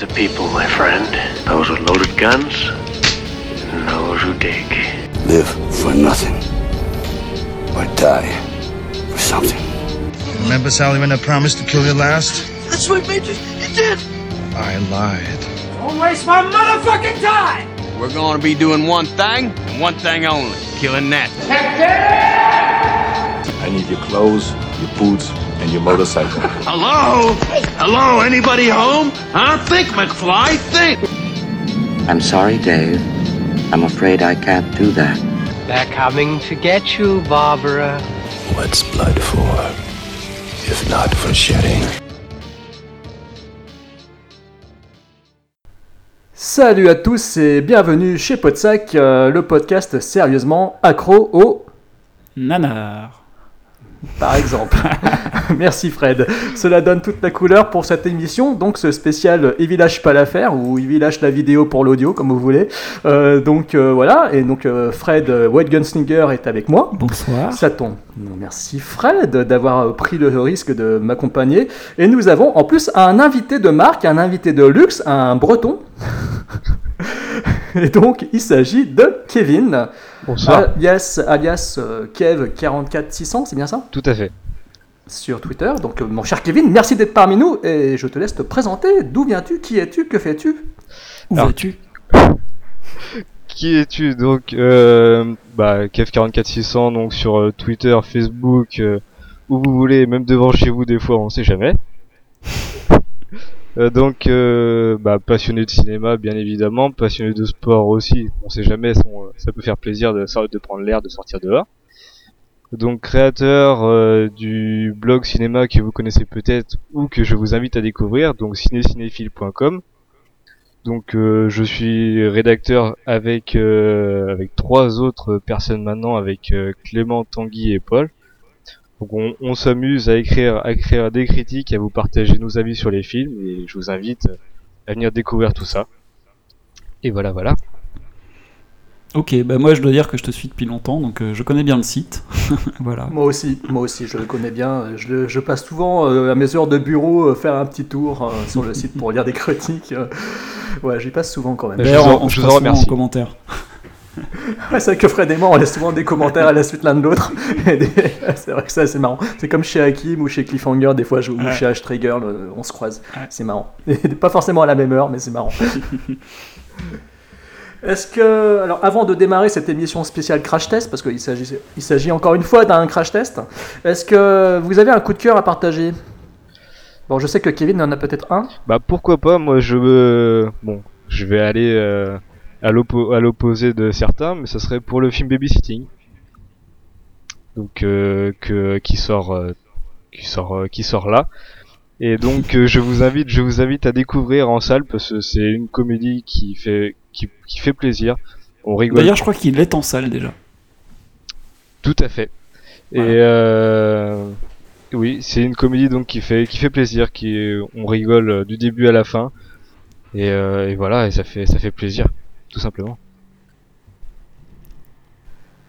kinds of people, my friend. Those with loaded guns, and those who dig. Live for nothing. Or die for something. Remember, Sally, when I promised to kill you last? That's what made you. You did. I lied. Don't waste my motherfucking time. We're going to be doing one thing and one thing only killing that. I need your clothes, your boots, your motorcycle. Hello? Hello? Anybody home? Huh? Think, McFly, think! I'm sorry, Dave. I'm afraid I can't do that. They're coming to get you, Barbara. What's blood for? If not for shedding? Salut à tous et bienvenue chez Podsac, euh, le podcast sérieusement accro au Nanar. Par exemple. Merci Fred. Cela donne toute la couleur pour cette émission, donc ce spécial Il lâche pas l'affaire ou Il lâche la vidéo pour l'audio, comme vous voulez. Euh, donc euh, voilà, et donc euh, Fred White Gunslinger est avec moi. Bonsoir. Ça tombe. Merci Fred d'avoir pris le risque de m'accompagner. Et nous avons en plus un invité de marque, un invité de luxe, un breton. Et donc il s'agit de Kevin. Bonsoir. Alias, alias euh, Kev44600, c'est bien ça? Tout à fait. Sur Twitter. Donc euh, mon cher Kevin, merci d'être parmi nous et je te laisse te présenter. D'où viens-tu? Qui es-tu? Que fais-tu? Où vas-tu? Qui es-tu? Donc euh, bah, Kev44600 donc sur euh, Twitter, Facebook, euh, où vous voulez, même devant chez vous des fois, on sait jamais. Euh, donc euh, bah, passionné de cinéma bien évidemment, passionné de sport aussi. On sait jamais, ça, on- ça peut faire plaisir de, de prendre l'air, de sortir dehors. Donc créateur euh, du blog cinéma que vous connaissez peut-être ou que je vous invite à découvrir, donc cinécinéphile.com. Donc euh, je suis rédacteur avec euh, avec trois autres personnes maintenant, avec euh, Clément, Tanguy et Paul. Donc on, on s'amuse à écrire à écrire des critiques, à vous partager nos avis sur les films et je vous invite à venir découvrir tout ça. Et voilà voilà. Ok, bah moi je dois dire que je te suis depuis longtemps, donc euh, je connais bien le site. voilà. Moi aussi, moi aussi, je le connais bien. Je, le- je passe souvent euh, à mes heures de bureau euh, faire un petit tour sur le site pour lire des critiques. Ouais, j'y passe souvent quand même. Je D'ailleurs, vous en- je vous en passe souvent remercie. en commentaire. Ouais, c'est vrai que Fred et moi, on laisse souvent des commentaires à la suite l'un de l'autre. Des- c'est vrai que ça, c'est marrant. C'est comme chez Hakim ou chez Cliffhanger, des fois, je- ou chez le- on se croise. Ouais. C'est marrant. Et pas forcément à la même heure, mais c'est marrant. Est-ce que, alors avant de démarrer cette émission spéciale crash test, parce qu'il s'agit, il s'agit encore une fois d'un crash test, est-ce que vous avez un coup de cœur à partager? Bon, je sais que Kevin en a peut-être un. Bah pourquoi pas, moi je me... Bon, je vais aller euh, à l'oppo- à l'opposé de certains, mais ça serait pour le film Babysitting. Donc euh, que qui sort euh, qui sort euh, qui sort là. Et donc euh, je vous invite je vous invite à découvrir en salle parce que c'est une comédie qui fait qui, qui fait plaisir. On rigole D'ailleurs, je crois qu'il est en salle déjà. tout à fait. Voilà. Et euh, oui, c'est une comédie donc qui fait qui fait plaisir, qui on rigole euh, du début à la fin. Et, euh, et voilà, et ça fait ça fait plaisir, tout simplement.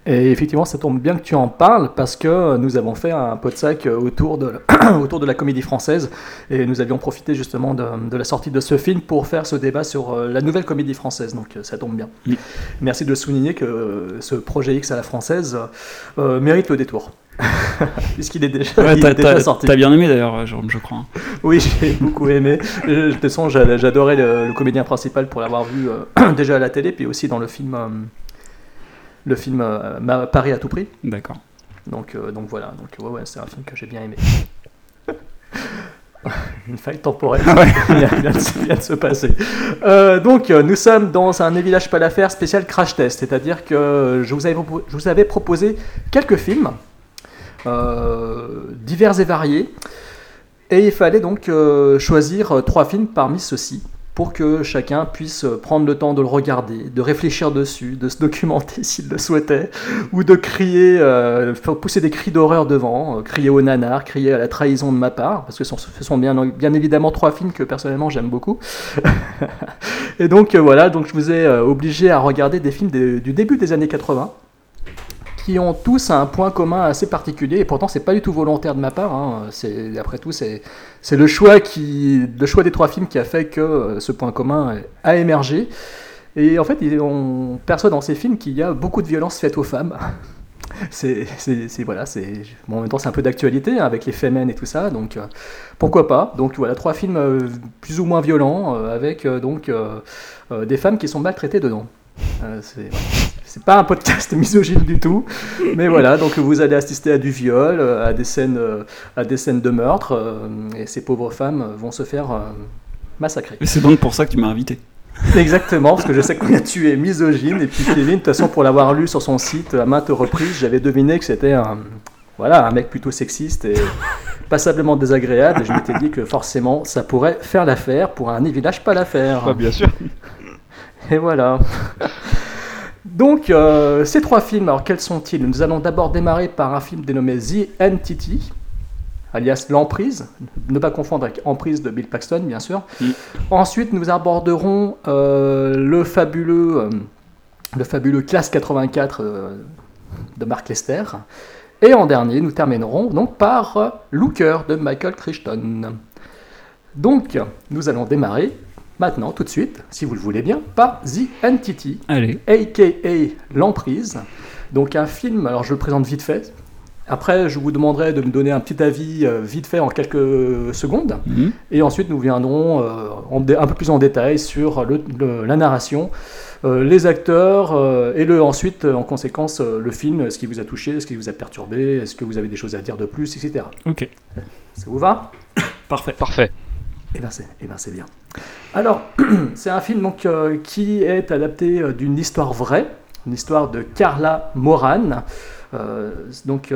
Et effectivement, ça tombe bien que tu en parles parce que nous avons fait un pot de sac autour de, autour de la comédie française et nous avions profité justement de, de la sortie de ce film pour faire ce débat sur euh, la nouvelle comédie française. Donc euh, ça tombe bien. Oui. Merci de souligner que euh, ce projet X à la française euh, mérite le détour. Puisqu'il est déjà, Ouais, il est déjà sorti. t'as bien aimé d'ailleurs, Jérôme, je crois. hein. Oui, j'ai beaucoup aimé. De toute façon, j'a- j'adorais le, le comédien principal pour l'avoir vu euh, déjà à la télé, puis aussi dans le film, euh, le film euh, Ma- Paris à tout prix. D'accord. Donc, euh, donc voilà, donc ouais, ouais, c'est un film que j'ai bien aimé. Une faille temporelle vient de, se- vient de se passer. Euh, donc, nous sommes dans un Village pas l'affaire spécial crash test, c'est-à-dire que je vous, avais, je vous avais proposé quelques films euh, divers et variés, et il fallait donc euh, choisir trois films parmi ceux-ci pour que chacun puisse prendre le temps de le regarder, de réfléchir dessus, de se documenter s'il le souhaitait, ou de crier, euh, pousser des cris d'horreur devant, euh, crier au nanar, crier à la trahison de ma part, parce que ce sont, bien, évidemment trois films que personnellement j'aime beaucoup. Et donc euh, voilà, donc je vous ai euh, obligé à regarder des films du début des années 80, qui ont tous un point commun assez particulier, et pourtant c'est pas du tout volontaire de ma part. hein. C'est après tout c'est le choix des trois films qui a fait que euh, ce point commun a émergé. Et en fait, on perçoit dans ces films qu'il y a beaucoup de violence faite aux femmes. C'est, voilà, bon, en même temps c'est un peu d'actualité hein, avec les femmes et tout ça, donc euh, pourquoi pas. Donc voilà, trois films euh, plus ou moins violents avec donc des femmes qui sont maltraitées dedans. C'est pas un podcast misogyne du tout, mais voilà, donc vous allez assister à du viol, euh, à des scènes, euh, à des scènes de meurtre, euh, et ces pauvres femmes vont se faire massacrer. Et c'est donc pour ça que tu m'as invité. Exactement, parce que je sais que tu es misogyne, et puis Kevin, de toute façon, pour l'avoir lu sur son site à maintes reprises, j'avais deviné que c'était un, voilà, un mec plutôt sexiste et passablement désagréable, et je m'étais dit que forcément, ça pourrait faire l'affaire pour un village pas l'affaire. Ah, bien sûr. Et voilà. Donc, euh, ces trois films, alors quels sont-ils? Nous allons d'abord démarrer par un film dénommé The Entity, alias L'Emprise, ne pas confondre avec Emprise de Bill Paxton, bien sûr. Ensuite, nous aborderons euh, le fabuleux, euh, le fabuleux Classe 84 euh, de Mark Lester. Et en dernier, nous terminerons donc par Looker de Michael Crichton. Donc, nous allons démarrer maintenant, tout de suite, si vous le voulez bien, par The Entity, Allez. a.k.a. L'Emprise. Donc un film, alors je le présente vite fait. Après, je vous demanderai de me donner un petit avis euh, vite fait en quelques secondes. Mhm. Et ensuite, nous viendrons euh, en un peu plus en détail sur le- le- la narration, euh, les acteurs, euh, et le, ensuite, en conséquence, le film, ce qui vous a touché, ce qui vous a perturbé, est-ce que vous avez des choses à dire de plus, etc. Ok. Ça vous va? Parfait. Parfait. Eh bien, c'est eh ben, c'est bien. Alors, c'est un film euh, qui est adapté euh, d'une histoire vraie, une histoire de Carla Moran. Euh, donc,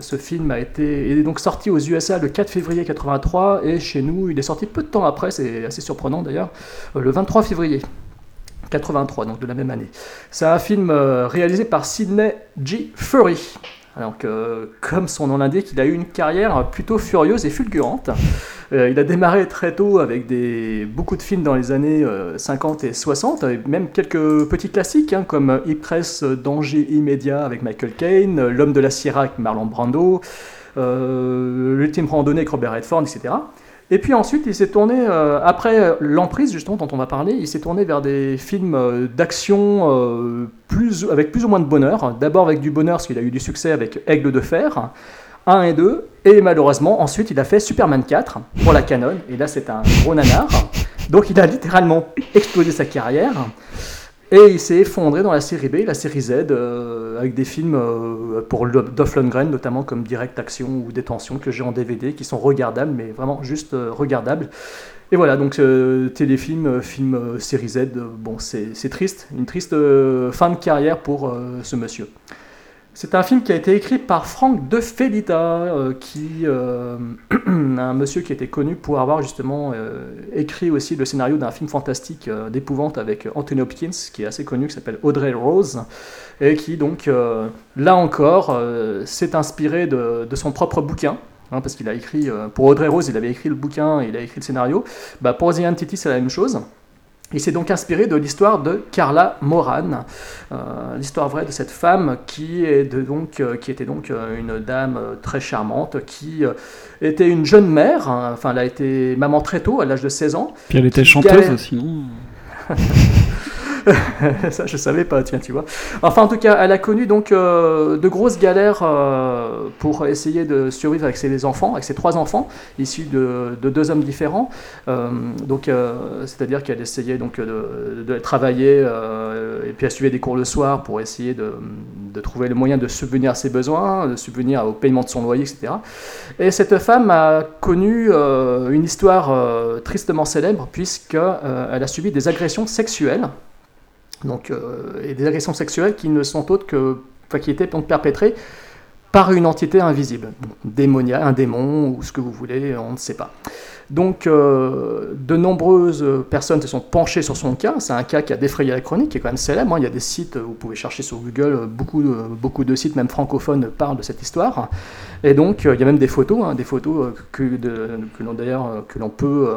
ce film a été est donc sorti aux USA le 4 février 83 et chez nous, il est sorti peu de temps après, c'est assez surprenant d'ailleurs, le 23 février. 83, donc de la même année. C'est un film réalisé par Sidney G. Fury. Alors comme son nom l'indique, il a eu une carrière plutôt furieuse et fulgurante. Euh, il a démarré très tôt avec beaucoup de films dans les années euh, 50 et 60, et même quelques petits classiques hein, comme Ypres, Danger immédiat avec Michael Caine, L'homme de la Sierra avec Marlon Brando, euh, L'ultime randonnée avec Robert Redford, etc. Et puis ensuite, il s'est tourné, euh, après l'emprise justement dont on va parler, il s'est tourné vers des films euh, d'action euh, plus, avec plus ou moins de bonheur. D'abord avec du bonheur, parce qu'il a eu du succès avec Aigle de Fer, 1 et 2, et malheureusement, ensuite, il a fait Superman 4 pour la Canon, et là, c'est un gros nanar. Donc, il a littéralement explosé sa carrière. Et il s'est effondré dans la série B, la série Z, euh, avec des films euh, pour Dolph Lundgren, notamment comme Direct Action ou Détention, que j'ai en DVD, qui sont regardables, mais vraiment juste euh, regardables. Et voilà, donc téléfilm, film série Z, bon, c'est triste, une triste fin de carrière pour ce monsieur. C'est un film qui a été écrit par Frank De Felita, euh, qui, euh, un monsieur qui était connu pour avoir justement euh, écrit aussi le scénario d'un film fantastique euh, d'épouvante avec Anthony Hopkins, qui est assez connu, qui s'appelle Audrey Rose, et qui donc, là encore, s'est inspiré de, son propre bouquin. hein, parce qu'il a écrit, pour Audrey Rose, il avait écrit le bouquin, il a écrit le scénario. Bah, pour The Entity, c'est la même chose. Il s'est donc inspiré de l'histoire de Carla Moran, euh, l'histoire vraie de cette femme qui, est de, donc, euh, qui était donc euh, une dame très charmante, qui euh, était une jeune mère, hein, enfin elle a été maman très tôt, à l'âge de 16 ans. Puis elle était chanteuse galère- aussi, non? Ça, je savais pas, tiens, tu vois. Enfin, en tout cas, elle a connu donc euh, de grosses galères euh, pour essayer de survivre avec ses enfants, avec ses trois enfants, issus de, de deux hommes différents. Euh, donc, c'est-à-dire qu'elle essayait donc de, travailler et puis elle suivait des cours le soir pour essayer de, de trouver le moyen de subvenir à ses besoins, de subvenir au paiement de son loyer, etc. Et cette femme a connu une histoire tristement célèbre puisque elle a subi des agressions sexuelles donc, euh, et des agressions sexuelles qui ne sont autres que, qui étaient perpétrées par une entité invisible, démonia, un démon ou ce que vous voulez, on ne sait pas. Donc, euh, de nombreuses personnes se sont penchées sur son cas. C'est un cas qui a défrayé la chronique, qui est quand même célèbre. hein. Il y a des sites, vous pouvez chercher sur Google, beaucoup, beaucoup de sites, même francophones, parlent de cette histoire. Et donc, euh, il y a même des photos, hein, des photos euh, que, l'on euh, que l'on peut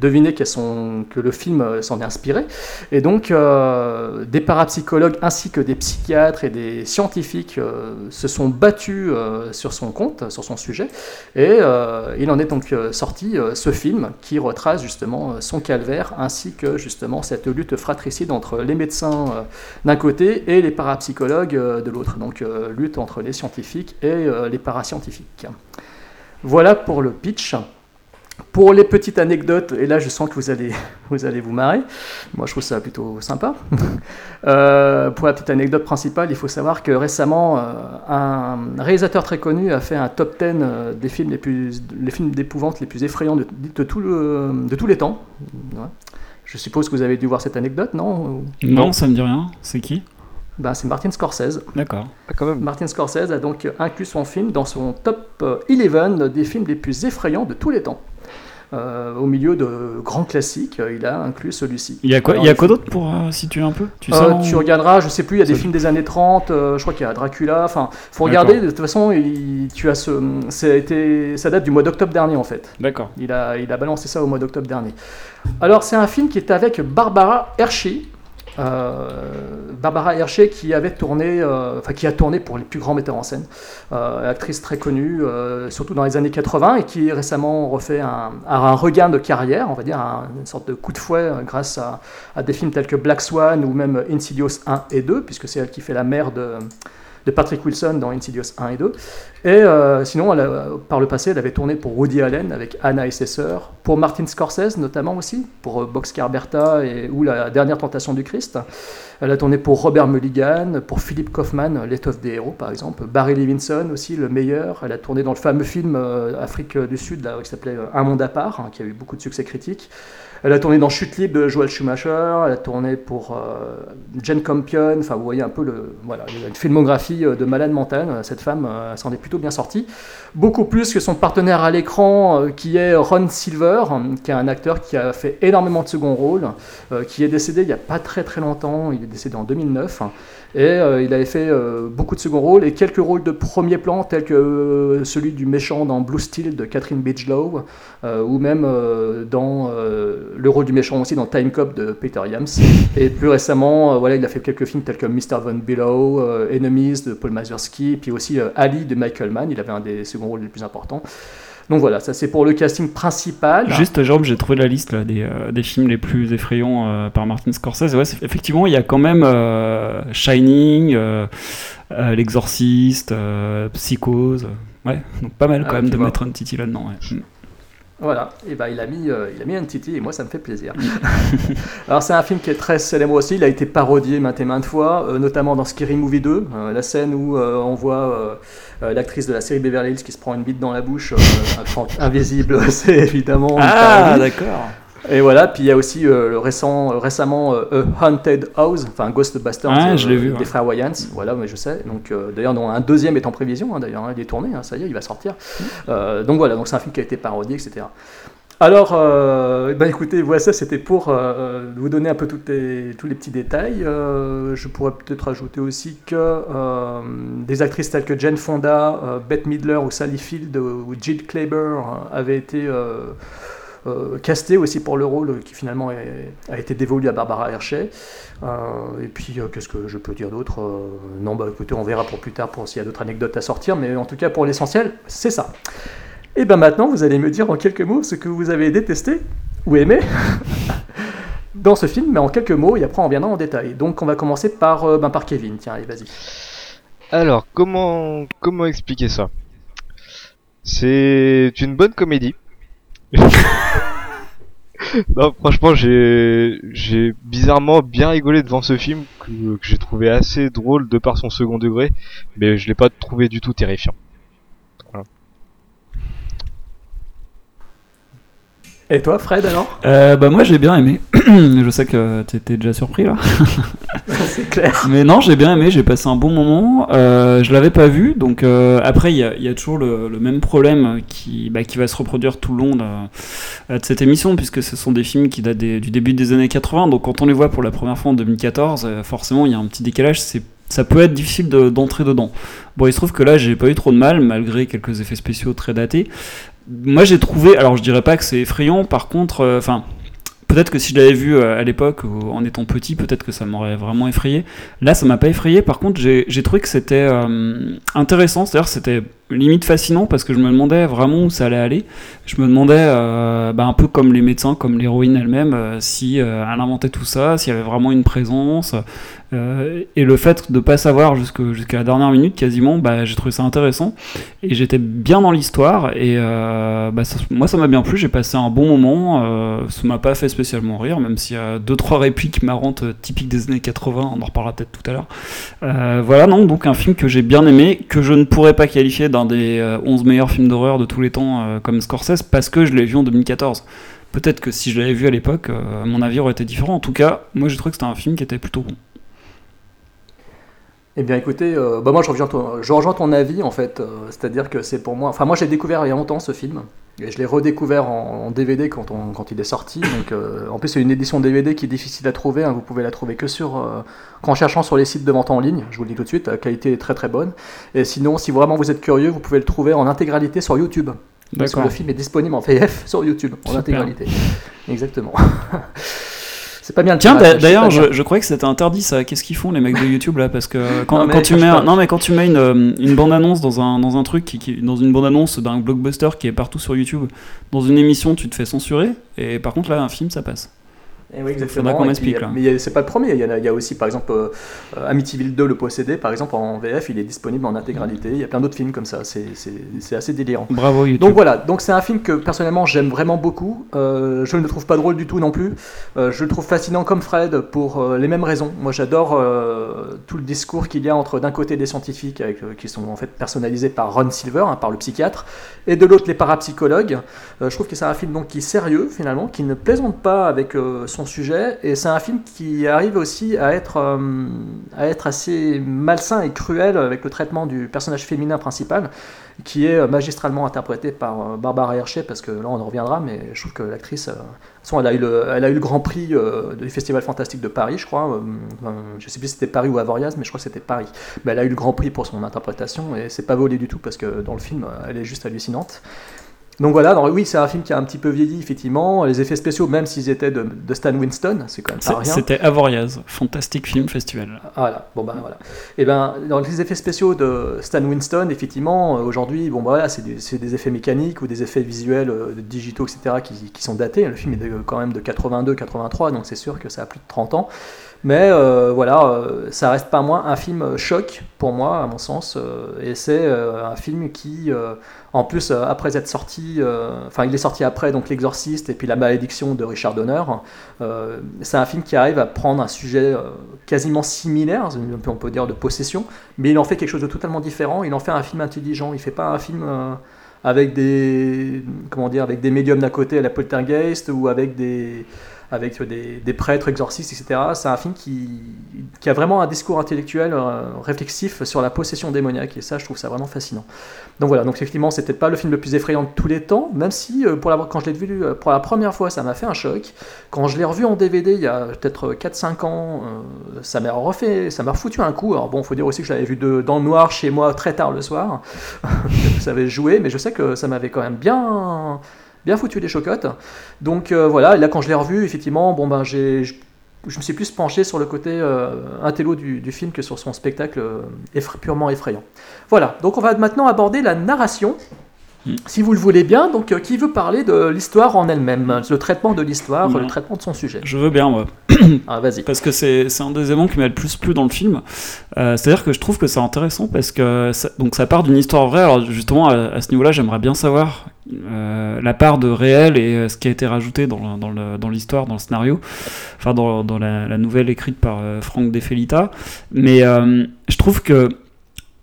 deviner qu'elles sont, que le film s'en est inspiré. Et donc, des parapsychologues ainsi que des psychiatres et des scientifiques se sont battus sur son compte, sur son sujet. Et il en est donc sorti ce film qui retrace justement son calvaire ainsi que justement cette lutte fratricide entre les médecins d'un côté et les parapsychologues de l'autre. Donc lutte entre les scientifiques et les parascientifiques. Voilà pour le pitch. Pour les petites anecdotes, et là je sens que vous allez vous, allez vous marrer, moi je trouve ça plutôt sympa. Euh, pour la petite anecdote principale, il faut savoir que récemment, euh, un réalisateur très connu a fait un top 10 euh, des films les plus, les films d'épouvante les plus effrayants de, tout le- de tous les temps. Je suppose que vous avez dû voir cette anecdote, non? Non, ça me dit rien. C'est qui? Ben, C'est Martin Scorsese. D'accord. Martin Scorsese a donc inclus son film dans son top euh, 11 des films les plus effrayants de tous les temps. Euh, au milieu de grands classiques, euh, il a inclus celui-ci. Il y a quoi, Alors, il y a il quoi faut- d'autre pour euh, situer un peu? Tu, Euh, sais, on- tu regarderas, je sais plus, il y a des films des années 30, euh, je crois qu'il y a Dracula, enfin, faut regarder, de toute façon, il- tu as ce, ça, a été, ça date du mois d'octobre dernier en fait. D'accord. Il a, il a balancé ça au mois d'octobre dernier. Alors, c'est un film qui est avec Barbara Hershey. Euh, Barbara Hershey qui avait tourné, euh, enfin qui a tourné pour les plus grands metteurs en scène, euh, actrice très connue, surtout dans les années 80 et qui récemment refait un, regain de carrière, on va dire un- une sorte de coup de fouet grâce à, à des films tels que Black Swan ou même Insidious 1 et 2, puisque c'est elle qui fait la mère de, Patrick Wilson dans Insidious 1 et 2. Et euh, sinon, a- par le passé, elle avait tourné pour Woody Allen avec Anna et ses sœurs, pour Martin Scorsese notamment aussi, pour euh, Boxcar Bertha et, ou La dernière tentation du Christ. Elle a tourné pour Robert Mulligan, pour Philip Kaufman, L'étoffe des héros par exemple, Barry Levinson aussi, Le meilleur. Elle a tourné dans le fameux film euh, Afrique du Sud qui s'appelait euh, Un monde à part, hein, qui a eu beaucoup de succès critique. Elle a tourné dans Chute libre de Joel Schumacher, elle a tourné pour euh, Jane Campion, enfin vous voyez un peu le, voilà, une filmographie euh, de malade mentale, cette femme euh, s'en est plutôt bien sortie. Beaucoup plus que son partenaire à l'écran euh, qui est Ron Silver, qui est un acteur qui a fait énormément de second rôle, qui est décédé il n'y a pas très très longtemps, il est décédé en 2009. Et euh, il avait fait euh, beaucoup de second rôles et quelques rôles de premier plan, tels que euh, celui du méchant dans Blue Steel de Catherine Bigelow, ou même dans le rôle du méchant aussi dans Time Cop de Peter Yams. Et plus récemment, voilà, il a fait quelques films tels que Mr. Von Below, Enemies de Paul Mazursky, puis aussi Ali de Michael Mann. Il avait un des seconds rôles les plus importants. Donc voilà, ça c'est pour le casting principal. Juste, Jérôme, j'ai trouvé la liste là, des, euh, des films les plus effrayants euh, par Martin Scorsese. Ouais, effectivement, il y a quand même euh, Shining, L'Exorciste, Psychose. Ouais, donc pas mal Ah, quand même de mettre un Titi là-dedans. ouais. Voilà, et ben il a mis, euh, il a mis un titi et moi ça me fait plaisir. Alors c'est un film qui est très célèbre aussi, il a été parodié maintes et maintes fois, euh, notamment dans Scary Movie 2, euh, la scène où euh, on voit l'actrice de la série Beverly Hills qui se prend une bite dans la bouche, invisible, c'est évidemment Ah, d'accord. Et voilà, puis il y a aussi euh, le récent, euh, récemment euh, A Haunted House, enfin Ghostbusters Ouais, je l'ai vu, des ouais. frères Wayans, voilà, mais je sais. Donc euh, d'ailleurs, un deuxième est en prévision, hein, d'ailleurs, hein, il est tourné, hein, ça y est, il va sortir. Euh, donc voilà, donc c'est un film qui a été parodié, etc. Alors, euh, ben écoutez, voilà ça, c'était pour euh, vous donner un peu toutes les- tous les petits détails. Euh, je pourrais peut-être ajouter aussi que euh, des actrices telles que Jane Fonda, euh, Bette Midler ou Sally Field ou Jill euh, avaient été euh, castées aussi pour le rôle qui finalement est- a été dévolu à Barbara Hershey. Euh, et puis, euh, qu'est-ce que je peux dire d'autre Euh, Non, bah écoutez, on verra pour plus tard pour s'il y a d'autres anecdotes à sortir, mais en tout cas, pour l'essentiel, c'est ça. Et bien maintenant, vous allez me dire en quelques mots ce que vous avez détesté ou aimé dans ce film, mais en quelques mots, et après on reviendra en détail. Donc on va commencer par, euh, ben, par Kevin. Tiens, allez, vas-y. Alors, comment comment expliquer ça? C'est une bonne comédie. non, franchement, j'ai j'ai bizarrement bien rigolé devant ce film que, j'ai trouvé assez drôle de par son second degré, mais je l'ai pas trouvé du tout terrifiant. Et toi, Fred, alors? Euh, bah moi j'ai bien aimé. je sais que t'étais déjà surpris là. C'est clair. Mais non, j'ai bien aimé, j'ai passé un bon moment. Euh, je l'avais pas vu, donc euh, après il y a, il y a toujours le, le même problème qui, bah, qui va se reproduire tout le long de, de cette émission, puisque ce sont des films qui datent des- du début des années 80. Donc quand on les voit pour la première fois en 2014, euh, forcément il y a un petit décalage. C'est ça peut être difficile de- d'entrer dedans. Bon, il se trouve que là, j'ai pas eu trop de mal, malgré quelques effets spéciaux très datés. Moi, j'ai trouvé, alors je dirais pas que c'est effrayant, par contre, euh, enfin, peut-être que si je l'avais vu euh, à l'époque, en étant petit, peut-être que ça m'aurait vraiment effrayé. Là, ça m'a pas effrayé, par contre, j'ai j'ai trouvé que c'était euh, intéressant, c'est-à-dire c'était limite fascinant parce que je me demandais vraiment où ça allait aller. Je me demandais, euh, bah, un peu comme les médecins, comme l'héroïne elle-même, euh, si euh, elle inventait tout ça, s'il y avait vraiment une présence. Et le fait de pas savoir jusqu'à la dernière minute quasiment, bah, j'ai trouvé ça intéressant. Et j'étais bien dans l'histoire. Et bah, moi, ça m'a bien plu. J'ai passé un bon moment. Ça m'a pas fait spécialement rire, même s'il y a deux trois répliques marrantes typiques des années 80. On en reparlera peut-être tout à l'heure. Voilà, donc un film que j'ai bien aimé, que je ne pourrais pas qualifier d'un des euh, 11 meilleurs films d'horreur de tous les temps euh, comme Scorsese, parce que je l'ai vu en 2014. Peut-être que si je l'avais vu à l'époque, euh, mon avis aurait été différent. En tout cas, moi j'ai trouvé que c'était un film qui était plutôt bon. Eh bien écoutez, euh, bah moi je rejoins, ton, je rejoins ton avis en fait, euh, c'est-à-dire que c'est pour moi, enfin moi j'ai découvert il y a longtemps ce film, et je l'ai redécouvert en, en DVD quand, on- quand il est sorti, donc euh, en plus c'est une édition DVD qui est difficile à trouver, hein, vous pouvez la trouver que sur, qu'en cherchant sur les sites de vente en ligne, je vous le dis tout de suite, la qualité est très très bonne, et sinon si vraiment vous êtes curieux, vous pouvez le trouver en intégralité sur YouTube. Parce que le film est disponible en VF sur YouTube, en Super. intégralité. Exactement. c'est pas bien le Tiens, d'ailleurs, je, je croyais que c'était interdit ça. Qu'est-ce qu'ils font les mecs de YouTube là? Parce que quand, Non, mais quand tu mets, non mais quand tu mets une, euh, une bande annonce dans un dans un truc qui, qui- dans une bande annonce d'un blockbuster qui est partout sur YouTube, dans une émission tu te fais censurer et par contre là un film ça passe. Eh oui, Faudra exactement. qu'on Et m'explique. Mais c'est pas le premier. Il y, a, il y a aussi, par exemple, euh, euh, Amityville 2, le possédé, par exemple, en VF, il est disponible en intégralité. Il y a plein d'autres films comme ça. C'est, c'est, c'est assez délirant. Bravo YouTube. Donc voilà, donc c'est un film que personnellement j'aime vraiment beaucoup. Euh, je ne le trouve pas drôle du tout non plus. Euh, je le trouve fascinant comme Fred pour les mêmes raisons. Moi j'adore tout le discours qu'il y a entre d'un côté des scientifiques avec, qui sont en fait personnalisés par Ron Silver, hein, par le psychiatre, et de l'autre les parapsychologues. Je trouve que c'est un film donc qui est sérieux finalement, qui ne plaisante pas avec euh, sujet, et c'est un film qui arrive aussi à être, euh, à être assez malsain et cruel avec le traitement du personnage féminin principal qui est euh, magistralement interprété par euh, Barbara Hershey, parce que là on en reviendra, mais je trouve que l'actrice, euh, elle a eu le, elle a eu le grand prix du Festival Fantastique de Paris, je crois. je sais plus si c'était Paris ou Avoriaz, mais je crois que c'était Paris. Mais elle a eu le grand prix pour son interprétation, et c'est pas volé du tout, parce que dans le film, elle est juste hallucinante. Donc voilà, oui, c'est un film qui a un petit peu vieilli, effectivement. Les effets spéciaux, même s'ils étaient de, de Stan Winston, c'est quand même pas rien. C'était Avoriaz, fantastique film festival. Voilà, bon ben voilà. Et ben dans les effets spéciaux de Stan Winston, effectivement, euh, aujourd'hui, bon ben voilà, c'est des, effets mécaniques ou des effets visuels euh, digitaux, etc., qui, qui sont datés. Le film est de- quand même de 82-83, donc c'est sûr que ça a plus de 30 ans. Mais euh, voilà, euh, ça reste pas moins un film choc pour moi, à mon sens. euh, et c'est euh, un film qui, euh, en plus, euh, après être sorti, enfin, il est sorti après donc L'Exorciste et puis La Malédiction de Richard Donner. c'est un film qui arrive à prendre un sujet quasiment similaire, on peut dire de possession, mais il en fait quelque chose de totalement différent. Il en fait un film intelligent. Il fait pas un film avec des comment dire avec des médiums d'un côté à la Poltergeist ou avec des avec des, prêtres exorcistes, etc. C'est un film qui, a vraiment un discours intellectuel euh, réflexif sur la possession démoniaque, et ça, je trouve ça vraiment fascinant. Donc voilà, donc effectivement, c'était pas le film le plus effrayant de tous les temps, même si euh, pour la, quand je l'ai vu euh, pour la première fois, ça m'a fait un choc. Quand je l'ai revu en DVD il y a peut-être 4-5 ans, ça m'a refait, ça m'a refoutu un coup. Alors bon, faut dire aussi que je l'avais vu de, dans le noir chez moi très tard le soir, ça avait joué, mais je sais que ça m'avait quand même bien bien foutu les chocottes. Donc euh, voilà, là quand je l'ai revu, effectivement, bon ben je, me suis plus penché sur le côté euh, intello du, film que sur son spectacle euh, purement effrayant. Voilà, donc on va maintenant aborder la narration. Si vous le voulez bien, donc euh, qui veut parler de l'histoire en elle-même, le traitement de l'histoire, le traitement de son sujet? Je veux bien, moi. Ah, vas-y. Parce que c'est un des éléments qui m'a le plus plu dans le film. Euh, C'est-à-dire que je trouve que c'est intéressant parce que ça, donc ça part d'une histoire vraie. Alors justement, à, à ce niveau-là, j'aimerais bien savoir euh, la part de réel et euh, ce qui a été rajouté dans, dans l'histoire, dans le scénario, enfin dans, dans la, la nouvelle écrite par euh, Franck De Felita. Mais je trouve que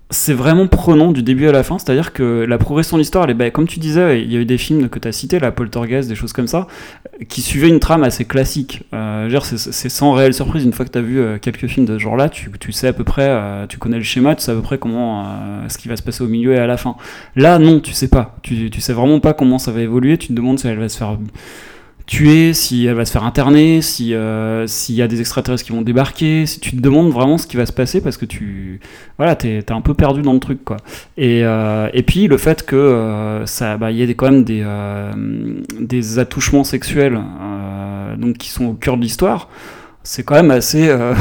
c'est vraiment prenant du début à la fin, c'est-à-dire que la progression de l'histoire, bah, comme tu disais, il y a eu des films que tu as cités, la Poltergeist, des choses comme ça, qui suivaient une trame assez classique. Euh, c'est sans réelle surprise, une fois que tu as vu euh, quelques films de ce genre-là, tu, tu sais à peu près, euh, tu connais le schéma, tu sais à peu près comment, euh, ce qui va se passer au milieu et à la fin. Là, non, tu sais pas. Tu, tu sais vraiment pas comment ça va évoluer, tu te demandes si elle va se faire tuer, si elle va se faire interner, si euh, s'il y a des extraterrestres qui vont débarquer, si tu te demandes vraiment ce qui va se passer parce que tu voilà t'es t'es un peu perdu dans le truc quoi. Et, euh, et puis le fait que euh, ça bah il y a des, quand même des euh, des attouchements sexuels euh, donc qui sont au cœur de l'histoire. C'est quand même assez euh,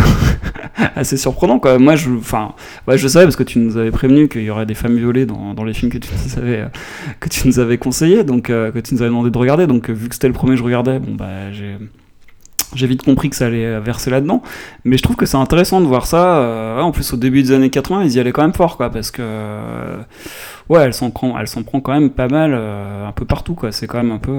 assez surprenant quoi. Moi je enfin ouais, je savais parce que tu nous avais prévenu qu'il y aurait des femmes violées dans, dans les films que tu nous avais euh, que tu nous avais conseillé donc euh, que tu nous avais demandé de regarder donc vu que c'était le premier que je regardais bon bah j'ai vite compris que ça allait euh, verser là-dedans, mais je trouve que c'est intéressant de voir ça. en plus, au début des années 80, ils y allaient quand même fort, quoi, parce que ouais, elle s'en prend, elle s'en prend quand même pas mal, un peu partout, quoi. C'est quand même un peu,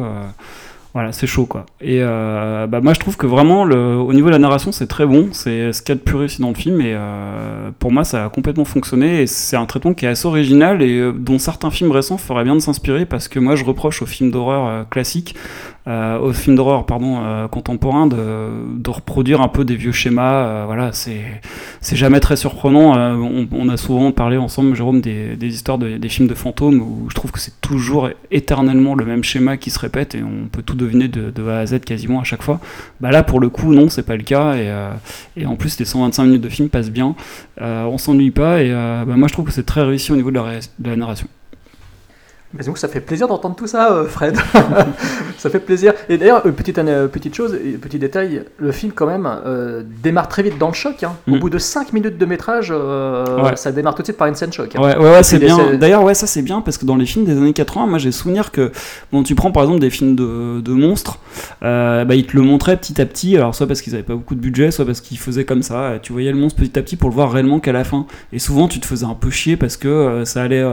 voilà, c'est chaud, quoi. Et euh, bah, moi, je trouve que vraiment, le, au niveau de la narration, c'est très bon. C'est ce qu'il y a de plus réussi dans le film, et euh, pour moi, ça a complètement fonctionné. Et c'est un traitement qui est assez original et euh, dont certains films récents feraient bien de s'inspirer, parce que moi, je reproche aux films d'horreur classiques euh, aux films d'horreur pardon euh, contemporains de, reproduire un peu des vieux schémas euh, voilà c'est c'est jamais très surprenant. On, a souvent parlé ensemble Jérôme des, des histoires de- des films de fantômes où je trouve que c'est toujours éternellement le même schéma qui se répète et on peut tout deviner de, A à Z quasiment à chaque fois. Bah là pour le coup non c'est pas le cas et, et en plus les 125 minutes de film passent bien. On s'ennuie pas et bah, moi je trouve que c'est très réussi au niveau de la narration Mais donc ça fait plaisir d'entendre tout ça, euh, Fred. ça fait plaisir. Et d'ailleurs, petite, euh, petite chose, et petit détail, le film quand même euh, démarre très vite dans le choc. hein. Au Mm. bout de 5 minutes de métrage, euh, Ouais. ça démarre tout de suite par une scène choc. hein. Ouais, ouais, c'est bien. D'ailleurs, ouais, ça c'est bien parce que dans les films des années 80, moi j'ai souvenir que, bon, tu prends par exemple des films de, de monstres, euh, bah, ils te le montraient petit à petit, alors soit parce qu'ils avaient pas beaucoup de budget, soit parce qu'ils faisaient comme ça, tu voyais le monstre petit à petit pour le voir réellement qu'à la fin. Et souvent tu te faisais un peu chier parce que ça allait,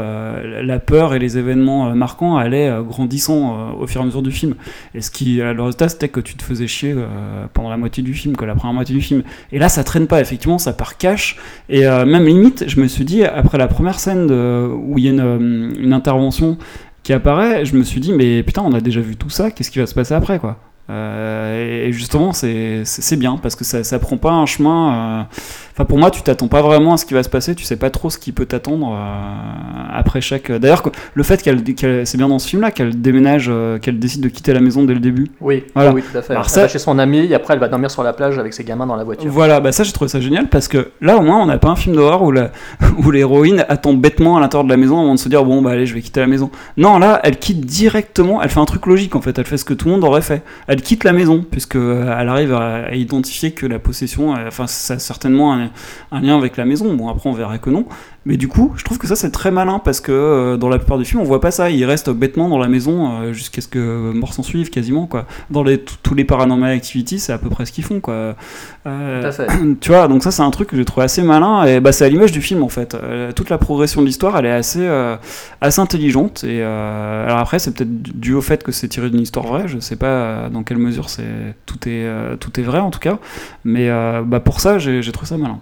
la peur et les événements euh, marquants allaient euh, grandissant euh, au fur et à mesure du film. Et ce qui, le résultat, c'était que tu te faisais chier pendant la moitié du film, que la première moitié du film. Et là, ça traîne pas, effectivement, ça part cash. Et même limite, je me suis dit, après la première scène où il y a une, une intervention qui apparaît, je me suis dit, mais putain, on a déjà vu tout ça, qu'est-ce qui va se passer après, quoi? Euh, et justement, c'est bien parce que ça, ça prend pas un chemin. euh, Enfin, pour moi, tu t'attends pas vraiment à ce qui va se passer. Tu sais pas trop ce qui peut t'attendre euh, après chaque. D'ailleurs, le fait qu'elle, c'est bien dans ce film-là qu'elle déménage, qu'elle décide de quitter la maison dès le début. Oui, Voilà. oui, tout à fait. Alors elle ça- va chez son ami, et après elle va dormir sur la plage avec ses gamins dans la voiture. Voilà, bah ça j'ai trouvé ça génial parce que là au moins on n'a pas un film d'horreur où la- où l'héroïne attend bêtement à l'intérieur de la maison avant de se dire bon bah allez je vais quitter la maison. Non là elle quitte directement, elle fait un truc logique en fait, elle fait ce que tout le monde aurait fait. Elle quitte la maison puisque euh, elle arrive à, identifier que la possession, euh, enfin ça a certainement un, un lien avec la maison. Bon après on verrait que non, mais du coup je trouve que ça c'est très malin parce que euh, dans la plupart du film on voit pas ça, il reste bêtement dans la maison euh, jusqu'à ce que mort s'en suive quasiment quoi. Dans les, tous les paranormal activities c'est à peu près ce qu'ils font quoi. Euh, fait. tu vois, donc ça c'est un truc que j'ai trouvé assez malin et bah c'est à l'image du film en fait. Euh, toute la progression de l'histoire, elle est assez assez intelligente et alors après c'est peut-être dû au fait que c'est tiré d'une histoire vraie. Je sais pas dans quelle mesure c'est tout est tout est vrai en tout cas, mais bah pour ça j'ai trouvé ça malin.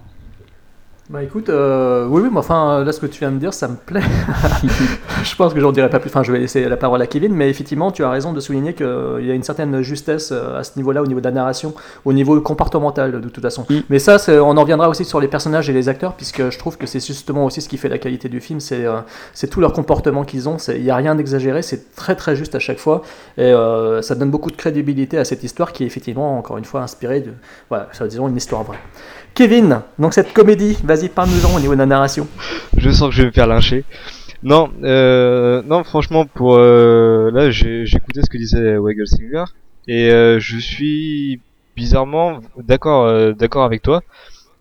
Bah écoute, euh, oui, oui, mais enfin, là, ce que tu viens de dire, ça me plaît. je pense que j'en dirai pas plus. Enfin, je vais laisser la parole à Kevin, mais effectivement, tu as raison de souligner qu'il y a une certaine justesse euh, à ce niveau-là, au niveau de la narration, au niveau comportemental, de toute façon. Mm. Mais ça, on en reviendra aussi sur les personnages et les acteurs, puisque je trouve que c'est justement aussi ce qui fait la qualité du film, c'est euh, c'est tout leur comportement qu'ils ont. Il n'y a rien d'exagéré, c'est très très juste à chaque fois, et euh, ça donne beaucoup de crédibilité à cette histoire qui est effectivement, encore une fois, inspirée de, voilà, disons, une histoire vraie. Kevin, donc cette comédie, vas-y, parle-nous-en au niveau de la narration. Je sens que je vais me faire lyncher. Non, euh, non, franchement, pour euh, là, j'ai écouté ce que disait Waggle Singer et euh, je suis bizarrement d'accord, avec toi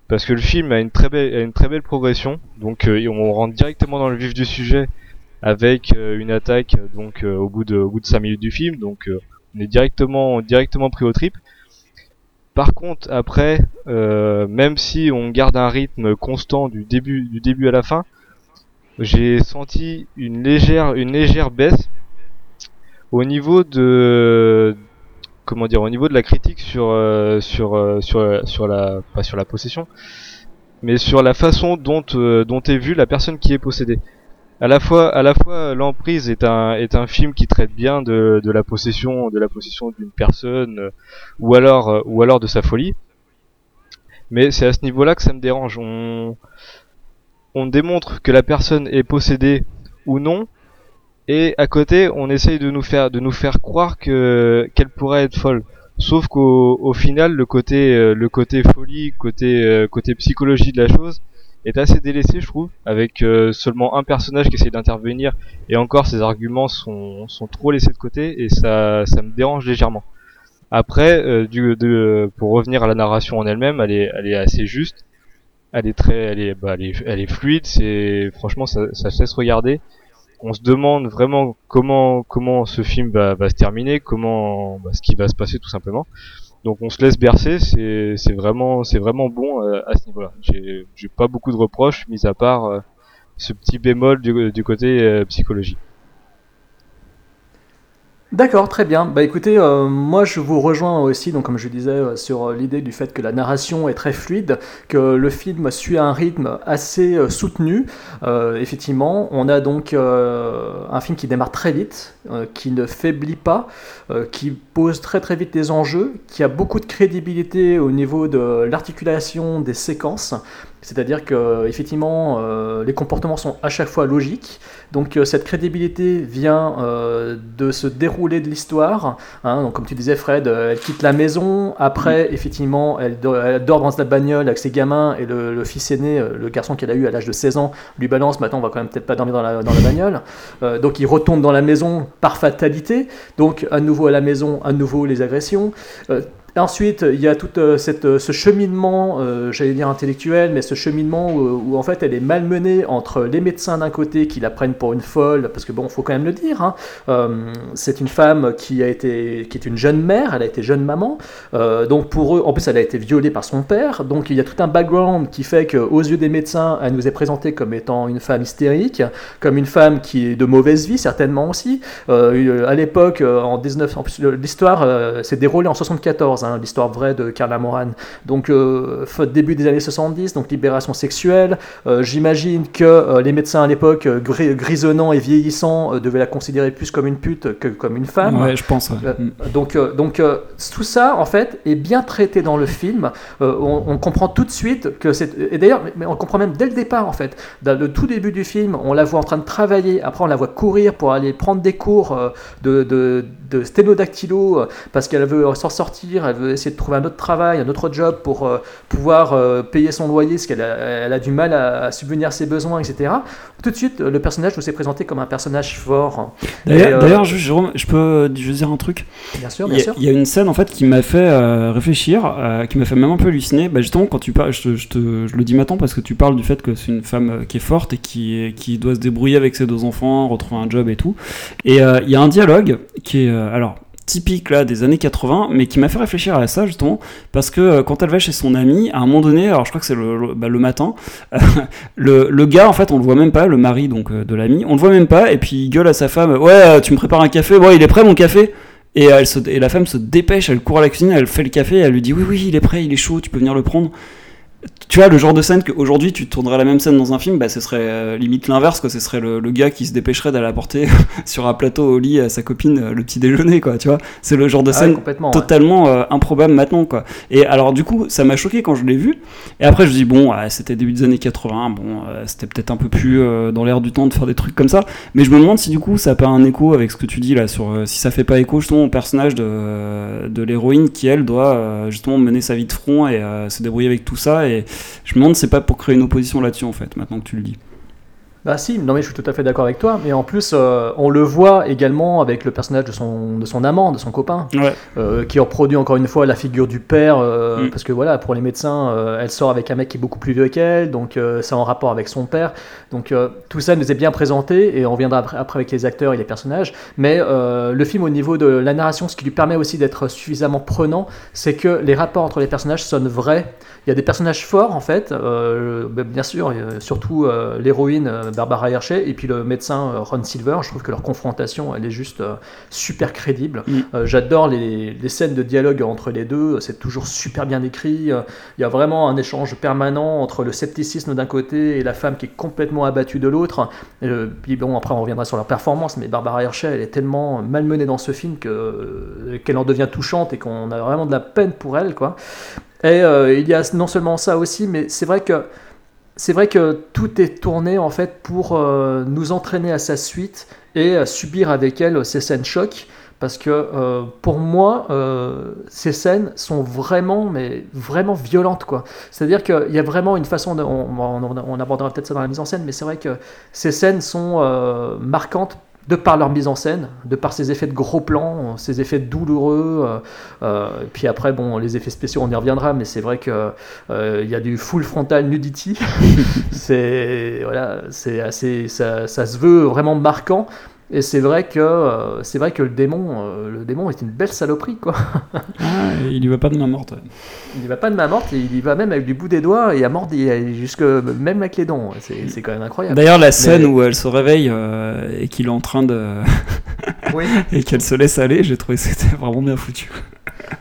parce que le film a une très belle, une très belle progression. Donc, on rentre directement dans le vif du sujet avec une attaque donc au bout de, au bout de 5 minutes du film. Donc, on est directement, directement pris au trip. Par contre, après, euh, même si on garde un rythme constant du début, du début à la fin, j'ai senti une légère, une légère baisse au niveau de, comment dire, au niveau de la critique sur, euh, sur, euh, sur, sur la, pas sur la possession, mais sur la façon dont dont est vue la personne qui est possédée. À la fois, à la fois, l'emprise est un est un film qui traite bien de, de la possession de la possession d'une personne euh, ou alors euh, ou alors de sa folie. Mais c'est à ce niveau-là que ça me dérange. On on démontre que la personne est possédée ou non, et à côté on essaye de nous faire de nous faire croire que qu'elle pourrait être folle. Sauf qu'au au final le côté euh, le côté folie, côté côté psychologie de la chose est assez délaissé je trouve, avec euh, seulement un personnage qui essaie d'intervenir et encore ses arguments sont sont trop laissés de côté et ça ça me dérange légèrement. Après du de pour revenir à la narration en elle-même, elle est elle est assez juste. Elle est très elle est bah elle est, elle est fluide, c'est franchement ça ça se laisse regarder on se demande vraiment comment comment ce film va, va se terminer, comment bah, ce qui va se passer tout simplement. Donc on se laisse bercer, c'est vraiment c'est vraiment bon euh, à ce niveau-là. J'ai pas beaucoup de reproches mis à part euh, ce petit bémol du, du côté euh, psychologie. D'accord, très bien. Bah écoutez, euh, moi je vous rejoins aussi, donc comme je disais, euh, sur euh, l'idée du fait que la narration est très fluide, que le film suit un rythme assez soutenu. Effectivement, on a donc un film qui démarre très vite, qui ne faiblit pas, qui pose très très vite des enjeux, qui a beaucoup de crédibilité au niveau de l'articulation des séquences. C'est-à-dire que effectivement, euh, les comportements sont à chaque fois logiques. Donc euh, cette crédibilité vient euh, de se dérouler de l'histoire. hein. donc comme tu disais, Fred, elle quitte la maison. Après, effectivement, elle, do- elle dort dans la bagnole avec ses gamins et le, le fils aîné, le garçon qu'elle a eu à l'âge de 16 ans, lui balance. Maintenant, on va quand même peut-être pas dormir dans la, dans la bagnole. Donc il retourne dans la maison par fatalité. Donc à nouveau à la maison, à nouveau les agressions. Ensuite, il y a tout euh, euh, ce cheminement, euh, j'allais dire intellectuel, mais ce cheminement où, en fait elle est malmenée entre les médecins d'un côté qui la prennent pour une folle, parce que bon, faut quand même le dire, hein, c'est une femme qui a été, qui est une jeune mère, elle a été jeune maman, donc pour eux, en plus elle a été violée par son père, donc il y a tout un background qui fait qu'aux yeux des médecins, elle nous est présentée comme étant une femme hystérique, comme une femme qui est de mauvaise vie certainement aussi. À l'époque, en 19, en plus l'histoire s'est déroulée en 74 hein, l'histoire vraie de Carla Moran. Donc, euh, début des années 70, donc libération sexuelle. Euh, J'imagine que euh, les médecins à l'époque, euh, gris, grisonnants et vieillissants, devaient la considérer plus comme une pute que comme une femme. Ouais, je pense. ouais. Mm. donc, donc tout ça, en fait, est bien traité dans le film. On, on comprend tout de suite que c'est. Et d'ailleurs, mais on comprend même dès le départ, en fait. Dans le tout début du film, on la voit en train de travailler. Après, on la voit courir pour aller prendre des cours de, de, de sténodactylo parce qu'elle veut s'en sortir. Elle veut essayer de trouver un autre travail, un autre job pour euh, pouvoir euh, payer son loyer parce qu'elle a, elle a du mal à, à subvenir à ses besoins, etc. Tout de suite, le personnage nous est présenté comme un personnage fort. D'ailleurs, euh, Jérôme, je peux juste dire un truc? Bien sûr, bien a- sûr. il y a une scène en fait qui m'a fait réfléchir, qui m'a fait même un peu halluciner. Bah, justement, quand tu parles, je, te- je, te- je le dis maintenant parce que tu parles du fait que c'est une femme qui est forte et qui, doit se débrouiller avec ses deux enfants, retrouver un job et tout. Et il y a un dialogue qui est alors typique là des années 80, mais qui m'a fait réfléchir à ça justement parce que euh, quand elle va chez son ami, à un moment donné, alors je crois que c'est le, bah, matin, le, le gars en fait on le voit même pas, le mari donc euh, de l'ami, on le voit même pas et puis il gueule à sa femme, ouais euh, tu me prépares un café, ouais il est prêt mon café. Et, elle se, et la femme se dépêche, elle court à la cuisine, elle fait le café, elle lui dit oui oui il est prêt, il est chaud, tu peux venir le prendre. Tu vois le genre de scène qu'aujourd'hui tu tournerais la même scène dans un film, bah ce serait euh, limite l'inverse quoi, ce serait le, le gars qui se dépêcherait d'aller apporter sur un plateau au lit à sa copine euh, le petit déjeuner quoi, tu vois. C'est le genre de Ah ouais, scène complètement, ouais. totalement euh, improbable maintenant quoi. Et alors du coup ça m'a choqué quand je l'ai vu. Et après je me dis bon c'était début des années 80, bon c'était peut-être un peu plus dans l'air du temps de faire des trucs comme ça. Mais je me demande si du coup ça n'a pas un écho avec ce que tu dis là sur si ça fait pas écho justement au personnage de, de l'héroïne qui elle doit justement mener sa vie de front et se débrouiller avec tout ça. Et je me demande c'est pas pour créer une opposition là-dessus en fait maintenant que tu le dis. Bah si, non mais je suis tout à fait d'accord avec toi, mais en plus euh, on le voit également avec le personnage de son, de son amant, de son copain, Ouais. euh, qui reproduit encore une fois la figure du père, euh, Mm. parce que voilà, pour les médecins, elle sort avec un mec qui est beaucoup plus vieux qu'elle, donc c'est en rapport avec son père, donc tout ça nous est bien présenté, et on reviendra après, après avec les acteurs et les personnages, mais le film au niveau de la narration, ce qui lui permet aussi d'être suffisamment prenant, c'est que les rapports entre les personnages sonnent vrais, il y a des personnages forts en fait, bien sûr, surtout l'héroïne, Barbara Hershey et puis le médecin euh, Ron Silver. Je trouve que leur confrontation, elle est juste euh, super crédible. Mm. Euh, J'adore les, les scènes de dialogue entre les deux. C'est toujours super bien écrit. Il y a vraiment un échange permanent entre le scepticisme d'un côté et la femme qui est complètement abattue de l'autre. Et, Puis bon, après on reviendra sur leur performance, mais Barbara Hershey, elle est tellement malmenée dans ce film que qu'elle en devient touchante et qu'on a vraiment de la peine pour elle, quoi. Et euh, il y a non seulement ça aussi, mais c'est vrai que c'est vrai que tout est tourné en fait pour euh, nous entraîner à sa suite et à subir avec elle ces scènes chocs. Parce que euh, pour moi, euh, ces scènes sont vraiment, mais vraiment violentes, quoi. C'est-à-dire qu'il y a vraiment une façon, de, on, abordera peut-être ça dans la mise en scène, mais c'est vrai que ces scènes sont euh, marquantes de par leur mise en scène, de par ces effets de gros plans, ces effets douloureux. euh, euh, et puis après, bon, les effets spéciaux, on y reviendra, mais c'est vrai que euh, il y a du full frontal nudity. c'est voilà, c'est assez, ça, ça se veut vraiment marquant. Et c'est vrai que euh, c'est vrai que le démon, euh, le démon est une belle saloperie quoi. Ah, il y va pas de main morte. Il y va pas de main morte, et il y va même avec du bout des doigts et à mordre jusque même avec les dents. C'est c'est quand même incroyable. D'ailleurs, la scène Mais- où elle se réveille euh, et qu'il est en train de. Oui. et qu'elle se laisse aller, j'ai trouvé que c'était vraiment bien foutu.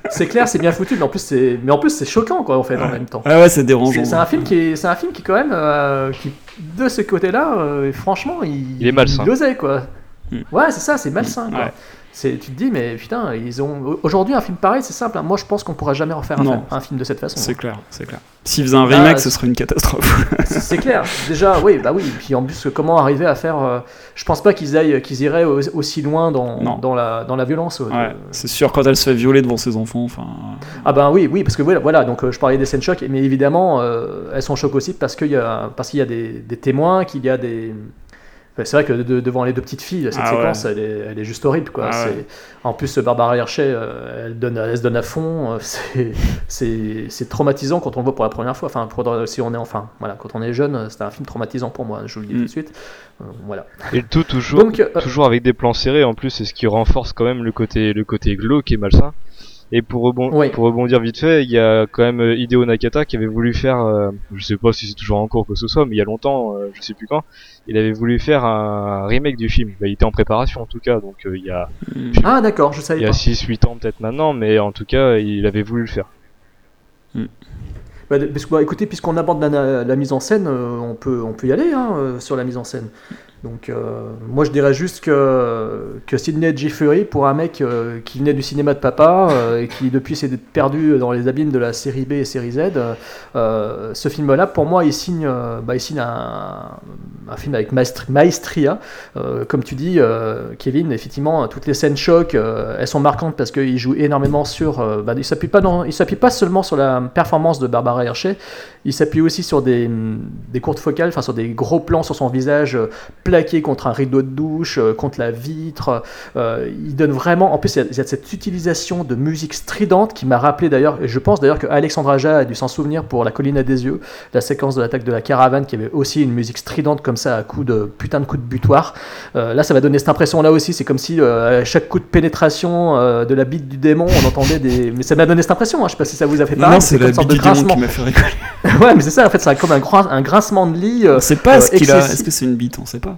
C'est clair, c'est bien foutu, mais en plus c'est, mais en plus c'est choquant quoi en fait en même temps. Ah ouais, c'est dérangeant. C'est c'est un film qui est, c'est un film qui quand même, euh, qui de ce côté-là, euh, franchement, il, Il est malsain. Il osait quoi. Mm. Ouais, c'est ça, c'est malsain quoi. Ouais. C'est, tu te dis mais putain, ils ont aujourd'hui un film pareil, c'est simple. hein. Moi, je pense qu'on pourra jamais refaire un, Non. film- un film de cette façon. C'est clair, c'est clair. S'il faisait un Ah, remake, ce serait une catastrophe. C'est clair. Déjà, oui, bah oui. Puis en plus, comment arriver à faire euh, Je pense pas qu'ils aillent, qu'ils iraient au- aussi loin dans, dans la dans la violence. euh, de- c'est sûr, quand elle se fait violer devant ses enfants, enfin. Ah ben oui, oui, parce que voilà, donc euh, je parlais des scènes chocs, mais évidemment, euh, elles sont chocs aussi parce qu'il y a, parce qu'il y a des, des témoins, qu'il y a des... C'est vrai que de- devant les deux petites filles, cette Ah ouais. séquence, elle, est, elle est juste horrible. Quoi. Ah C'est- ouais. En plus, Barbara Hershey, euh, elle, donne, elle se donne à fond. euh, c'est- C'est c'est traumatisant quand on le voit pour la première fois. Enfin, pour- si on est, enfin, voilà, quand on est jeune, c'est un film traumatisant pour moi, je vous le dis Mm. tout de suite. Euh, voilà. Et le tout toujours, Donc, euh, toujours avec des plans serrés en plus, c'est ce qui renforce quand même le côté, le côté glauque et malsain. Et pour, rebon- Oui. pour rebondir vite fait, il y a quand même euh, Hideo Nakata qui avait voulu faire, euh, je sais pas si c'est toujours en cours que ce soit, mais il y a longtemps, euh, je sais plus quand, il avait voulu faire un remake du film. Bah, il était en préparation en tout cas, donc euh, il y a, Ah d'accord, je il savais y a pas. 6-8 ans peut-être maintenant, mais en tout cas, il avait voulu le faire. Bah, de- parce que, bah, écoutez, puisqu'on aborde la, la mise en scène, euh, on, peut, on peut y aller hein, euh, sur la mise en scène. Donc, euh, moi, je dirais juste que, que Sidney J. Fury, pour un mec euh, qui venait du cinéma de papa euh, et qui depuis s'est perdu dans les abîmes de la série B et série Z, ce film-là, pour moi, il signe, bah, il signe un, un film avec maestri- maestria. Comme tu dis, Kevin, effectivement, toutes les scènes choc, elles sont marquantes parce qu'il joue énormément sur. bah, il s'appuie pas s'appuie pas seulement sur la performance de Barbara Hershey, il s'appuie aussi sur des, des courtes focales, enfin sur des gros plans sur son visage plaqué contre un rideau de douche, euh, contre la vitre. Euh, il donne vraiment. En plus, il y, a, il y a cette utilisation de musique stridente qui m'a rappelé d'ailleurs, et je pense d'ailleurs que Alexandre Aja a dû s'en souvenir pour La colline à des yeux, la séquence de l'attaque de la caravane qui avait aussi une musique stridente comme ça à coup de putain de coup de butoir. Euh, là, ça va donner cette impression là aussi. C'est comme si à chaque coup de pénétration de la bite du démon, on entendait des. Mais ça m'a donné cette impression. Hein. Je sais pas si ça vous a fait pareil. non, c'est la sorte bite de grincement. qui m'a fait rigoler. ouais, mais c'est ça. En fait, c'est comme un, grin- un grincement de lit. euh, sait pas euh, ce qu'il a. excessif. Est-ce que c'est une bite? On sait pas.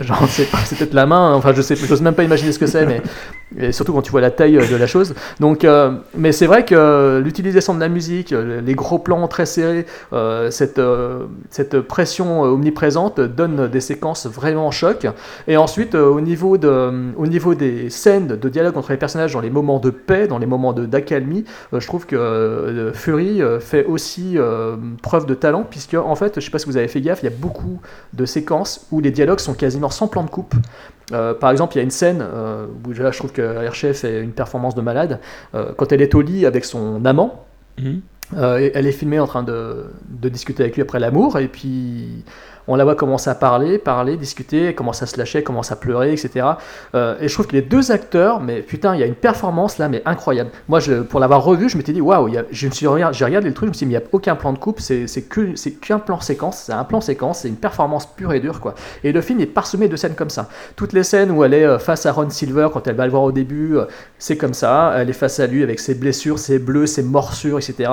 J'en sais pas, c'est peut-être la main, enfin je sais, j'ose même pas imaginer ce que c'est, mais surtout quand tu vois la taille euh, de la chose. Donc, euh, mais c'est vrai que euh, l'utilisation de la musique, les gros plans très serrés, cette, cette pression omniprésente donne des séquences vraiment choc. Et ensuite, au, niveau de, au niveau des scènes de dialogue entre les personnages dans les moments de paix, dans les moments d'accalmie, je trouve que Fury fait aussi preuve de talent, puisque en fait, je sais pas si vous avez fait gaffe, il y a beaucoup de séquences où les dialogues sont quasiment sans plan de coupe. Euh, par exemple, il y a une scène euh, où là, je trouve que Hershey fait une performance de malade. Euh, quand elle est au lit avec son amant, Mhm. elle est filmée en train de, de discuter avec lui après l'amour, et puis on la voit commencer à parler, parler, discuter, elle commence à se lâcher, elle commence à pleurer, etc. Euh, et je trouve que les deux acteurs, mais putain, il y a une performance là, mais incroyable. Moi, pour l'avoir revu, je m'étais dit, waouh, je me suis j'ai regardé le truc, je me suis dit, mais il n'y a aucun plan de coupe, c'est qu'un plan séquence, c'est un plan séquence, c'est une performance pure et dure, quoi. Et le film est parsemé de scènes comme ça. Toutes les scènes où elle est euh, face à Ron Silver, quand elle va le voir au début, euh, c'est comme ça. Elle est face à lui avec ses blessures, ses bleus, ses morsures, etc.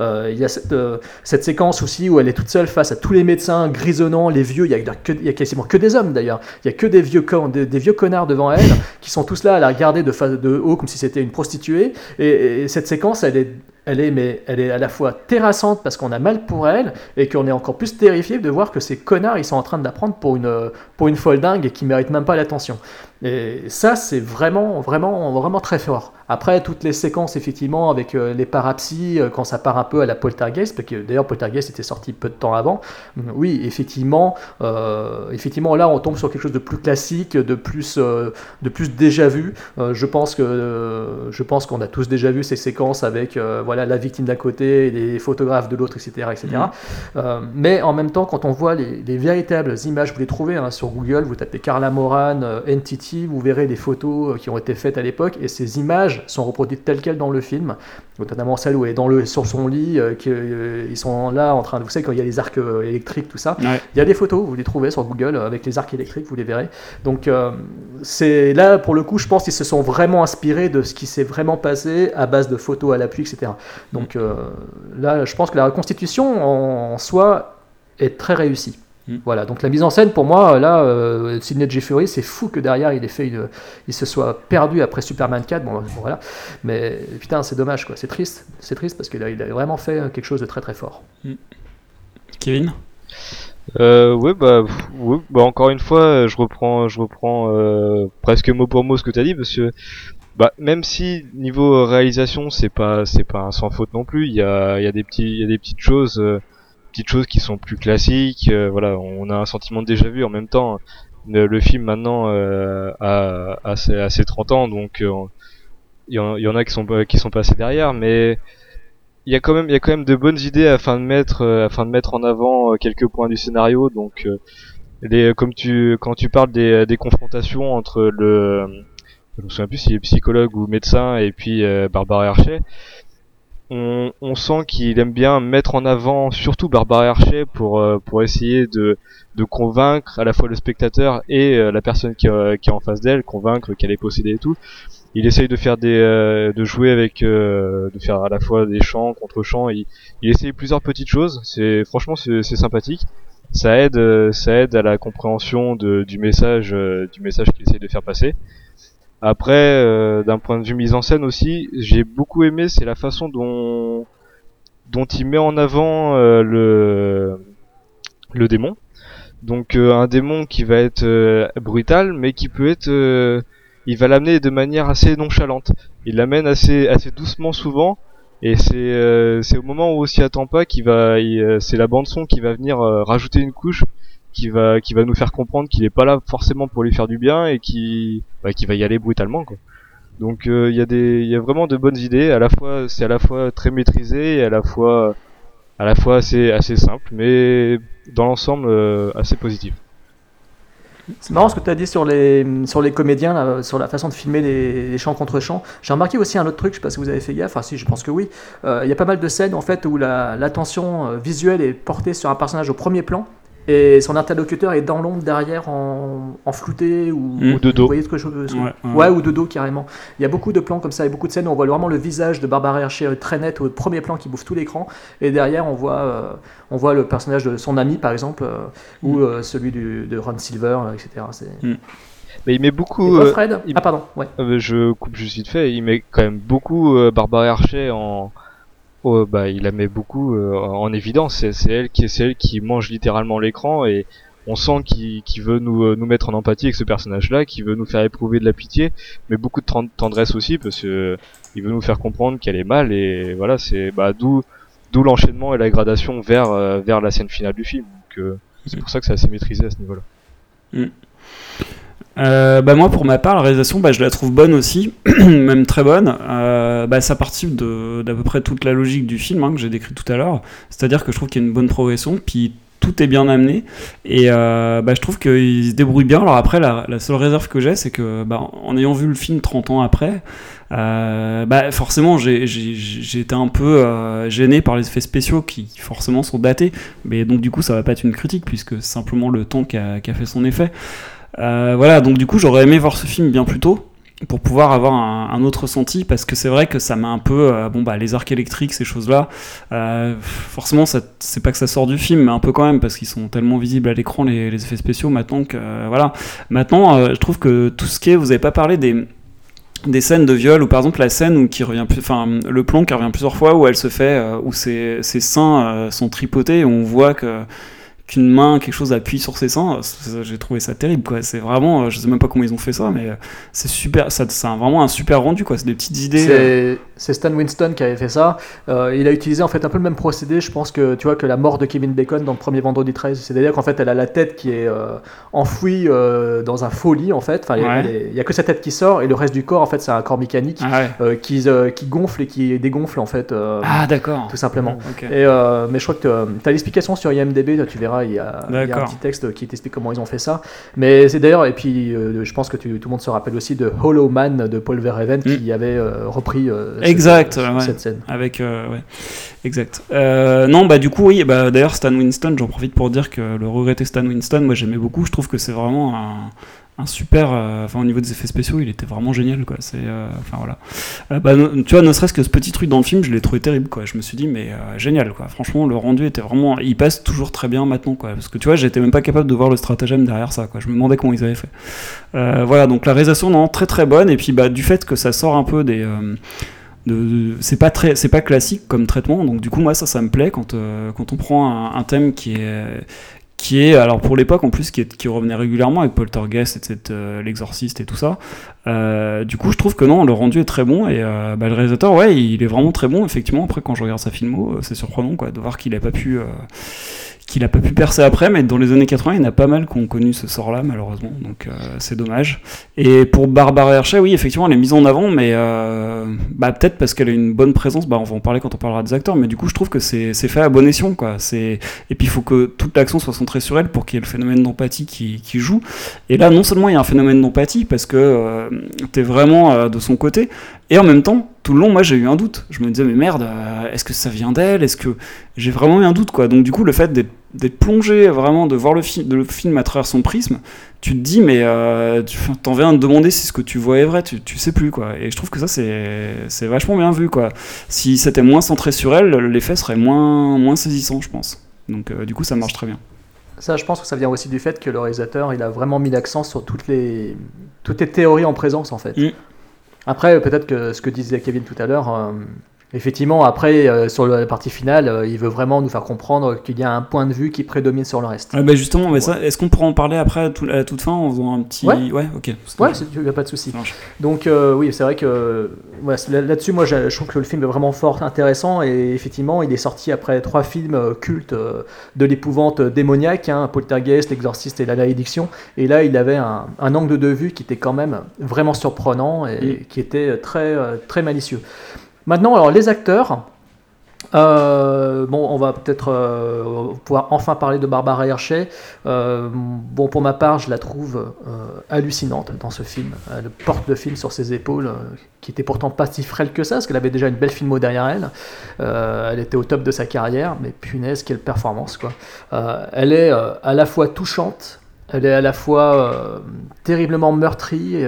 Il y a cette, cette séquence aussi où elle est toute seule face à tous les médecins grisonnants les vieux, il y a, quasiment que des hommes d'ailleurs. Il y a que des vieux, con- des, vieux connards devant elle qui sont tous là à la regarder de, de haut comme si c'était une prostituée. Et, et cette séquence, elle est, elle est, mais elle est à la fois terrassante parce qu'on a mal pour elle et qu'on est encore plus terrifié de voir que ces connards, ils sont en train de la prendre pour une, pour une folle dingue et qui mérite même pas l'attention. Et ça, c'est vraiment, vraiment, vraiment très fort. Après, toutes les séquences, effectivement, avec euh, les parapsies, euh, quand ça part un peu à la Poltergeist, parce que d'ailleurs Poltergeist était sorti peu de temps avant, mm, oui, effectivement, euh, effectivement, là, on tombe sur quelque chose de plus classique, de plus, de plus déjà vu. Je pense que, je pense qu'on a tous déjà vu ces séquences avec, voilà, la victime d'un côté, et les photographes de l'autre, etc., etc. Euh, mais en même temps, quand on voit les, les véritables images, vous les trouvez hein, sur Google, vous tapez Carla Moran, euh, Vous verrez les photos euh, qui ont été faites à l'époque, et ces images sont reproduites telles quelles dans le film, notamment celle où elle est dans le, sur son lit, euh, euh, ils sont là en train de, vous savez, quand il y a les arcs électriques, tout ça, Ouais. il y a des photos, vous les trouvez sur Google avec les arcs électriques, vous les verrez. Donc euh, c'est là, pour le coup, je pense qu'ils se sont vraiment inspirés de ce qui s'est vraiment passé à base de photos à l'appui, etc. Donc euh, là, je pense que la reconstitution en, en soi est très réussie. Mm. Voilà, donc la mise en scène, pour moi, là, euh, Sidney J. Fury, c'est fou que derrière il ait fait, une- il se soit perdu après Superman 4. Bon, bon, voilà, mais putain, c'est dommage, quoi. C'est triste, c'est triste parce qu'il a, il a vraiment fait quelque chose de très très fort. Kevin? Euh, ouais, bah, pff, ouais, bah, encore une fois, euh, je reprends, je reprends euh, presque mot pour mot ce que t'as dit, parce que, bah, même si niveau euh, réalisation, c'est pas, c'est pas un sans faute non plus. Il y a, il y a des petits, il y a des petites choses, euh, petites choses qui sont plus classiques. euh, voilà, on a un sentiment de déjà vu. En même temps, le, film maintenant euh, a, a, ses, a ses 30 ans, donc euh, il y, en, y en a qui sont, qui sont passés derrière, mais il y a quand même il y a quand même de bonnes idées afin de mettre euh, afin de mettre en avant euh, quelques points du scénario donc euh, les comme tu quand tu parles des, des confrontations entre le je me souviens plus s'il est psychologue ou médecin et puis Barbara Hershey on, sent qu'il aime bien mettre en avant surtout Barbara Hershey pour euh, pour essayer de de convaincre à la fois le spectateur et euh, la personne qui, euh, qui est en face d'elle convaincre qu'elle est possédée et tout. Il essaye de faire des de jouer avec de faire à la fois des chants contre chants. Il, il essaye plusieurs petites choses. C'est franchement c'est sympathique. Ça aide ça aide à la compréhension de, du message du message qu'il essaye de faire passer après euh, d'un point de vue mise en scène aussi j'ai beaucoup aimé c'est la façon dont dont il met en avant euh, le le démon donc euh, un démon qui va être euh, brutal mais qui peut être euh, il va l'amener de manière assez nonchalante. Il l'amène assez assez doucement souvent et c'est euh, au moment où on s'y attend pas qu'il va c'est la bande son qui va venir rajouter une couche qui va qui va nous faire comprendre qu'il est pas là forcément pour lui faire du bien et qui bah, qui va y aller brutalement quoi. Donc euh, il y a des il y a vraiment de bonnes idées à la fois c'est à la fois très maîtrisé et à la fois à la fois assez assez simple mais dans l'ensemble euh, assez positif. C'est marrant ce que tu as dit sur les, sur les comédiens, sur la façon de filmer les, les chants contre chants. J'ai remarqué aussi un autre truc, je sais pas si vous avez fait gaffe, enfin si, je pense que oui. Euh, Il y a pas mal de scènes en fait où la- l'attention visuelle est portée sur un personnage au premier plan et son interlocuteur est dans l'ombre derrière en, en flouté ou. Ou de dos. Vous voyez ce que je que- Ouais, ouais. ouais, ou de dos carrément. Il y a beaucoup de plans comme ça et beaucoup de scènes où on voit vraiment le visage de Barbara Hershey très net au premier plan qui bouffe tout l'écran et derrière on voit, euh, on voit le personnage de son ami par exemple euh, ou euh, celui du, de Ron Silver, euh, etc. C'est... Mais il met Et beaucoup euh, Fred il- Ah pardon, ouais. Euh, je coupe juste vite fait, il met quand même beaucoup euh, Barbara Hershey en oh, bah il la met beaucoup euh, en évidence, c'est elle qui c'est elle qui mange littéralement l'écran et on sent qu'il veut nous euh, nous mettre en empathie avec ce personnage-là, qu'il veut nous faire éprouver de la pitié, mais beaucoup de tendresse aussi parce que il veut nous faire comprendre qu'elle est mal et voilà, c'est bah d'où d'où l'enchaînement et la gradation vers euh, vers la scène finale du film. Donc euh, c'est pour ça que c'est assez maîtrisé à ce niveau-là. Euh, bah moi pour ma part la réalisation bah, je la trouve bonne aussi même très bonne. Euh, bah, ça participe d'à peu près toute la logique du film hein, que j'ai décrit tout à l'heure. C'est à dire que je trouve qu'il y a une bonne progression puis tout est bien amené. Et euh, bah, je trouve qu'il se débrouille bien. Alors après la, la seule réserve que j'ai c'est que bah, en ayant vu le film 30 ans après euh, bah, forcément j'ai été un peu euh, gêné par les effets spéciaux qui forcément sont datés. Mais donc du coup ça va pas être une critique puisque c'est simplement le temps qui a, qui a fait son effet voilà, donc du coup, j'aurais aimé voir ce film bien plus tôt. pour pouvoir avoir un, autre ressenti parce que c'est vrai que ça m'a un peu euh, bon bah les arcs électriques ces choses là forcément ça c'est pas que ça sort du film mais un peu quand même parce qu'ils sont tellement visibles à l'écran les, les effets spéciaux maintenant que euh, voilà maintenant euh, je trouve que tout ce qui est vous avez pas parlé des des scènes de viol ou par exemple la scène où qui revient enfin le plan qui revient plusieurs fois où elle se fait euh, où ses, ses seins euh, sont tripotés et on voit que qu'une main, quelque chose appuie sur ses seins, j'ai trouvé ça terrible quoi. C'est vraiment, euh, je sais même pas comment ils ont fait ça, mais euh, c'est super, ça, c'est vraiment un super rendu quoi. C'est des petites idées. euh, C'est c'est Stan Winston qui avait fait ça. Euh, il a utilisé en fait un peu le même procédé, je pense que tu vois que la mort de Kevin Bacon dans le premier Vendredi 13, c'est-à-dire qu'en fait elle a la tête qui est euh, enfouie euh, dans un faux lit en fait. Enfin, elle- Ouais. elle est- il y a que sa tête qui sort et le reste du corps en fait c'est un corps mécanique Ah ouais. euh, qui, euh, qui gonfle et qui dégonfle en fait. euh, Ah d'accord. tout simplement. Et, euh, mais je crois que tu as l'explication sur IMDB, tu verras, il y, a, il y a un petit texte qui t'explique comment ils ont fait ça. Mais c'est d'ailleurs, et puis euh, je pense que tu- tout le monde se rappelle aussi de Hollow Man de Paul Verhoeven qui avait euh, repris euh, cette- Exact, cette, ouais. cette scène. Avec, ouais, exact. Non, bah du coup, oui, bah d'ailleurs, Stan Winston, j'en profite pour dire que le regretté Stan Winston, moi j'aimais beaucoup, je trouve que c'est vraiment un, un super. euh, Enfin, au niveau des effets spéciaux, il était vraiment génial, quoi. C'est. euh, Enfin, voilà. Euh, bah, tu vois, ne serait-ce que ce petit truc dans le film, je l'ai trouvé terrible, quoi. Je me suis dit, mais génial, quoi. Franchement, le rendu était vraiment. Il passe toujours très bien maintenant, quoi. Parce que tu vois, j'étais même pas capable de voir le stratagème derrière ça, quoi. Je me demandais comment ils avaient fait. Voilà, donc la réalisation, non, très très bonne. Et puis, bah, du fait que ça sort un peu des. de, de- c'est pas très c'est pas classique comme traitement donc du coup moi ça ça me plaît quand quand on prend un thème qui est qui est alors pour l'époque en plus qui, est, qui revenait régulièrement avec Poltergeist etc euh, l'exorciste et tout ça Euh, du coup je trouve que non le rendu est très bon et euh, bah, le réalisateur ouais il est vraiment très bon effectivement. Après quand je regarde sa filmo euh, c'est surprenant quoi de voir qu'il a pas pu euh, qu'il a pas pu percer après, mais dans les années 80, il y en a pas mal qui ont connu ce sort-là, malheureusement, donc euh, c'est dommage. Et pour Barbara Hershey, oui, effectivement, elle est mise en avant, mais euh, bah, peut-être parce qu'elle a une bonne présence, bah, on va en parler quand on parlera des acteurs, mais du coup, je trouve que c'est fait à bon escient, quoi. Et puis, il faut que toute l'action soit centrée sur elle pour qu'il y ait le phénomène d'empathie qui, qui joue. Et là, non seulement il y a un phénomène d'empathie, parce que euh, t'es vraiment euh, de son côté, et en même temps, tout le long, moi, j'ai eu un doute. Je me disais, mais merde, euh, est-ce que ça vient d'elle? Est-ce que j'ai vraiment eu un doute, quoi? Donc, du coup, le fait d'être plongé, vraiment, de voir le, fi- de le film à travers son prisme, tu te dis, mais euh, tu t'en viens te demander si ce que tu vois est vrai, tu, tu sais plus, quoi. Et je trouve que ça, c'est vachement bien vu, quoi. Si c'était moins centré sur elle, l'effet serait moins, moins saisissant, je pense. Donc, euh, du coup, ça marche très bien. Ça, je pense que ça vient aussi du fait que le réalisateur, il a vraiment mis l'accent sur toutes les, toutes les théories en présence, en fait. Mm. Après, peut-être que ce que disait Kevin tout à l'heure, euh, effectivement, après, euh, sur la partie finale, euh, il veut vraiment nous faire comprendre qu'il y a un point de vue qui prédomine sur le reste. Ah, bah justement, mais ça, est-ce qu'on pourra en parler après à, tout- à toute fin en faisant un petit. Ouais. ok. Ouais, il n'y a pas de souci. Donc euh, oui, c'est vrai que voilà, là-dessus, moi, je, je trouve que le film est vraiment fort, intéressant, et effectivement, il est sorti après trois films cultes de l'épouvante démoniaque, hein, Poltergeist, L'Exorciste et La Malédiction, et là, il avait un, un angle de vue qui était quand même vraiment surprenant et qui était très très malicieux. Maintenant, alors les acteurs. Euh, bon, on va peut-être euh, pouvoir enfin parler de Barbara Hershey. Euh, bon, pour ma part, je la trouve hallucinante dans ce film. Elle porte le film sur ses épaules, qui était pourtant pas si frêle que ça, parce qu'elle avait déjà une belle filmo derrière elle. Elle était au top de sa carrière, mais punaise, quelle performance, quoi. Elle est à la fois touchante, elle est à la fois terriblement meurtrie.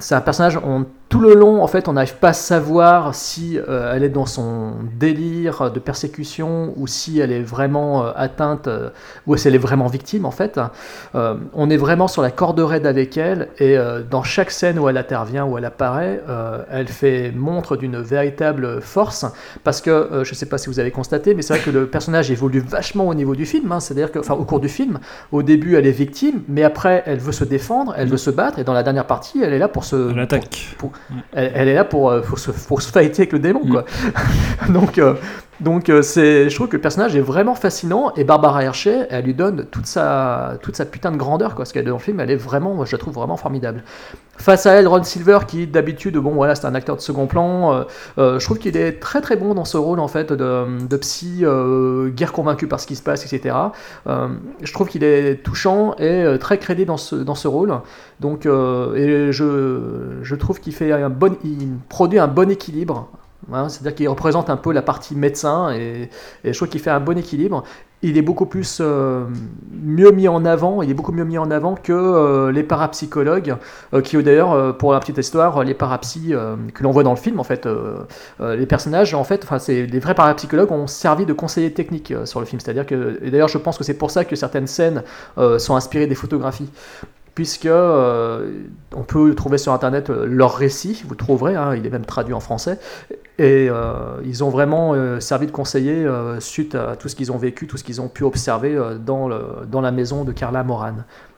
c'est un personnage, on, tout le long, en fait, on n'arrive pas à savoir si euh, elle est dans son délire de persécution ou si elle est vraiment euh, atteinte euh, ou si elle est vraiment victime, en fait. On est vraiment sur la corde raide avec elle et dans chaque scène où elle intervient, où elle apparaît, elle fait montre d'une véritable force parce que, je ne sais pas si vous avez constaté, mais c'est vrai que le personnage évolue vachement au niveau du film, hein, c'est-à-dire que, enfin, au cours du film, au début, elle est victime, mais après, elle veut se défendre, elle veut se battre, et dans la dernière partie, elle est là pour se. Elle attaque. pour- pour- elle, elle est là pour, euh, pour, se, pour se fighter avec le démon, quoi. donc, euh, donc euh, je trouve que le personnage est vraiment fascinant, et Barbara Hershey, elle lui donne toute sa, toute sa putain de grandeur, quoi. Ce qu'elle est dans le film, elle est vraiment, moi, je la trouve vraiment formidable. Face à elle, Ron Silver, qui d'habitude, bon voilà, c'est un acteur de second plan. euh, euh, je trouve qu'il est très très bon dans ce rôle en fait de, de psy, guère convaincu par ce qui se passe, etc. Je trouve qu'il est touchant et très crédible dans ce, dans ce rôle. Donc, et je, je trouve qu'il bon, produit un bon équilibre. Hein, C'est-à-dire qu'il représente un peu la partie médecin et, je trouve qu'il fait un bon équilibre. il est beaucoup plus euh, mieux mis en avant, il est beaucoup mieux mis en avant que euh, les parapsychologues, euh, qui d'ailleurs, euh, pour la petite histoire, les parapsy euh, que l'on voit dans le film, en fait, les personnages, en fait, enfin, c'est les vrais parapsychologues ont servi de conseillers techniques sur le film. C'est-à-dire que, et d'ailleurs, je pense que c'est pour ça que certaines scènes sont inspirées des photographies puisque on peut trouver sur internet leur récit, vous trouverez, hein, il est même traduit en français, et euh, ils ont vraiment euh, servi de conseiller euh, suite à tout ce qu'ils ont vécu, tout ce qu'ils ont pu observer dans, dans la maison de Carla Moran.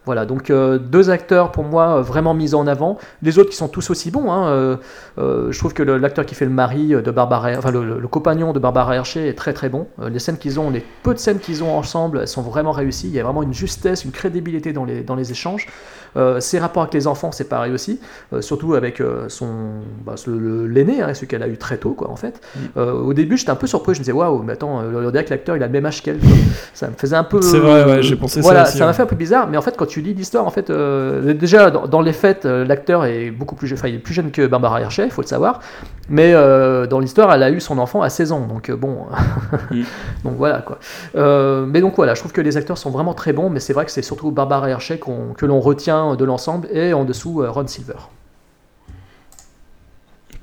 Voilà, donc deux acteurs pour moi vraiment mis en avant. Les autres qui sont tous aussi bons. hein, je trouve que l'acteur qui fait le mari de Barbara, enfin le, compagnon de Barbara Hershey est très très bon. Les scènes qu'ils ont, les peu de scènes qu'ils ont ensemble, elles sont vraiment réussies. Il y a vraiment une justesse, une crédibilité dans les, dans les échanges. Euh, ses rapports avec les enfants, c'est pareil aussi, Euh, surtout avec euh, son bah, le- l'aîné, hein, celui qu'elle a eu très tôt, quoi, en fait. Au début, j'étais un peu surpris. Je me disais, waouh, mais attends, on dirait que l'acteur il a le même âge qu'elle. Ça me faisait un peu. C'est vrai, ouais, j'ai pensé ça Voilà, ça m'a fait un peu bizarre, mais en fait, quand tu lis l'histoire, en fait, déjà dans, dans les faits, l'acteur est beaucoup plus jeune, enfin, il est plus jeune que Barbara Hershey, il faut le savoir, mais dans l'histoire, elle a eu son enfant à 16 ans, donc bon, Mm. donc voilà quoi. Mais donc voilà, je trouve que les acteurs sont vraiment très bons, mais c'est vrai que c'est surtout Barbara Hershey que l'on retient de l'ensemble, et en dessous euh, Ron Silver.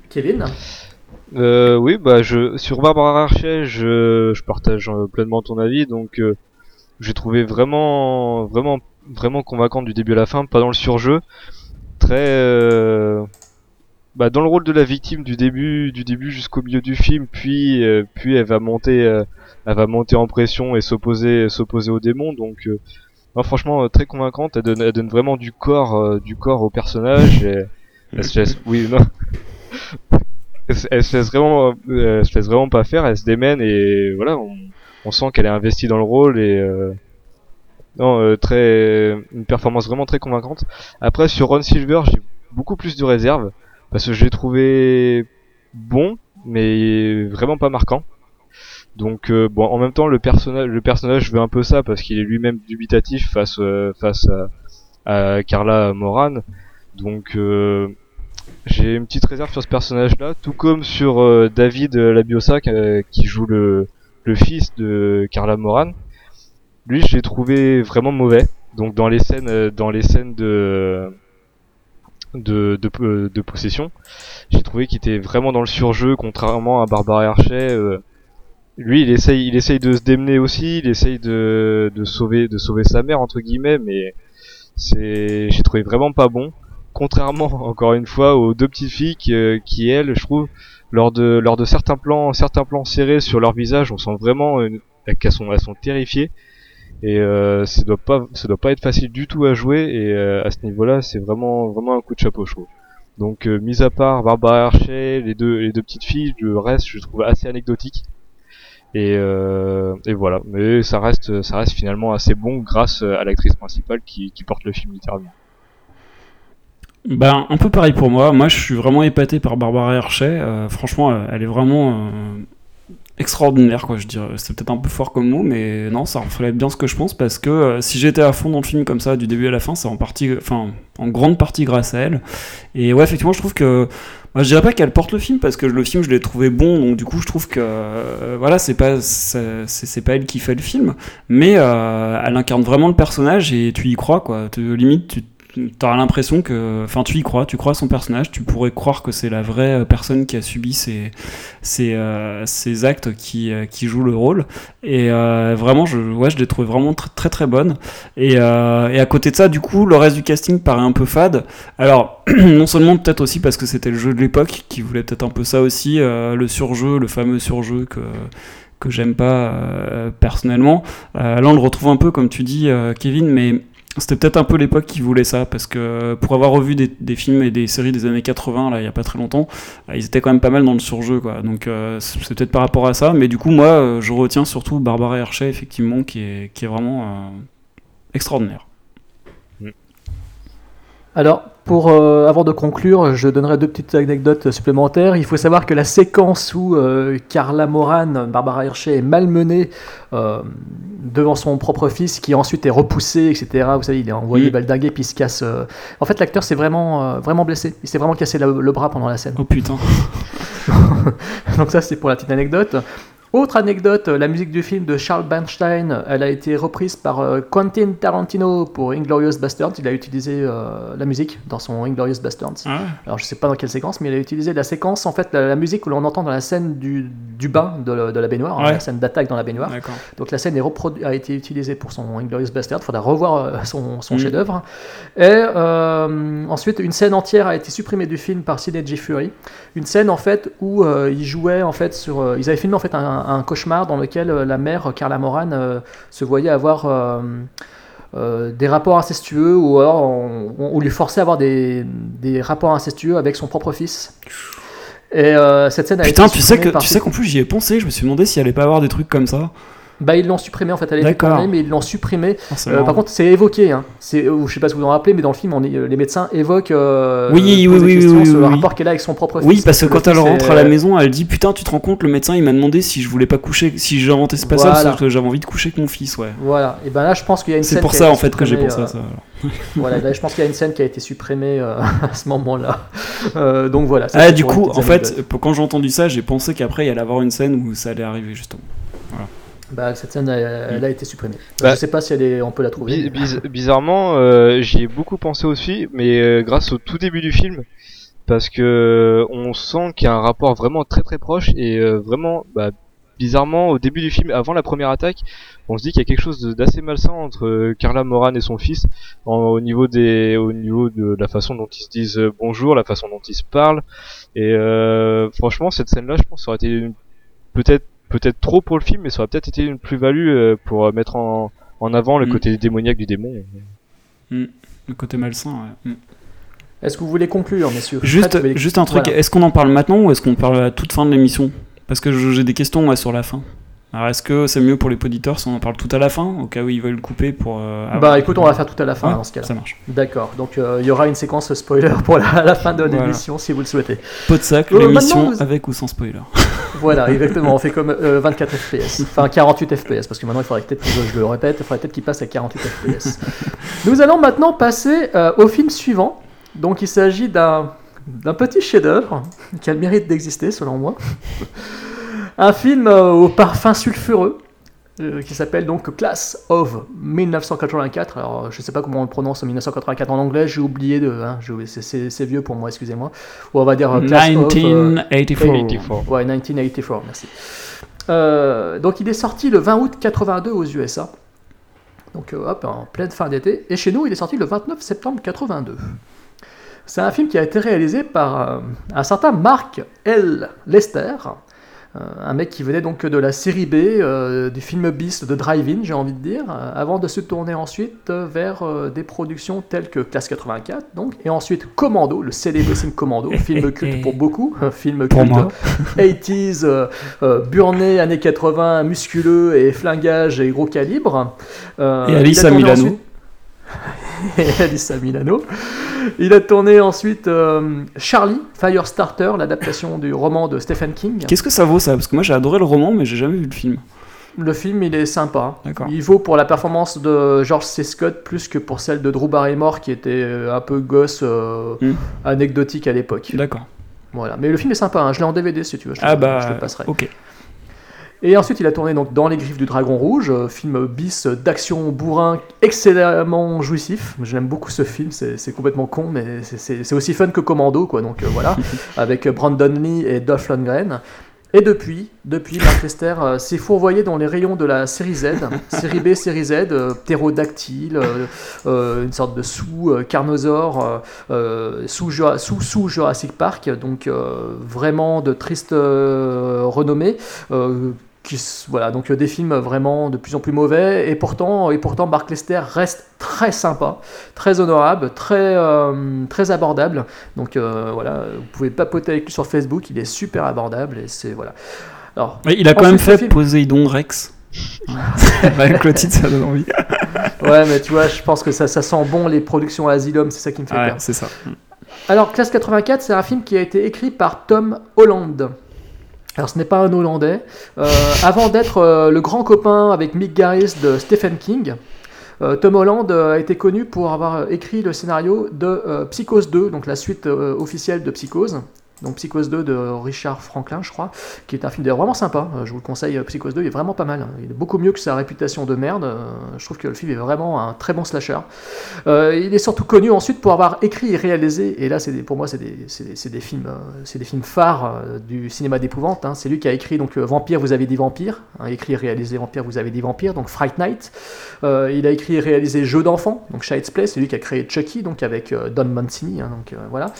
Kevin Euh, oui, bah je sur Barbara Hershey, je, partage euh, pleinement ton avis. Donc, j'ai trouvé vraiment, vraiment, vraiment convaincante du début à la fin, pas dans le surjeu, très, bah dans le rôle de la victime du début, du début jusqu'au milieu du film, puis, elle va monter, elle va monter en pression et s'opposer, s'opposer aux démons. Donc, franchement, euh, très convaincante. Elle donne, elle donne vraiment du corps, euh, du corps au personnage. Et, elle se laisse, oui, non elle se- laisse vraiment euh, elle se laisse vraiment pas faire elle se démène et voilà on, on sent qu'elle est investie dans le rôle et euh, non euh, très une performance vraiment très convaincante après sur Ron Silver j'ai beaucoup plus de réserves parce que je l'ai trouvé bon mais vraiment pas marquant donc euh, bon en même temps le personnage le personnage veut un peu ça parce qu'il est lui-même dubitatif face euh, face à, à Carla Moran donc euh, j'ai une petite réserve sur ce personnage-là, tout comme sur euh, David Labiosa euh, qui joue le, le fils de Carla Moran. Lui, je l'ai trouvé vraiment mauvais. Donc dans les scènes, dans les scènes de de, de, de possession, j'ai trouvé qu'il était vraiment dans le surjeu, contrairement à Barbara Hershey. Lui, il essaye, il essaye de se démener aussi, il essaye de, de sauver, de sauver sa mère entre guillemets, mais c'est, j'ai trouvé vraiment pas bon contrairement encore une fois aux deux petites filles qui, euh, qui, elles, je trouve, lors de lors de certains plans, certains plans serrés sur leur visage, on sent vraiment qu'elles sont elles sont terrifiées et euh, ça doit pas ça doit pas être facile du tout à jouer et euh, à ce niveau-là, c'est vraiment vraiment un coup de chapeau, je trouve. Donc euh, mis à part Barbara Hershey, les deux les deux petites filles, le reste je trouve assez anecdotique. Et, euh, et voilà, mais ça reste ça reste finalement assez bon grâce à l'actrice principale qui, porte le film littéralement. Ben, un peu pareil pour moi. Moi, je suis vraiment épaté par Barbara Hershey. Euh, franchement, euh, elle est vraiment euh, extraordinaire, quoi. Je dirais, c'est peut-être un peu fort comme mot, mais non, ça reflète bien ce que je pense parce que euh, si j'étais à fond dans le film comme ça, du début à la fin, c'est en partie, enfin, en grande partie grâce à elle. Et ouais, effectivement, je trouve que, je dirais pas qu'elle porte le film parce que le film, je l'ai trouvé bon, donc du coup, je trouve que, euh, voilà, c'est pas, c'est pas elle qui fait le film, mais euh, elle incarne vraiment le personnage et tu y crois, quoi. Limite, tu T'auras l'impression que, enfin, tu y crois, tu crois à son personnage, tu pourrais croire que c'est la vraie euh, personne qui a subi ces, ces, euh, ces actes qui, euh, qui joue le rôle. Et vraiment, je, ouais, je l'ai trouvé vraiment très très, très bonne. Et, et à côté de ça, du coup, le reste du casting paraît un peu fade. Alors, non seulement peut-être aussi parce que c'était le jeu de l'époque qui voulait peut-être un peu ça aussi, le surjeu, le fameux surjeu que que j'aime pas personnellement. Là, on le retrouve un peu comme tu dis, Kevin, mais c'était peut-être un peu l'époque qui voulait ça, parce que pour avoir revu des, films et des séries des années 80, là, il y a pas très longtemps, euh, ils étaient quand même pas mal dans le surjeu, quoi. Donc euh, c'est peut-être par rapport à ça, mais du coup, moi, euh, je retiens surtout Barbara Hershey, effectivement, qui est, qui est vraiment euh, extraordinaire. Alors, pour, euh, avant de conclure, je donnerai deux petites anecdotes supplémentaires. Il faut savoir que la séquence où euh, Carla Moran, Barbara Hershey, est malmenée euh, devant son propre fils, qui ensuite est repoussé, etc. Vous savez, il est envoyé Mhm. baldinguer, puis il se casse. En fait, l'acteur s'est vraiment, vraiment blessé. Il s'est vraiment cassé le bras pendant la scène. Oh putain. Donc ça, c'est pour la petite anecdote. Autre anecdote, la musique du film de Charles Bernstein, elle a été reprise par euh, Quentin Tarantino pour Inglorious Bastards. Il a utilisé euh, la musique dans son Inglorious Bastards. Ah Alors je sais pas dans quelle séquence, mais il a utilisé la séquence, en fait, la, la musique que l'on entend dans la scène du, du bain de, de la baignoire, hein, la scène d'attaque dans la baignoire. Donc la scène est a été utilisée pour son Inglorious Bastard. Il faudra revoir euh, son, son Mm. chef-d'œuvre. Et euh, ensuite, une scène entière a été supprimée du film par Sidney J. Fury. Une scène en fait où euh, ils jouaient en fait sur. euh, ils avaient filmé en fait un, un cauchemar dans lequel euh, la mère Carla Moran euh, se voyait avoir. euh, euh, des rapports incestueux ou alors on, on- lui forçait à avoir des, des rapports incestueux avec son propre fils. Et euh, cette scène a Putain, été tu sais que tu sais qu'en plus j'y ai pensé, je me suis demandé s'il allait pas avoir des trucs comme ça. Bah ils l'ont supprimé en fait, elle a été tournée mais ils l'ont supprimé. Ah, Euh, par contre c'est évoqué, hein. c'est, je sais pas si vous en rappelez, mais dans le film on est- les médecins évoquent euh, Oui, oui, oui, oui, sur le rapport qu'elle a avec son propre fils. Oui, parce que quand elle rentre à la maison, elle dit Putain, tu te rends compte, le médecin il m'a demandé si je voulais pas coucher, si j'inventais ce passage, Voilà. parce que j'avais envie de coucher avec mon fils, ouais. Voilà, et ben là je pense qu'il y a une C'est pour ça en fait que j'ai pensé à euh, ça. voilà, là je pense qu'il y a une scène qui a été supprimée euh, à ce moment-là. Euh, donc voilà. Ah, du coup, en fait, quand j'ai entendu ça, j'ai pensé qu'après il allait avoir une scène où ça allait arriver justement. Bah, cette scène elle, elle a été supprimée. Bah, je sais pas si elle est, on peut la trouver. Bi- biz- bizarrement, euh, j'y ai beaucoup pensé aussi, mais euh, grâce au tout début du film, parce que euh, on sent qu'il y a un rapport vraiment très très proche et euh, vraiment, bah, bizarrement, au début du film, avant la première attaque, on se dit qu'il y a quelque chose d'assez malsain entre euh, Carla Moran et son fils, en- au niveau des, au niveau de la façon dont ils se disent euh, bonjour, la façon dont ils se parlent, et euh, franchement, cette scène-là, je pense, ça aurait été peut-être peut-être trop pour le film, mais ça aurait peut-être été une plus-value euh, pour euh, mettre en, en avant le Mm. côté démoniaque du démon. Mm. Le côté malsain, ouais. Mm. Est-ce que vous voulez conclure, messieurs Juste, voulez- juste un truc, Voilà. est-ce qu'on en parle maintenant ou est-ce qu'on parle à la toute fin de l'émission? Parce que j'ai des questions moi, sur la fin. Alors est-ce que c'est mieux pour les auditeurs si on en parle tout à la fin, au cas où ils veulent couper pour... euh, Bah écoute, on va faire tout à la fin Ouais, dans ce cas-là. Ça marche. D'accord, donc euh, il y aura une séquence spoiler pour la, la fin de Voilà. l'émission si vous le souhaitez. Pot de sac, Euh, l'émission vous- avec ou sans spoiler. Voilà, exactement, on fait comme euh, 24 FPS, enfin 48 FPS, parce que maintenant il faudrait peut-être, que je, le répète, il faudrait peut-être qu'il passe à 48 FPS. Nous allons maintenant passer au film suivant. Donc il s'agit d'un, d'un petit chef-d'œuvre qui a le mérite d'exister selon moi. Un film euh, au parfum sulfureux. euh, qui s'appelle donc Class of 1984. Alors, je sais pas comment on le prononce en 1984 en anglais, j'ai oublié de. hein, c'est- vieux pour moi, excusez-moi. Ou on va dire euh, Class of. euh, 1984. 84. Ouais, 1984, merci. Euh, donc il est sorti le 20 août 82 aux USA. Donc euh, hop, en pleine fin d'été. Et chez nous, il est sorti le 29 septembre 82. C'est un film qui a été réalisé par euh, un certain Mark L. Lester, euh, un mec qui venait donc de la série B, euh, du film Beast de Drive-In, j'ai envie de dire, euh, avant de se tourner ensuite euh, vers euh, des productions telles que Classe 84, donc, et ensuite Commando, le célébrissime Commando, film culte pour beaucoup, film culte moi. 80s, euh, euh, burné, années 80, musculeux et flingage et gros calibre. Euh, Et Alice à Milano. ensuite- et Milano. Il a tourné ensuite euh, Charlie, Firestarter, l'adaptation du roman de Stephen King. Qu'est-ce que ça vaut ça? Parce que moi j'ai adoré le roman, mais j'ai jamais vu le film. Le film, il est sympa. Il vaut pour la performance de George C. Scott plus que pour celle de Drew Barrymore, qui était euh, un peu gosse, euh, Hmm. anecdotique à l'époque. D'accord. Voilà. Mais le film est sympa, hein. je l'ai en DVD si tu veux. Je te, Ah bah, je te le passerai. ok. Et ensuite, il a tourné donc dans Les Griffes du Dragon Rouge, euh, film bis d'action bourrin excellemment jouissif. J'aime beaucoup ce film, c'est complètement con, mais c'est- aussi fun que Commando, quoi. Donc euh, voilà, avec Brandon Lee et Dolph Lundgren. Et depuis, depuis, Mark Lester euh, s'est fourvoyé dans les rayons de la série Z, série B, série Z, euh, ptérodactyle, une sorte de sous-carnosaure, euh, euh, sous, Jura- sous, sous Jurassic Park, donc vraiment de triste renommée. Qui voilà, donc euh, des films vraiment de plus en plus mauvais, et pourtant, et pourtant Mark Lester reste très sympa, très honorable, très, euh, très abordable. Donc euh, voilà, vous pouvez papoter avec lui sur Facebook, il est super abordable, et c'est voilà. Alors, il a quand même fait film- Poséidon Rex. Avec le titre, ça donne envie. Ouais, mais tu vois, je pense que ça, ça sent bon les productions Asylum, c'est ça qui me fait Ouais, peur. c'est ça. Alors, Classe 84, c'est un film qui a été écrit par Tom Holland. Alors, ce n'est pas un Hollandais. Euh, avant d'être euh, le grand copain avec Mick Garris de Stephen King, euh, Tom Holland a été connu pour avoir écrit le scénario de Psychose 2, donc la suite officielle de Psychose. Donc Psychose 2 de Richard Franklin, je crois, qui est un film d'ailleurs vraiment sympa. Euh, Je vous le conseille, euh, Psychose 2 il est vraiment pas mal. Il est beaucoup mieux que sa réputation de merde. Euh, Je trouve que le film est vraiment un très bon slasher. Il est surtout connu ensuite pour avoir écrit et réalisé, et là c'est des- pour moi c'est des, des- des films, c'est des films phares du cinéma d'épouvante. hein. C'est lui qui a écrit donc Vampire, vous avez dit Vampire, hein, écrit et réalisé Vampire, vous avez dit Vampire, donc Fright Night. Il a écrit et réalisé Jeux d'enfants, donc Child's Play, c'est lui qui a créé Chucky, donc avec Don Mancini, hein, donc voilà.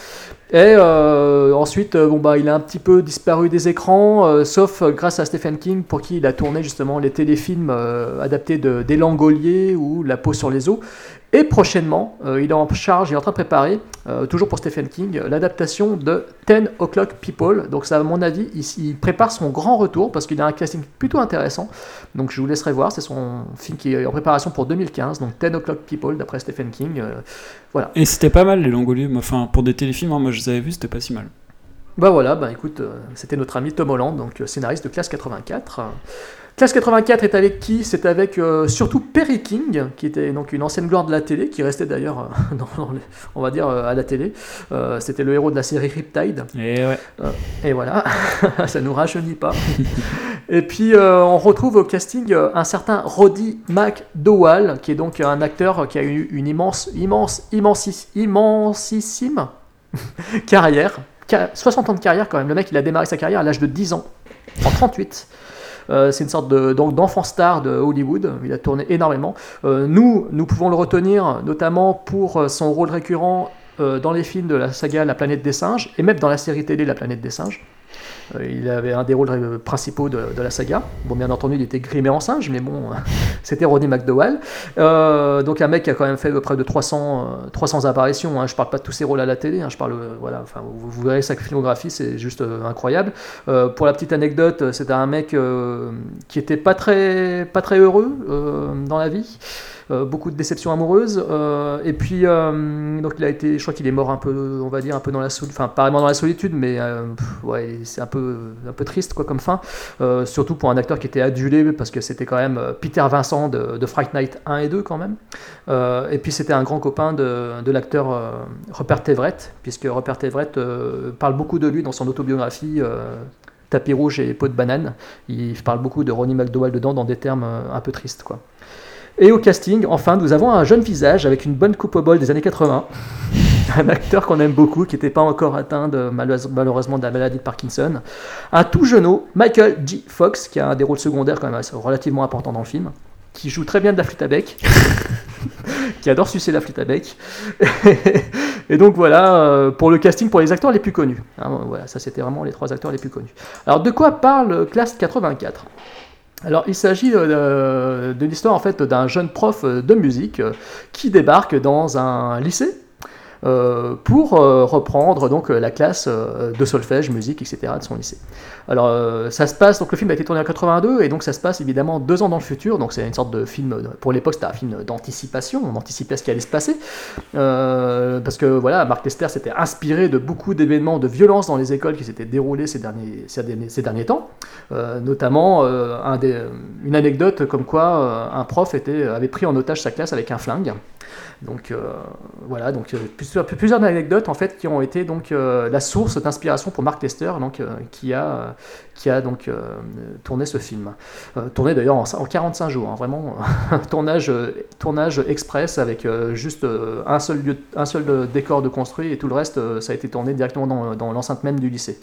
Et euh, ensuite, euh, bon bah, il a un petit peu disparu des écrans, euh, sauf grâce à Stephen King, pour qui il a tourné justement les téléfilms adaptés de Des ou La peau sur les os. Et prochainement, euh, il est en charge, il est en train de préparer, euh, toujours pour Stephen King, l'adaptation de 10 O'Clock People. Donc ça, à mon avis, il, prépare son grand retour parce qu'il a un casting plutôt intéressant. Donc je vous laisserai voir, c'est son film qui est en préparation pour 2015, donc 10 O'Clock People d'après Stephen King. euh, voilà. Et c'était pas mal les moi, enfin pour des téléfilms, hein, moi je les avais vus, c'était pas si mal. Bah voilà, bah écoute, euh, c'était notre ami Tom Holland, donc euh, scénariste de Classe 84. Euh, Classe 84 est avec qui? C'est avec euh, surtout Perry King, qui était donc une ancienne gloire de la télé, qui restait d'ailleurs, euh, on va dire, euh, à la télé. C'était le héros de la série Riptide. Et ouais. Euh, et voilà, ça nous rajeunit pas. et puis on retrouve au casting un certain Roddy McDowell, qui est donc un acteur qui a eu une immense, immense, immensis- immensissime carrière. Ca- 60 ans de carrière quand même. Le mec, il a démarré sa carrière à l'âge de 10 ans, en 38. Euh, c'est une sorte d'enfant star de Hollywood. Il a tourné énormément. Euh, nous, nous pouvons le retenir notamment pour euh, son rôle récurrent dans les films de la saga La planète des singes et même dans la série télé La planète des singes. Euh, il avait un des rôles euh, principaux de, la saga. Bon, bien entendu, il était grimé en singe, mais bon, c'était Roddy McDowell. Euh, donc un mec qui a quand même fait près de 300, euh, 300 apparitions. Hein. Je parle pas de tous ses rôles à la télé. hein. Je parle, euh, voilà, enfin, vous, verrez sa filmographie, c'est juste euh, incroyable. Euh, pour la petite anecdote, c'était un mec euh, qui était pas très, pas très heureux euh, dans la vie. Euh, beaucoup de déceptions amoureuses euh, et puis euh, donc il a été je crois qu'il est mort un peu on va dire un peu dans la solitude dans la solitude mais ouais c'est un peu un peu triste quoi comme fin surtout pour un acteur qui était adulé parce que c'était quand même Peter Vincent de, de Fright Night 1 et 2 quand même et puis c'était un grand copain de, de l'acteur Rupert Everett puisque Rupert Everett parle beaucoup de lui dans son autobiographie Tapis rouge et peau de banane. Il parle beaucoup de Ronnie McDowell dedans dans des termes un peu tristes. Quoi. Et au casting, enfin, nous avons un jeune visage avec une bonne coupe au bol des années 80. un acteur qu'on aime beaucoup, qui n'était pas encore atteint malheureusement- de la maladie de Parkinson. Un tout jeuneau, Michael G. Fox, qui a des rôles secondaires quand même relativement importants dans le film, qui joue très bien de la flûte à bec, qui adore sucer la flûte à bec. Et donc voilà, euh, pour le casting, pour les acteurs les plus connus. Hein, voilà, ça c'était vraiment les trois acteurs les plus connus. Alors de quoi parle Classe 84 alors, il s'agit euh, de l'histoire en fait d'un jeune prof de musique euh, qui débarque dans un lycée pour euh, reprendre donc euh, la classe euh, de solfège, musique, etc. de son lycée. Alors, euh, ça se passe donc le film a été tourné en 82 et donc ça se passe évidemment deux ans dans le futur. Donc c'est une sorte de film euh, pour l'époque c'était un film d'anticipation, on anticipait ce qui allait se passer Euh, parce que voilà, Mark Lester s'était inspiré de beaucoup d'événements de violence dans les écoles qui s'étaient déroulés ces derniers ces derniers, ces derniers temps. Euh, notamment euh, une anecdote comme quoi euh, un prof était, avait pris en otage sa classe avec un flingue. Donc euh, voilà, donc euh, plusieurs, anecdotes en fait qui ont été donc euh, la source d'inspiration pour Mark Lester, donc qui a qui a donc tourné ce film. Tourné d'ailleurs en, en 45 jours, hein, vraiment tournage tournage express avec juste un seul lieu, un seul décor de construit et tout le reste ça a été tourné directement dans, dans l'enceinte même du lycée.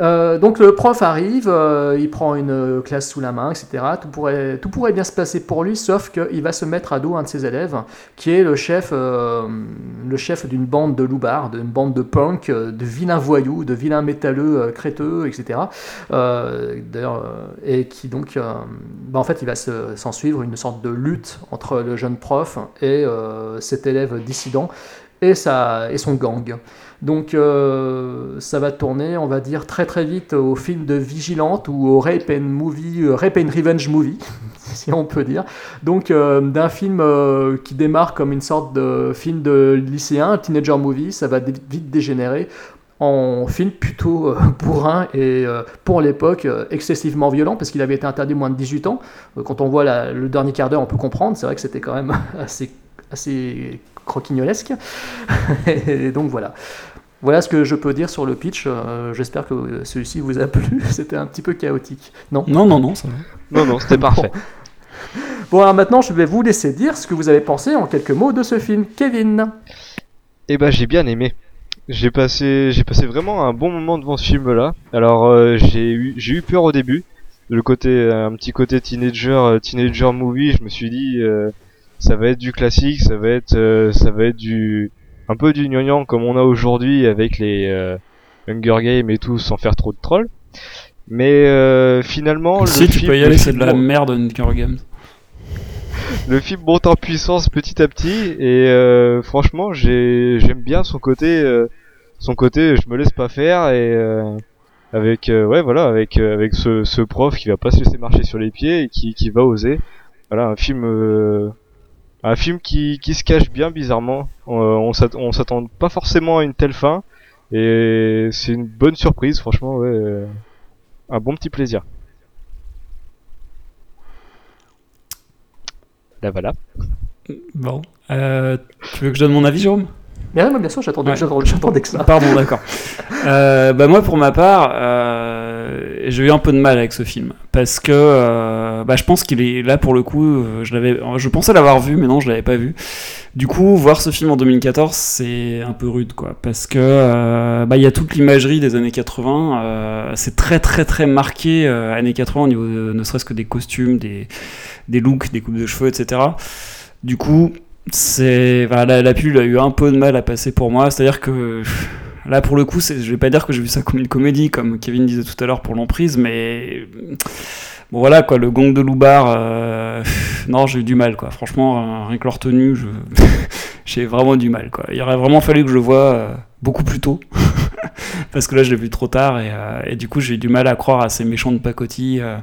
Euh, donc le prof arrive, euh, il prend une classe sous la main, etc. Tout pourrait, bien se passer pour lui, sauf qu'il va se mettre à dos un de ses élèves, qui est le chef, euh, chef d'une bande de loupards, d'une bande de punk, de vilains voyous, de vilains métalleux créteux, etc. Et qui donc, bah, en fait, il va se- s'en suivre une sorte de lutte entre le jeune prof et cet élève dissident et, sa, et son gang. Donc euh, ça va tourner, on va dire, très très vite au film de Vigilante ou au Rape and Movie, euh, Rape and Revenge Movie, si on peut dire. Donc euh, d'un film qui démarre comme une sorte de film de lycéen, un teenager movie, ça va vite dégénérer en film plutôt bourrin et pour l'époque excessivement violent parce qu'il avait été interdit moins de 18 ans. Quand on voit le dernier quart d'heure, on peut comprendre. C'est vrai que c'était quand même assez, assez croquignolesque. et donc voilà. Voilà ce que je peux dire sur le pitch. Euh, J'espère que celui-ci vous a plu. C'était un petit peu chaotique. Non Non, non, non, ça va. Non, non, c'était parfait. Bon, alors maintenant, je vais vous laisser dire ce que vous avez pensé en quelques mots de ce film. Kevin Eh ben, j'ai bien aimé. J'ai passé, j'ai passé vraiment un bon moment devant ce film-là. Alors, euh, j'ai eu, j'ai eu peur au début. Le côté, euh, un petit côté teenager, teenager movie. Je me suis dit, euh, ça va être du classique, ça va être, euh, ça va être du, un peu du gnangnan comme on a aujourd'hui avec les euh, Hunger Games et tout, sans faire trop de trolls. Mais euh, finalement, si le tu film, peux y le aller, c'est de la monte- merde Hunger Games. le film monte en puissance petit à petit et euh, franchement j'ai j'aime bien son côté euh, son côté je me laisse pas faire et euh, avec euh, ouais voilà avec euh, avec ce, ce prof qui va pas se laisser marcher sur les pieds et qui, qui va oser voilà un film euh, un film qui, qui se cache bien bizarrement. On s'attend pas forcément à une telle fin. Et c'est une bonne surprise franchement ouais euh, un bon petit plaisir. Là voilà. Bon. Euh, tu veux que je donne mon avis, Jérôme? Bien, bien sûr, j'attendais Ouais. j'attendais que ça. Pardon, d'accord. Euh, bah moi, pour ma part, euh, j'ai eu un peu de mal avec ce film parce que euh, bah, je pense qu'il est là pour le coup. euh, Je l'avais, je pensais l'avoir vu, mais non, je l'avais pas vu. Du coup, voir ce film en 2014, c'est un peu rude, quoi, parce que euh, bah il y a toute l'imagerie des années 80. euh, c'est très très très marqué euh, années 80 au niveau, de- ne serait-ce que des costumes, des des looks, des coupes de cheveux, etc. Du coup, c'est voilà, la, la pilule a eu un peu de mal à passer pour moi. C'est-à-dire que là, pour le coup, je vais pas dire que j'ai vu ça comme une comédie, comme Kevin disait tout à l'heure pour l'emprise, mais bon voilà quoi, le gang de Loubar, euh, non, j'ai eu du mal quoi. Franchement, euh, rien que leur tenue, je j'ai vraiment du mal quoi. Il aurait vraiment fallu que je le voie euh, beaucoup plus tôt. Parce que là, je l'ai vu trop tard et, euh, et du coup, j'ai eu du mal à croire à ces méchants de pacotille. euh,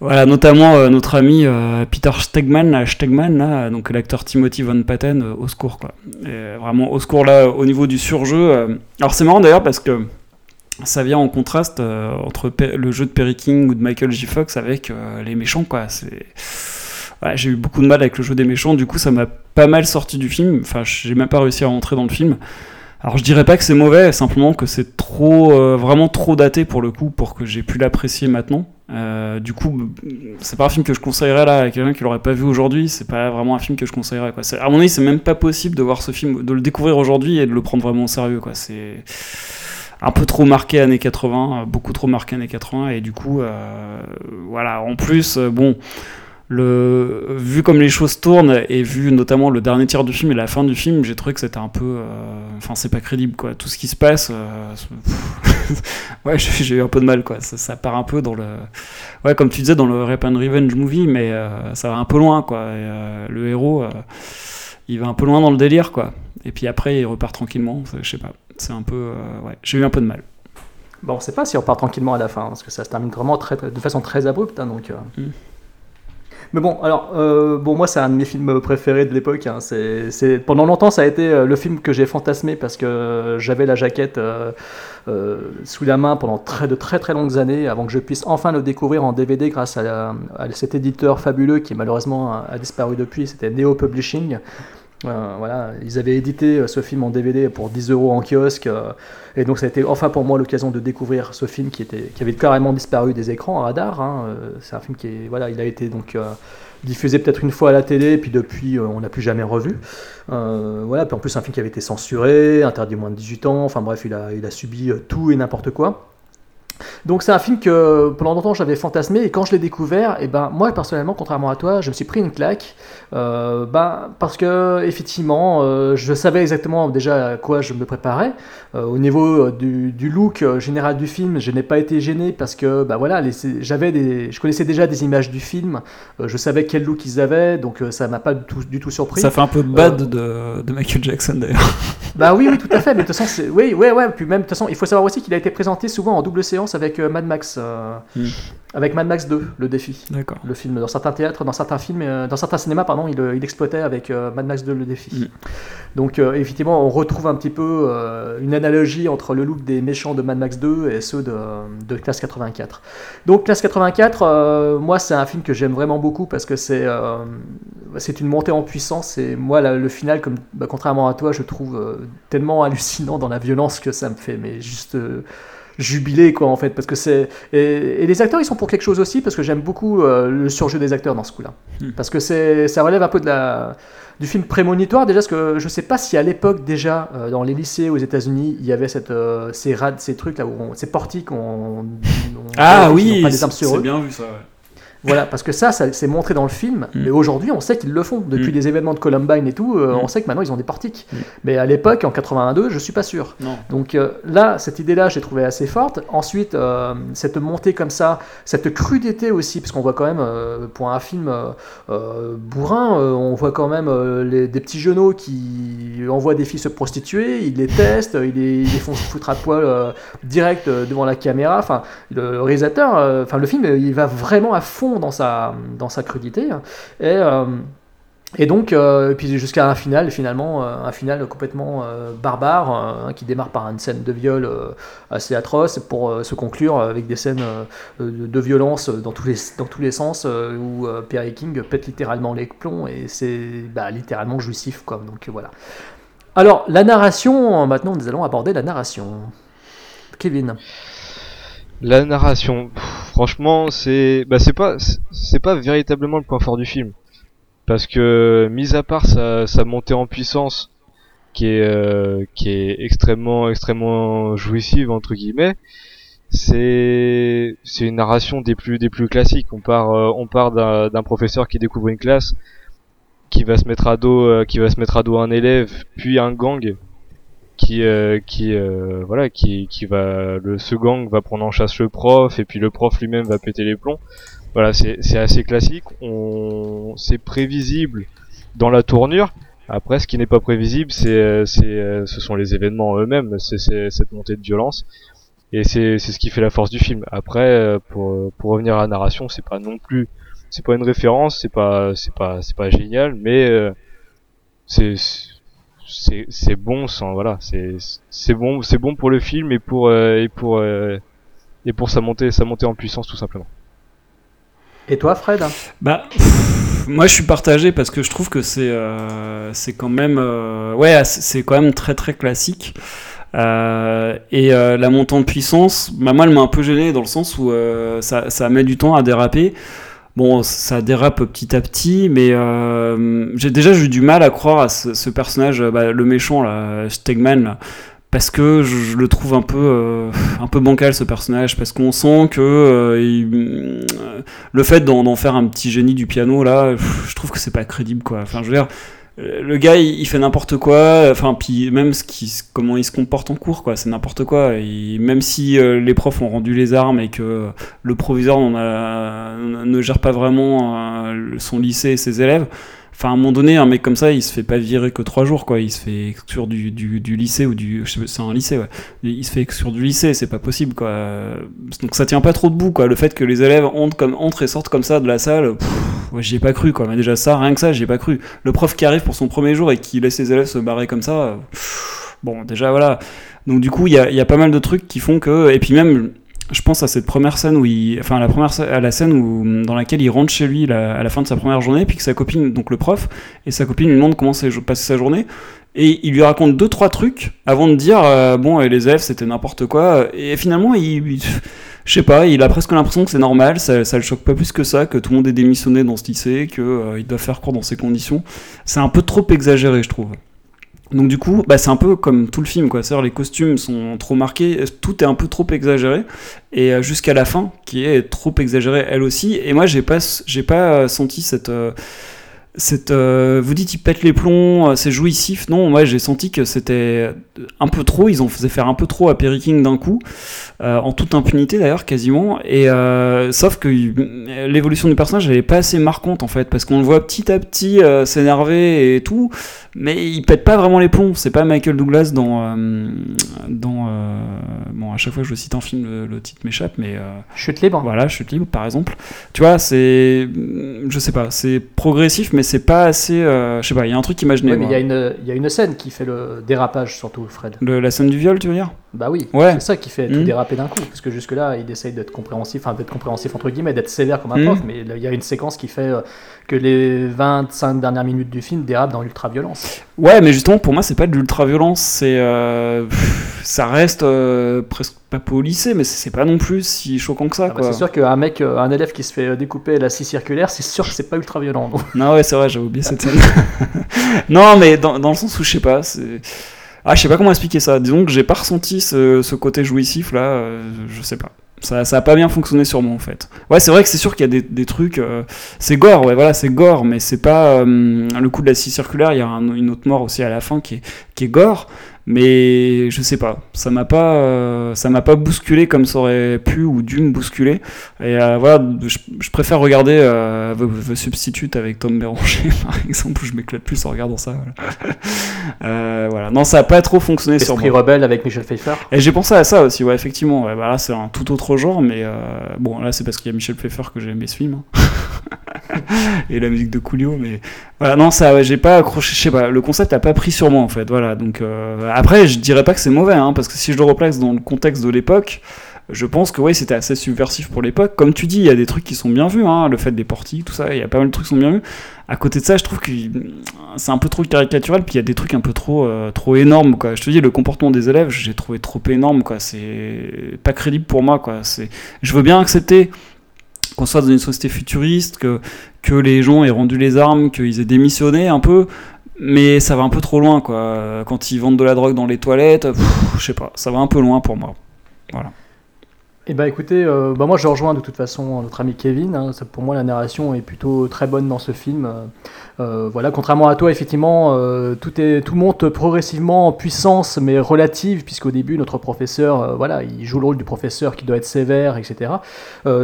voilà, notamment euh, notre ami euh, Peter Stegman, Stegman là, donc l'acteur Timothy Von Patten, euh, au secours quoi. Vraiment au secours là, au niveau du surjeu. Alors c'est marrant d'ailleurs parce que ça vient en contraste entre le jeu de Perry King ou de Michael J. Fox avec les méchants quoi. J'ai eu beaucoup de mal avec le jeu des méchants, du coup ça m'a pas mal sorti du film. Enfin, j'ai même pas réussi à rentrer dans le film. Alors je dirais pas que c'est mauvais, simplement que c'est trop, vraiment trop daté pour le coup, pour que j'ai pu l'apprécier maintenant. Euh, du coup, c'est pas un film que je conseillerais là à quelqu'un qui l'aurait pas vu aujourd'hui. C'est pas vraiment un film que je conseillerais. Quoi. À mon avis, c'est même pas possible de voir ce film, de le découvrir aujourd'hui et de le prendre vraiment au sérieux. C'est un peu trop marqué années 80, euh, beaucoup trop marqué années 80, et du coup, euh, voilà. En plus, euh, bon le vu comme les choses tournent et vu notamment le dernier tiers du film et la fin du film j'ai trouvé que c'était un peu euh, enfin c'est pas crédible quoi tout ce qui se passe euh, ouais j'ai eu un peu de mal quoi ça, ça part un peu dans le ouais comme tu disais dans le Rape and Revenge movie mais euh, ça va un peu loin quoi Et, euh, le héros il va un peu loin dans le délire quoi et puis après il repart tranquillement je sais pas c'est un peu ouais j'ai eu un peu de mal Bon, on sait pas si on part tranquillement à la fin, hein, parce que ça se termine vraiment très, de façon très abrupte. hein, donc, euh. Mm. Mais bon, alors, euh, bon, moi, c'est un de mes films préférés de l'époque. hein, c'est, Pendant longtemps, ça a été euh, le film que j'ai fantasmé parce que j'avais la jaquette euh, euh, sous la main pendant très, de très très longues années avant que je puisse enfin le découvrir en DVD grâce à, à cet éditeur fabuleux qui malheureusement a disparu depuis. C'était Neo Publishing. Euh, voilà, ils avaient édité euh, ce film en DVD pour 10 euros en kiosque, euh, et donc ça a été enfin pour moi l'occasion de découvrir ce film qui était qui avait carrément disparu des écrans radar. hein. C'est un film qui est voilà, il a été donc diffusé peut-être une fois à la télé, puis depuis on l'a plus jamais revu. Voilà, puis en plus un film qui avait été censuré, interdit moins de 18 ans. Enfin bref, il a il a subi tout et n'importe quoi. Donc c'est un film que pendant longtemps j'avais fantasmé et quand je l'ai découvert, et ben moi personnellement, contrairement à toi, je me suis pris une claque. Euh, ben, parce que effectivement, euh, je savais exactement déjà à quoi je me préparais. Euh, au niveau du, du look général du film, je n'ai pas été gêné parce que bah voilà, les- j'avais des, je connaissais déjà des images du film, je savais quel look ils avaient, donc ça m'a pas du tout, du tout surpris. ça fait un peu bad de, de Michael Jackson d'ailleurs Bah oui, oui, tout à fait. Mais de toute façon, oui, ouais, ouais. Puis même, de toute façon, il faut savoir aussi qu'il a été présenté souvent en double séance avec avec euh, Mad Max. euh, Hmm. Avec Mad Max 2, le défi. Le film, dans certains théâtres, dans certains films, euh, dans certains cinémas, pardon, il, exploitait avec euh, Mad Max 2, le défi. Mm. Donc, euh, effectivement, on retrouve un petit peu euh, une analogie entre le look des méchants de Mad Max 2 et ceux de, de Classe 84. Donc, Classe 84, euh, moi, c'est un film que j'aime vraiment beaucoup parce que c'est euh, c'est une montée en puissance. Et moi, la- le final, comme, bah, contrairement à toi, je trouve euh, tellement hallucinant dans la violence que ça me fait, mais juste. euh, jubilé quoi en fait parce que c'est et, et les acteurs ils sont pour quelque chose aussi parce que j'aime beaucoup euh, le surjeu des acteurs dans ce coup-là Hmm. parce que c'est ça relève un peu de la du film prémonitoire déjà parce que je sais pas si à l'époque déjà euh, dans les lycées aux États-Unis il y avait cette euh, ces rades ces trucs là où on, ces portiques où on, on- Ah on- oui, c'est bien vu ça. ouais. Voilà, parce que ça, ça c'est montré dans le film, Mm. mais aujourd'hui, on sait qu'ils le font. Depuis Mm. les événements de Columbine et tout, euh, Mm. on sait que maintenant, ils ont des portiques. Mm. Mais à l'époque, en 82, je suis pas sûr. Non. Donc euh, là, cette idée-là, j'ai trouvé assez forte. Ensuite, euh, cette montée comme ça, cette crudité aussi, parce qu'on voit quand même, euh, pour un film bourrin, euh, on voit quand même euh, les- des petits genoux qui envoient des filles se prostituer, ils les testent, ils les, ils les font se foutre à poil euh, direct euh, devant la caméra. Enfin, le, réalisateur, euh, enfin le film, il va vraiment à fond dans sa, dans sa crudité. Et, euh, et donc, euh, puis jusqu'à un final, finalement, euh, un final complètement barbare, hein, qui démarre par une scène de viol assez atroce, pour se conclure avec des scènes de, violence dans tous les, dans tous les sens, où Perry King pète littéralement les plombs, et c'est bah, littéralement jouissif. Quoi. Donc voilà. Alors, la narration, maintenant nous allons aborder la narration. Kevin. La narration, franchement, c'est bah pas c'est pas véritablement le point fort du film parce que mis à part sa, montée en puissance qui est euh, qui extrêmement extrêmement jouissive entre guillemets, c'est une narration des plus des plus classiques. On part euh, on part d'un professeur qui découvre une classe qui va se mettre à dos euh, qui va se mettre à dos un élève puis un gang qui euh, qui euh, voilà qui qui va le ce gang va prendre en chasse le prof et puis le prof lui-même va péter les plombs. Voilà c'est c'est assez classique. On c'est prévisible dans la tournure. Après ce qui n'est pas prévisible c'est euh, c'est euh, ce sont les événements eux-mêmes c'est cette montée de violence. Et c'est c'est ce qui fait la force du film. Après euh, pour pour revenir à la narration c'est pas non plus c'est pas une référence c'est pas c'est pas c'est pas génial mais c'est c'est c'est bon sans voilà c'est c'est bon c'est bon pour le film et pour euh, et pour euh, et pour sa montée sa montée en puissance tout simplement Et toi, Fred? Bah, pff, moi je suis partagé parce que je trouve que c'est euh, c'est quand même euh, ouais c'est c'est quand même très très classique. Euh, et euh, la montée en puissance, bah, moi elle m'a un peu gêné dans le sens où euh, ça, ça met du temps à déraper. Bon, ça dérape petit à petit, mais euh, j'ai déjà eu du mal à croire à ce, personnage, bah, le méchant là, Stegman, parce que je, le trouve un peu euh, un peu bancal ce personnage, parce qu'on sent que euh, euh, le fait d'en faire un petit génie du piano là, je trouve que c'est pas crédible quoi. Enfin, je veux dire, euh, le gars il, fait n'importe quoi, enfin puis même ce qui, comment il se comporte en cours quoi, c'est n'importe quoi. Et même si euh, les profs ont rendu les armes et que le proviseur ne gère pas vraiment euh, son lycée et ses élèves. Enfin, à un moment donné, un mec comme ça, il se fait pas virer que trois jours, quoi. Il se fait exclure du, du, du lycée ou du. C'est un lycée, ouais. Il se fait exclure du lycée, c'est pas possible, quoi. Donc ça tient pas trop debout, quoi. Le fait que les élèves entrent, comme, entrent et sortent comme ça de la salle, ouais, j'y ai pas cru, quoi. Mais déjà, ça, rien que ça, j'y ai pas cru. Le prof qui arrive pour son premier jour et qui laisse les élèves se barrer comme ça, pff, bon, déjà, voilà. Donc du coup, il y a, y a pas mal de trucs qui font que. Et puis même je pense à cette première scène où il, enfin à la première, à la scène où dans laquelle il rentre chez lui à la fin de sa première journée, puis que sa copine, donc le prof, et sa copine lui demande comment s'est jo- passé sa journée, et il lui raconte deux trois trucs avant de dire euh, bon et les élèves c'était n'importe quoi, et finalement il, il- je sais pas, il a presque l'impression que c'est normal, ça, le choque pas plus que ça, que tout le monde est démissionné dans ce lycée, que euh, doit faire cours dans ces conditions. C'est un peu trop exagéré, je trouve. Donc du coup, bah, c'est un peu comme tout le film, quoi. C'est-à-dire les costumes sont trop marqués, tout est un peu trop exagéré, et euh, jusqu'à la fin, qui est trop exagérée elle aussi. Et moi, j'ai pas, j'ai pas euh, senti cette, euh, cette, euh, vous dites il pète les plombs, euh, c'est jouissif. Non, moi j'ai senti que c'était un peu trop. Ils en faisaient faire un peu trop à Perry King d'un coup, euh, en toute impunité d'ailleurs quasiment. Et euh, sauf que l'évolution du personnage elle est pas assez marquante en fait, parce qu'on le voit petit à petit s'énerver et tout, mais il pète pas vraiment les plombs. C'est pas Michael Douglas dans dans bon, à chaque fois que je cite un film, le, le titre m'échappe, mais Chute libre. voilà, Chute libre par exemple. Tu vois, c'est, je sais pas, c'est progressif, mais c'est pas assez, euh, je sais pas, il y a un truc imaginaire. Ouais, mais il y, a une- il y a une scène qui fait le dérapage, surtout, Fred. la scène du viol, tu veux dire? Bah oui, Ouais. c'est ça qui fait tout Mhm. déraper d'un coup. Parce que jusque-là, il essaye d'être compréhensif, enfin d'être compréhensif entre guillemets, d'être sévère comme un Mhm. prof, mais il y a une séquence qui fait euh, que les 25 dernières minutes du film dérapent dans l'ultra-violence. Ouais, mais justement, pour moi, c'est pas de l'ultra-violence, c'est. euh, ça reste presque pas lycée, mais c'est pas non plus si choquant que ça, Ah bah, c'est sûr qu'un mec, euh, un élève qui se fait découper la scie circulaire, c'est sûr que c'est pas ultra-violent. non. Non, ouais, c'est vrai, j'avais oublié cette scène. non, mais dans, dans le sens où je sais pas, c'est. Ah, je sais pas comment expliquer ça. Disons que j'ai pas ressenti ce, ce côté jouissif là, euh, je sais pas. Ça, ça a pas bien fonctionné sur moi en fait. Ouais, c'est vrai que c'est sûr qu'il y a des, des trucs. euh, c'est gore, ouais, voilà, c'est gore, mais c'est pas. euh, le coup de la scie circulaire, il y a un- une autre mort aussi à la fin qui est, qui est gore, mais je sais pas. Ça m'a pas, euh, ça m'a pas bousculé comme ça aurait pu ou dû me bousculer. Et euh, voilà, je, je préfère regarder euh, The, The Substitute avec Tom Béranger, par exemple, où je m'éclate plus en regardant ça. Voilà. Euh, voilà. Non, ça a pas trop fonctionné sur Esprit moi. rebelle avec Michel Pfeiffer. Et j'ai pensé à ça aussi, ouais, effectivement. Ouais, bah là, c'est un tout autre genre, mais bon, là, c'est parce qu'il y a Michel Pfeiffer que j'ai aimé ce film. hein. Et la musique de Coolio, mais voilà, non, ça, ouais, j'ai pas accroché, je sais pas, le concept a pas pris sur moi, en fait, voilà. Donc, euh, après, je dirais pas que c'est mauvais, hein, parce que si je le replace dans le contexte de l'époque, je pense que oui, c'était assez subversif pour l'époque. Comme tu dis, il y a des trucs qui sont bien vus, hein, le fait des portiques, tout ça, il y a pas mal de trucs qui sont bien vus. À côté de ça, je trouve que c'est un peu trop caricatural, puis il y a des trucs un peu trop, euh, trop énormes, quoi. Je te dis, le comportement des élèves, j'ai trouvé trop énorme, quoi. C'est pas crédible pour moi, quoi. Je veux bien accepter qu'on soit dans une société futuriste, que, les gens aient rendu les armes, qu'ils aient démissionné un peu, mais ça va un peu trop loin, quoi. Quand ils vendent de la drogue dans les toilettes, je sais pas, ça va un peu loin pour moi. Voilà. Eh ben écoutez, euh, bah moi je rejoins de toute façon notre ami Kevin. hein. Pour moi, la narration est plutôt très bonne dans ce film. Euh, euh, voilà, contrairement à toi, effectivement, tout est tout monte progressivement en puissance, mais relative, puisqu'au début notre professeur, voilà, il joue le rôle du professeur qui doit être sévère, etc.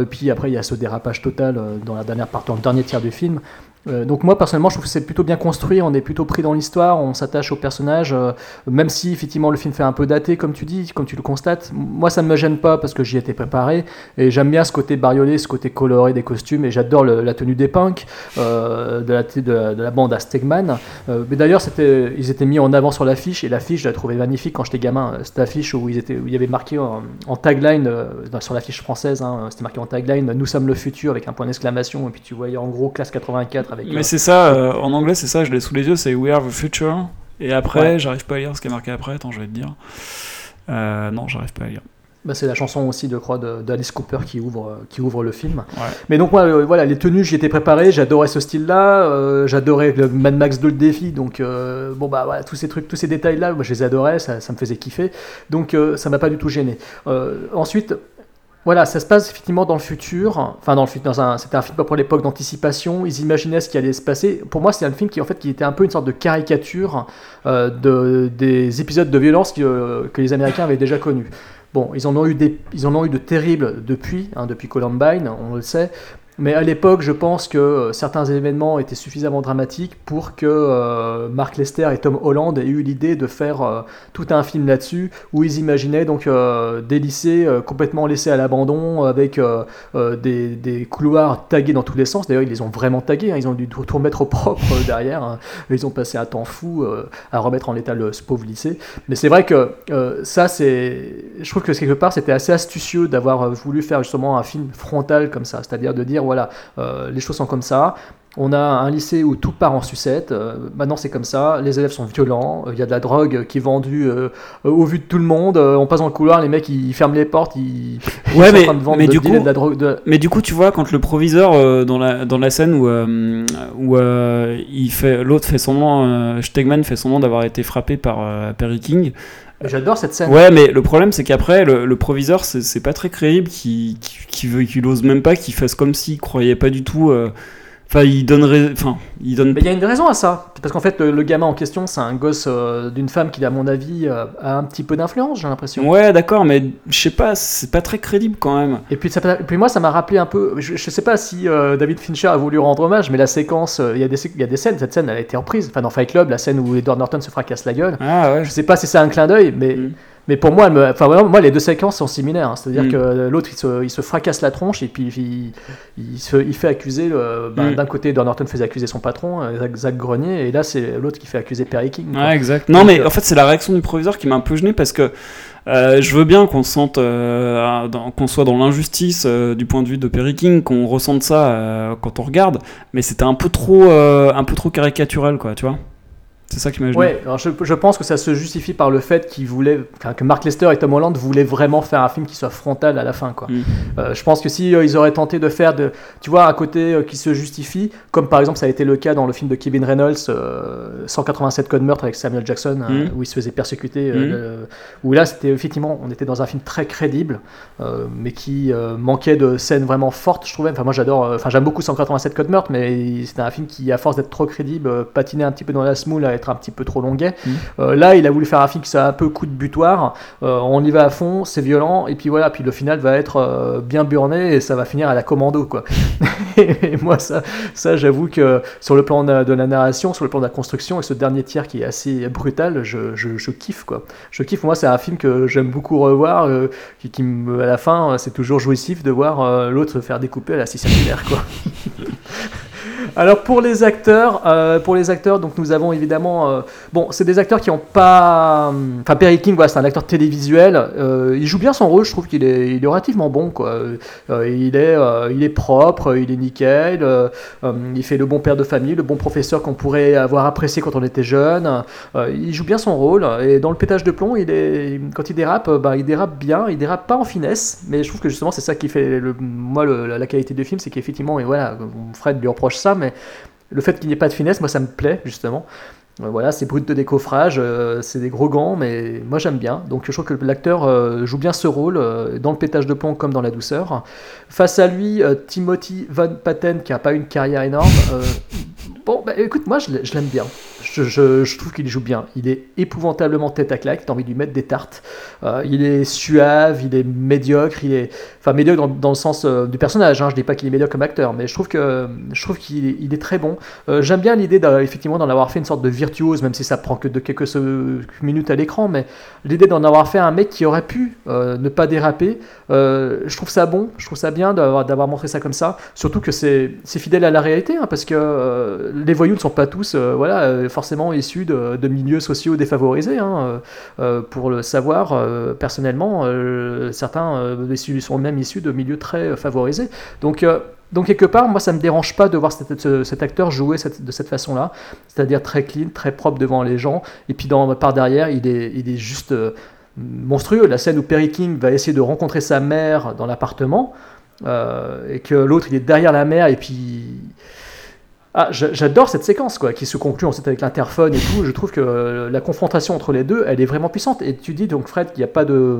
Puis après, il y a ce dérapage total dans la dernière partie, dans le dernier tiers du film. Euh, donc moi personnellement je trouve que c'est plutôt bien construit, on est plutôt pris dans l'histoire, on s'attache au personnage, euh, même si effectivement le film fait un peu daté comme tu dis, comme tu le constates, moi ça ne me gêne pas parce que j'y étais préparé et j'aime bien ce côté bariolé, ce côté coloré des costumes et j'adore la tenue des punks euh, de, la, de, la- de la bande à Stegman. Mais d'ailleurs ils étaient mis en avant sur l'affiche et l'affiche je la trouvais magnifique quand j'étais gamin, cette affiche où, ils étaient, où il y avait marqué en, tagline, sur l'affiche française, hein, c'était marqué en tagline Nous sommes le futur avec un point d'exclamation et puis tu voyais en gros classe 84 avec... Mais euh, c'est ça, euh, en anglais, c'est ça, je l'ai sous les yeux, c'est We are the future. Et après, Ouais. j'arrive pas à lire ce qui est marqué après, attends, je vais te dire. Euh, non, j'arrive pas à lire. Bah, c'est la chanson aussi, je crois, de- d'Alice Cooper qui ouvre, qui ouvre le film. Ouais. Mais donc, moi, euh, voilà, les tenues, j'y étais préparé, j'adorais ce style-là, euh, j'adorais le Mad Max 2 le défi, donc, euh, bon, bah, voilà, tous ces trucs, tous ces détails-là, je les adorais, ça, ça me faisait kiffer, donc, ça m'a pas du tout gêné. Ensuite, voilà, ça se passe effectivement dans le futur, enfin, dans le futur, c'était un film pour l'époque d'anticipation, ils imaginaient ce qui allait se passer. Pour moi, c'est un film qui, en fait, qui était un peu une sorte de caricature euh, de, des épisodes de violence que, que les Américains avaient déjà connus. Bon, ils en ont eu, des, ils en ont eu de terribles depuis, hein, depuis Columbine, on le sait. Mais à l'époque, je pense que euh, certains événements étaient suffisamment dramatiques pour que euh, Mark Lester et Tom Holland aient eu l'idée de faire euh, tout un film là-dessus, où ils imaginaient donc euh, des lycées complètement laissés à l'abandon, avec des, couloirs tagués dans tous les sens. D'ailleurs, ils les ont vraiment tagués, hein, ils ont dû tout, remettre au propre derrière. hein. Ils ont passé un temps fou à remettre en état le, ce pauvre lycée. Mais c'est vrai que ça, c'est. Je trouve que quelque part, c'était assez astucieux d'avoir voulu faire justement un film frontal comme ça. C'est-à-dire de dire, voilà, euh, les choses sont comme ça. On a un lycée où tout part en sucette. euh, maintenant, c'est comme ça. Les élèves sont violents. euh, Il y a de la drogue qui est vendue euh, au vu de tout le monde. on passe dans le couloir, les mecs ils ferment les portes. Ils, ils Ouais, sont mais- en train de vendre mais de du coup- de la drogue. de- Mais du coup, tu vois, quand le proviseur, dans, la, dans la scène où, où il fait, l'autre fait semblant, euh, Stegman fait semblant d'avoir été frappé par Perry King. J'adore cette scène. Ouais, mais le problème, c'est qu'après, le, proviseur, c'est, pas très crédible, veut, qu'il ose même pas, qu'il fasse comme s'il croyait pas du tout. euh, Enfin, il donnerait. Enfin, il donne. Mais il y a une raison à ça. Parce qu'en fait, le, le gamin en question, c'est un gosse euh, d'une femme qui, à mon avis, euh, a un petit peu d'influence, j'ai l'impression. Ouais, d'accord, mais je sais pas, c'est pas très crédible quand même. Et puis, ça, et puis moi, ça m'a rappelé un peu. Je, je sais pas si euh, David Fincher a voulu rendre hommage, mais la séquence, il y, a des il y a des scènes. Cette scène, elle a été reprise. Enfin, dans Fight Club, la scène où Edward Norton se fracasse la gueule. Ah ouais. Je sais pas si c'est un clin d'œil, mais Mm. Mais pour moi, me- enfin, moi, les deux séquences sont similaires. hein. C'est-à-dire Mm. que l'autre, il se, il se fracasse la tronche et puis il, il, se, il fait accuser. le- ben, Mm. D'un côté, Don Norton faisait accuser son patron, euh, Zach, Grenier, et là, c'est l'autre qui fait accuser Perry King. quoi. Ouais, exact. Non, Donc, mais euh, en fait, c'est la réaction du proviseur qui m'a un peu gêné parce que euh, je veux bien qu'on se sente, euh, qu'on soit dans l'injustice euh, du point de vue de Perry King, qu'on ressente ça euh, quand on regarde, mais c'était un peu trop, euh, un peu trop caricatural, quoi, tu vois. C'est ça qui m'a. Ouais, alors je, je pense que ça se justifie par le fait qu'il voulait, enfin, que Mark Lester et Tom Holland voulaient vraiment faire un film qui soit frontal à la fin, quoi. Mm. Euh, je pense que si euh, ils auraient tenté de faire, de, tu vois, un côté euh, qui se justifie, comme par exemple ça a été le cas dans le film de Kevin Reynolds, euh, 187 codes meurtre avec Samuel Jackson, Mm. où il se faisait persécuter, le- où là c'était effectivement, on était dans un film très crédible, mais qui manquait de scènes vraiment fortes, je trouvais. Enfin moi j'adore, enfin j'aime beaucoup 187 codes meurtre, mais c'était un film qui, à force d'être trop crédible, patinait un petit peu dans la smoule, être un petit peu trop longuet. Mm. Euh, là, il a voulu faire un film qui soit un peu coup de butoir. Euh, on y va à fond, c'est violent, et puis voilà, puis le final va être euh, bien burné et ça va finir à la commando, quoi. et moi, ça, ça j'avoue que sur le plan de, la narration, sur le plan de la construction, et ce dernier tiers qui est assez brutal, je, je, je kiffe, quoi. Je kiffe. Moi, c'est un film que j'aime beaucoup revoir, qui, qui me- à la fin, c'est toujours jouissif de voir l'autre se faire découper à la scie circulaire, quoi. Alors pour les acteurs, euh, pour les acteurs, donc nous avons évidemment, euh, bon, c'est des acteurs qui n'ont pas, hum, enfin Perry King, voilà, c'est un acteur télévisuel. euh, il joue bien son rôle, je trouve qu'il est, il est relativement bon, quoi. Il est, il est propre, il est nickel, hum, il fait le bon père de famille, le bon professeur qu'on pourrait avoir apprécié quand on était jeune. Il joue bien son rôle et dans le pétage de plomb, il est, quand il dérape, bah, il dérape bien, il dérape pas en finesse, mais je trouve que justement c'est ça qui fait le, moi la qualité du film, c'est qu'effectivement, et voilà, Fred lui reproche ça, mais le fait qu'il n'y ait pas de finesse, moi ça me plaît justement. Euh, Voilà, c'est brut de décoffrage, euh, c'est des gros gants, mais moi j'aime bien. Donc je trouve que l'acteur euh, joue bien ce rôle, dans le pétage de plomb comme dans la douceur. Face à lui, Timothy Van Patten, qui n'a pas une carrière énorme. bon, bah, écoute, moi je l'aime bien. Je, trouve qu'il joue bien. Il est épouvantablement tête à claque, t'as envie de lui mettre des tartes. Euh, il est suave, il est médiocre, il est. Enfin, médiocre dans, le sens euh, du personnage, hein, je dis pas qu'il est médiocre comme acteur, mais je trouve qu'il est, il est très bon. Euh, J'aime bien l'idée effectivement d'en avoir fait une sorte de virtuose, même si ça prend que de quelques minutes à l'écran, mais l'idée d'en avoir fait un mec qui aurait pu ne pas déraper, je trouve ça bon, je trouve ça bien d'avoir montré ça comme ça, surtout que c'est fidèle à la réalité, hein, parce que les voyous ne sont pas tous voilà, forcément issus de, milieux sociaux défavorisés. hein, euh, euh, pour le savoir, euh, personnellement, certains sont même issus de milieux très favorisés. Donc, donc quelque part, moi, ça me dérange pas de voir cet, ce- cet acteur jouer de cette façon-là, c'est-à-dire très clean, très propre devant les gens, et puis dans, par derrière, il est, il est juste monstrueux. La scène où Perry King va essayer de rencontrer sa mère dans l'appartement, et que l'autre, il est derrière la mère, et puis... Ah, j'a- j'adore cette séquence quoi, qui se conclut ensuite avec l'interphone et tout. Je trouve que euh, la confrontation entre les deux, elle est vraiment puissante. Et tu dis donc Fred qu'il n'y a pas de,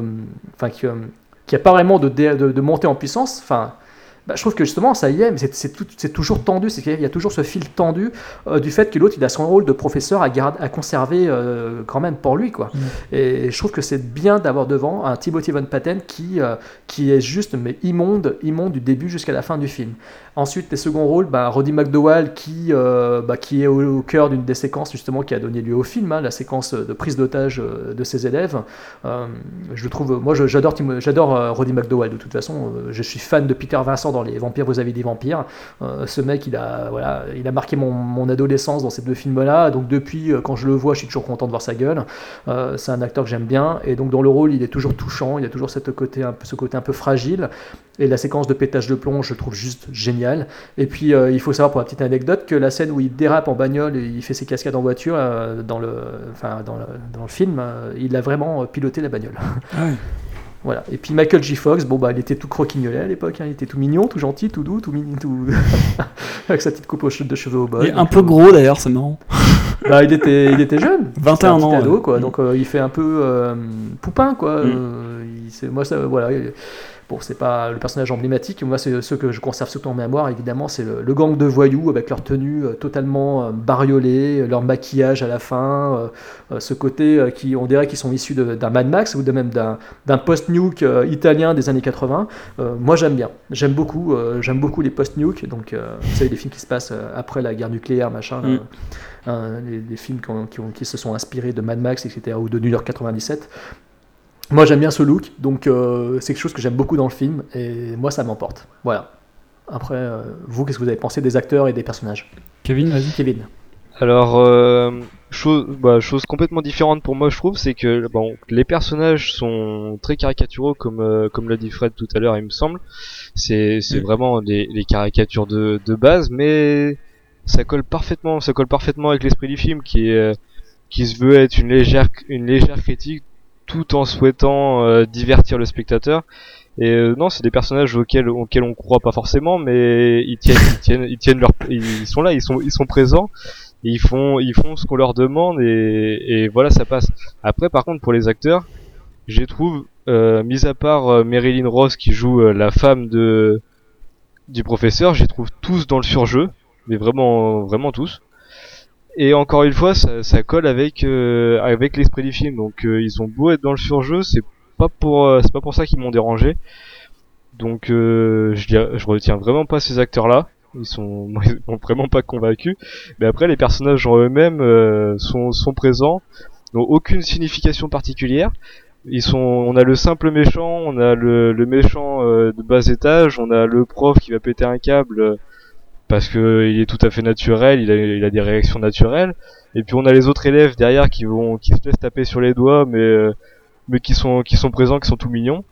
enfin qu'il n'y a pas vraiment de, de montée en puissance. Enfin, bah, je trouve que justement ça y est, mais c'est- toujours tendu. C'est qu'il y a toujours ce fil tendu euh, du fait que l'autre il a son rôle de professeur à, garde, à conserver euh, quand même pour lui quoi. Et je trouve que c'est bien d'avoir devant un Timothy Van Patten qui euh, qui est juste mais immonde, immonde du début jusqu'à la fin du film. Ensuite, les seconds rôles, bah, Roddy McDowall qui, bah, qui est au, au cœur d'une des séquences justement qui a donné lieu au film, hein, la séquence de prise d'otage de ses élèves. Je trouve, moi j'adore Roddy McDowall de toute façon. Je suis fan de Peter Vincent Les Vampires, vous avez des vampires. Euh, ce mec, il a, voilà, il a marqué mon, adolescence dans ces deux films-là. Donc depuis, euh, quand je le vois, je suis toujours content de voir sa gueule. Euh, c'est un acteur que j'aime bien. Et donc dans le rôle, il est toujours touchant. Il a toujours cette côté un peu, ce côté un peu fragile. Et la séquence de pétage de plomb, je trouve juste géniale. Et puis, il faut savoir pour la petite anecdote que la scène où il dérape en bagnole et il fait ses cascades en voiture dans, le, enfin, dans, le, film, il a vraiment piloté la bagnole. Ah ouais. Voilà. Et puis Michael J. Fox, bon bah il était tout croquignolet à l'époque, hein. il était tout mignon, tout gentil, tout doux, tout mignon, tout avec sa petite coupe de cheveux au bol. Il est un peu euh, gros d'ailleurs, c'est marrant. bah, il était, il était jeune. 21 C'était un ans, ado, ouais. quoi. Donc euh, il fait un peu euh, poupin, quoi. Mm. Euh, il- moi, ça, voilà. il- Bon, c'est pas le personnage emblématique. Moi, c'est ceux que je conserve surtout en mémoire, évidemment, c'est le, le gang de voyous avec leur tenue euh, totalement euh, bariolée, euh, leur maquillage à la fin, ce côté qui, on dirait qu'ils sont issus d'un Mad Max ou de même d'un post-nuke italien des années 80. Euh, moi, j'aime bien. J'aime beaucoup. j'aime beaucoup les post-nuke. Donc, vous savez, les films qui se passent après la guerre nucléaire, machin. Mm. hein, les, les films qui, ont- qui ont- qui se sont inspirés de Mad Max, etc., ou de New York 97. Moi j'aime bien ce look, donc euh, c'est quelque chose que j'aime beaucoup dans le film, et moi ça m'emporte. Voilà. Après, euh, vous, qu'est-ce que vous avez pensé des acteurs et des personnages? Kevin, vas-y. Kevin. Alors, euh, chose, bah, chose complètement différente pour moi, je trouve, c'est que bon, les personnages sont très caricaturaux, comme euh, comme l'a dit Fred tout à l'heure, il me semble. C'est c'est vraiment des, les caricatures de, de base, mais ça colle parfaitement, ça colle parfaitement avec l'esprit du film, qui est euh, qui se veut être une légère une légère critique, tout en souhaitant euh, divertir le spectateur. Et euh, non, c'est des personnages auxquels auxquels on croit pas forcément, mais ils tiennent ils tiennent ils tiennent leur ils sont là, ils sont ils sont présents ils font ils font ce qu'on leur demande et, voilà ça passe. Après par contre pour les acteurs, je trouve euh, mis à part euh, Marilyn Ross qui joue euh, la femme de du professeur, je les trouve tous dans le surjeu, mais vraiment vraiment tous. Et encore une fois, ça, ça colle avec euh, avec l'esprit du film. Donc euh, ils ont beau être dans le surjeu, c'est pas pour euh, c'est pas pour ça qu'ils m'ont dérangé. Donc euh, je dirais- je retiens vraiment pas ces acteurs là. Ils sont ils m'ont vraiment pas convaincu. Mais après les personnages en eux-mêmes euh, sont sont présents, n'ont aucune signification particulière. Ils sont on a le simple méchant, on a le, le méchant euh, de bas étage, on a le prof qui va péter un câble parce que il est tout à fait naturel, il a, il a des réactions naturelles. Et puis on a les autres élèves derrière qui vont qui se laissent taper sur les doigts, mais euh, mais qui sont qui sont présents, qui sont tout mignons.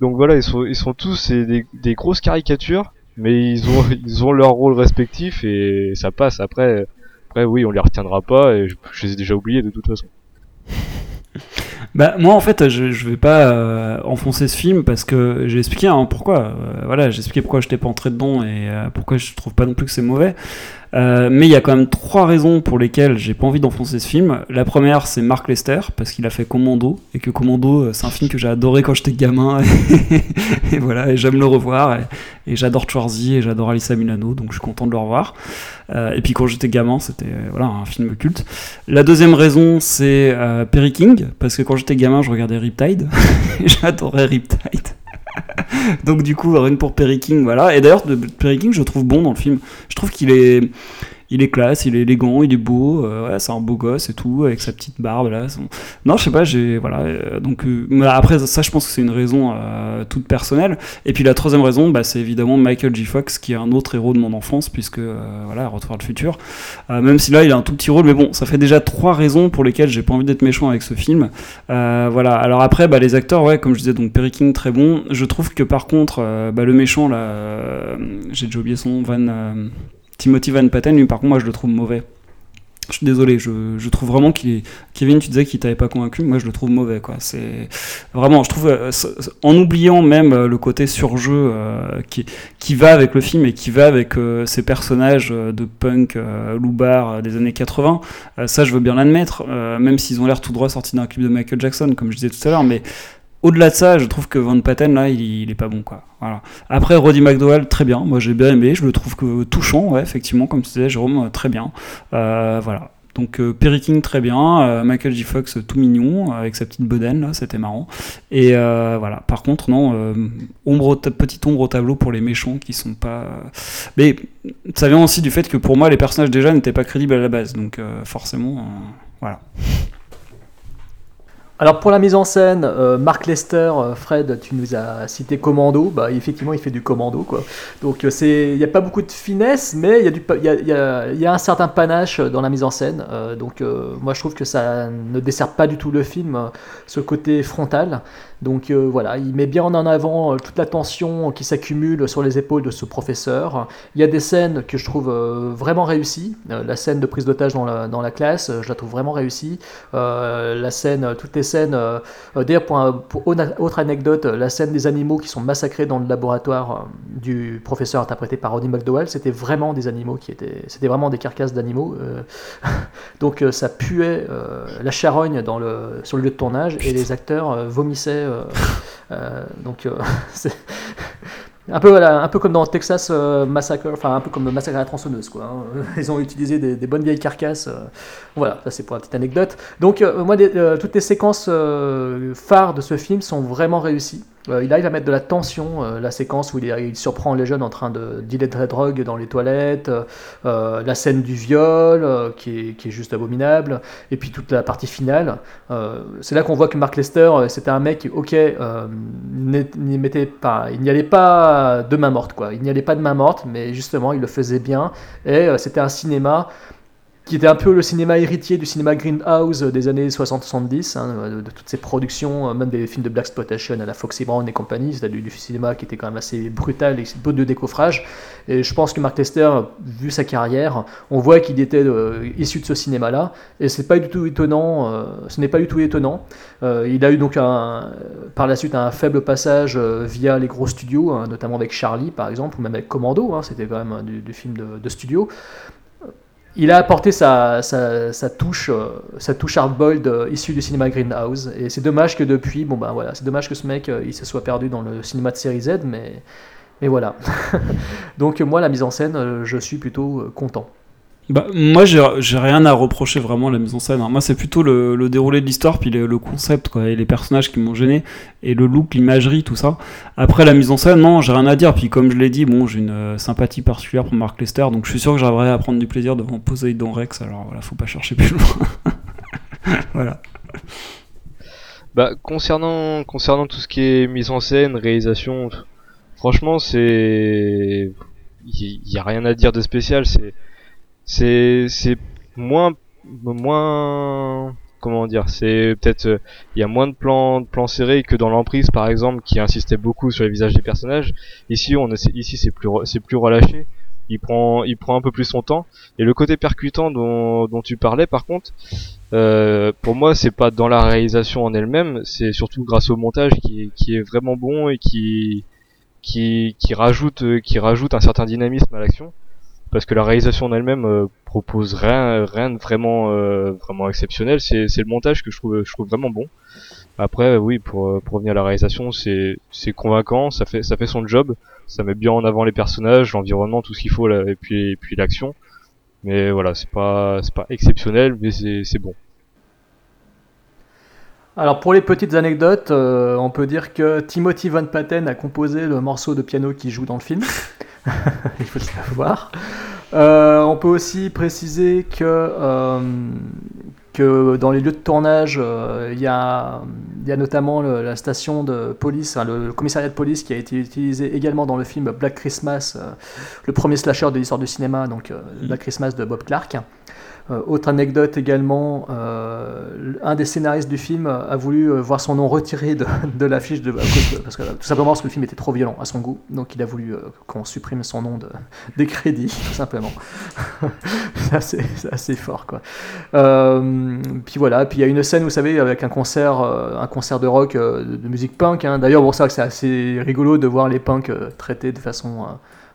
Donc voilà, ils sont ils sont tous des, des grosses caricatures, mais ils ont ils ont leur rôle respectif et ça passe. Après après oui, on les retiendra pas et je, je les ai déjà oubliés de toute façon. Bah moi en fait je, je vais pas euh, enfoncer ce film parce que j'ai expliqué hein, pourquoi. Euh, voilà, j'ai expliqué pourquoi je n'étais pas entré dedans et euh, pourquoi je trouve pas non plus que c'est mauvais. Euh, mais il y a quand même trois raisons pour lesquelles j'ai pas envie d'enfoncer ce film. La première c'est Mark Lester parce qu'il a fait Commando et que Commando euh, c'est un film que j'ai adoré quand j'étais gamin et, voilà et j'aime le revoir et, j'adore Schwarzy et j'adore Alissa Milano donc je suis content de le revoir. Euh, et puis quand j'étais gamin c'était euh, voilà un film culte. La deuxième raison c'est Perry King parce que quand j'étais gamin je regardais Riptide et j'adorais Riptide. Donc du coup, que pour Perry King, voilà. Et d'ailleurs, Perry King, je trouve bon dans le film. Je trouve qu'il est, il est classe, il est élégant, il est beau. euh, ouais, c'est un beau gosse et tout, avec sa petite barbe là. Non, je sais pas, j'ai voilà. euh, donc euh, après, ça, je pense que c'est une raison toute personnelle. Et puis la troisième raison, bah, c'est évidemment Michael J. Fox, qui est un autre héros de mon enfance, puisque voilà, Retour vers le futur. Même si là, il a un tout petit rôle, mais bon, ça fait déjà trois raisons pour lesquelles j'ai pas envie d'être méchant avec ce film. Voilà. Alors après, bah, les acteurs, ouais, comme je disais, donc Perry King très bon. Je trouve que par contre, bah, le méchant là, j'ai déjà oublié son Van, Timothy Van Patten, lui par contre, moi je le trouve mauvais. Je suis désolé, je, je trouve vraiment qu'il est. Kevin, tu disais qu'il t'avait pas convaincu, moi je le trouve mauvais, quoi. C'est vraiment, je trouve, euh, en oubliant même euh, le côté surjeu euh, qui, qui va avec le film et qui va avec ces personnages de punk euh, des années 80, euh, ça je veux bien l'admettre, même s'ils ont l'air tout droit sortis d'un clip de Michael Jackson, comme je disais tout à l'heure, mais au-delà de ça, je trouve que Van Patten là, il, il est pas bon quoi. Après Roddy McDowell, très bien. Moi j'ai bien aimé. Je le trouve que touchant, ouais, effectivement, comme tu disais, Jérôme, euh, très bien. Euh, voilà. Donc euh, Perry King très bien, euh, Michael J. Fox tout mignon avec sa petite bedaine là, c'était marrant. Et voilà. Par contre non, ombre petite ombre au tableau pour les méchants qui sont pas. Mais ça vient aussi du fait que pour moi les personnages déjà n'étaient pas crédibles à la base, donc forcément, voilà. Alors pour la mise en scène, euh, Mark Lester, euh, Fred, tu nous as cité Commando, bah effectivement il fait du Commando quoi. Donc euh, c'est, il n'y a pas beaucoup de finesse, mais il y, a un certain panache dans la mise en scène. Euh, donc euh, moi je trouve que ça ne dessert pas du tout le film, euh, ce côté frontal. Donc euh, voilà, il met bien en avant euh, toute la tension qui s'accumule sur les épaules de ce professeur. Il y a des scènes que je trouve euh, vraiment réussies. La scène de prise d'otage dans la, dans la classe, je la trouve vraiment réussie. La scène, toutes les scènes. D'ailleurs, pour, un- pour une autre anecdote, la scène des animaux qui sont massacrés dans le laboratoire du professeur interprété par Roddy McDowell, c'était vraiment des animaux qui étaient, c'était vraiment des carcasses d'animaux. donc ça puait la charogne dans le, sur le lieu de tournage et les acteurs vomissaient. Euh, euh, donc euh, un peu, voilà, un peu comme dans Texas Massacre, enfin un peu comme Massacre à la tronçonneuse quoi. hein. Ils ont utilisé des, bonnes vieilles carcasses. Voilà, ça c'est pour la petite anecdote. Donc moi, toutes les séquences phares de ce film sont vraiment réussies. Euh, il arrive à mettre de la tension, euh, la séquence où il, surprend les jeunes en train de dealer de la drogue dans les toilettes, euh, la scène du viol euh, qui, est, juste abominable, et puis toute la partie finale. Euh, c'est là qu'on voit que Mark Lester, euh, c'était un mec qui, ok, euh, mettait pas, il n'y allait pas de main morte, quoi. Il n'y allait pas de main morte, mais justement, il le faisait bien, et euh, c'était un cinéma qui était un peu le cinéma héritier du cinéma Greenhouse des années 60-70, hein, de, toutes ces productions, euh, même des films de Black Exploitation à la Foxy Brown et compagnie, c'est du, du cinéma qui était quand même assez brutal et peu de décoffrage. Et je pense que Mark Lester, vu sa carrière, on voit qu'il était euh, issu de ce cinéma-là, et c'est pas du tout étonnant. euh, ce n'est pas du tout étonnant. Il a eu donc par la suite un faible passage via les gros studios, hein, notamment avec Charlie par exemple, ou même avec Commando. hein, C'était quand même du, film de studio il a apporté sa, touche, euh, sa touche hardboiled euh, issue du cinéma Greenhouse. Et c'est dommage que depuis, bon ben voilà, c'est dommage que ce mec euh, il se soit perdu dans le cinéma de série Z, mais, mais voilà. Donc moi, la mise en scène, je suis plutôt content. Bah, moi, j'ai rien à reprocher vraiment à la mise en scène. hein. Moi, c'est plutôt le, déroulé de l'histoire, puis le, concept, quoi, et les personnages qui m'ont gêné, et le look, l'imagerie, tout ça. Après, la mise en scène, non, j'ai rien à dire. Puis, comme je l'ai dit, bon, j'ai une euh, sympathie particulière pour Mark Lester, donc je suis sûr que j'arriverai à prendre du plaisir devant Poseidon Rex. Alors voilà, faut pas chercher plus loin. voilà. Bah concernant concernant tout ce qui est mise en scène, réalisation, franchement c'est il y, a rien à dire de spécial, c'est c'est c'est moins moins comment dire, c'est peut-être euh, il y a moins de plans de plans serrés que dans l'emprise par exemple qui insistait beaucoup sur les visages des personnages. Ici on est, ici c'est plus c'est plus relâché. Il prend il prend un peu plus son temps et le côté percutant dont dont tu parlais par contre euh, pour moi, c'est pas dans la réalisation en elle-même, c'est surtout grâce au montage qui qui est vraiment bon et qui qui qui rajoute euh, qui rajoute un certain dynamisme à l'action. Parce que la réalisation en elle-même euh, propose rien rien de vraiment euh, vraiment exceptionnel. C'est le montage que je trouve je trouve vraiment bon. Après, oui, pour euh, pour revenir à la réalisation, c'est c'est convaincant, ça fait ça fait son job, ça met bien en avant les personnages, l'environnement, tout ce qu'il faut là, et puis et puis l'action. Mais voilà, c'est pas c'est pas exceptionnel, mais c'est c'est bon. Alors pour les petites anecdotes, euh, on peut dire que Timothy Van Patten a composé le morceau de piano qui joue dans le film. Il faut le savoir. Euh, on peut aussi préciser que, euh, que dans les lieux de tournage, euh, il y, y a notamment le- la station de police, hein, le, le commissariat de police qui a été utilisé également dans le film Black Christmas, le premier slasher de l'histoire du cinéma, donc Black Christmas de Bob Clark. Euh, autre anecdote également, euh, un des scénaristes du film a voulu euh, voir son nom retiré de, de l'affiche, de, parce que, tout simplement parce que le film était trop violent à son goût, donc il a voulu qu'on supprime son nom de, des crédits, tout simplement. c'est assez, fort, quoi. Puis voilà, puis il y a une scène, vous savez, avec un concert, un concert de rock, de, musique punk. hein. D'ailleurs, bon, c'est vrai que c'est assez rigolo de voir les punks traités de façon...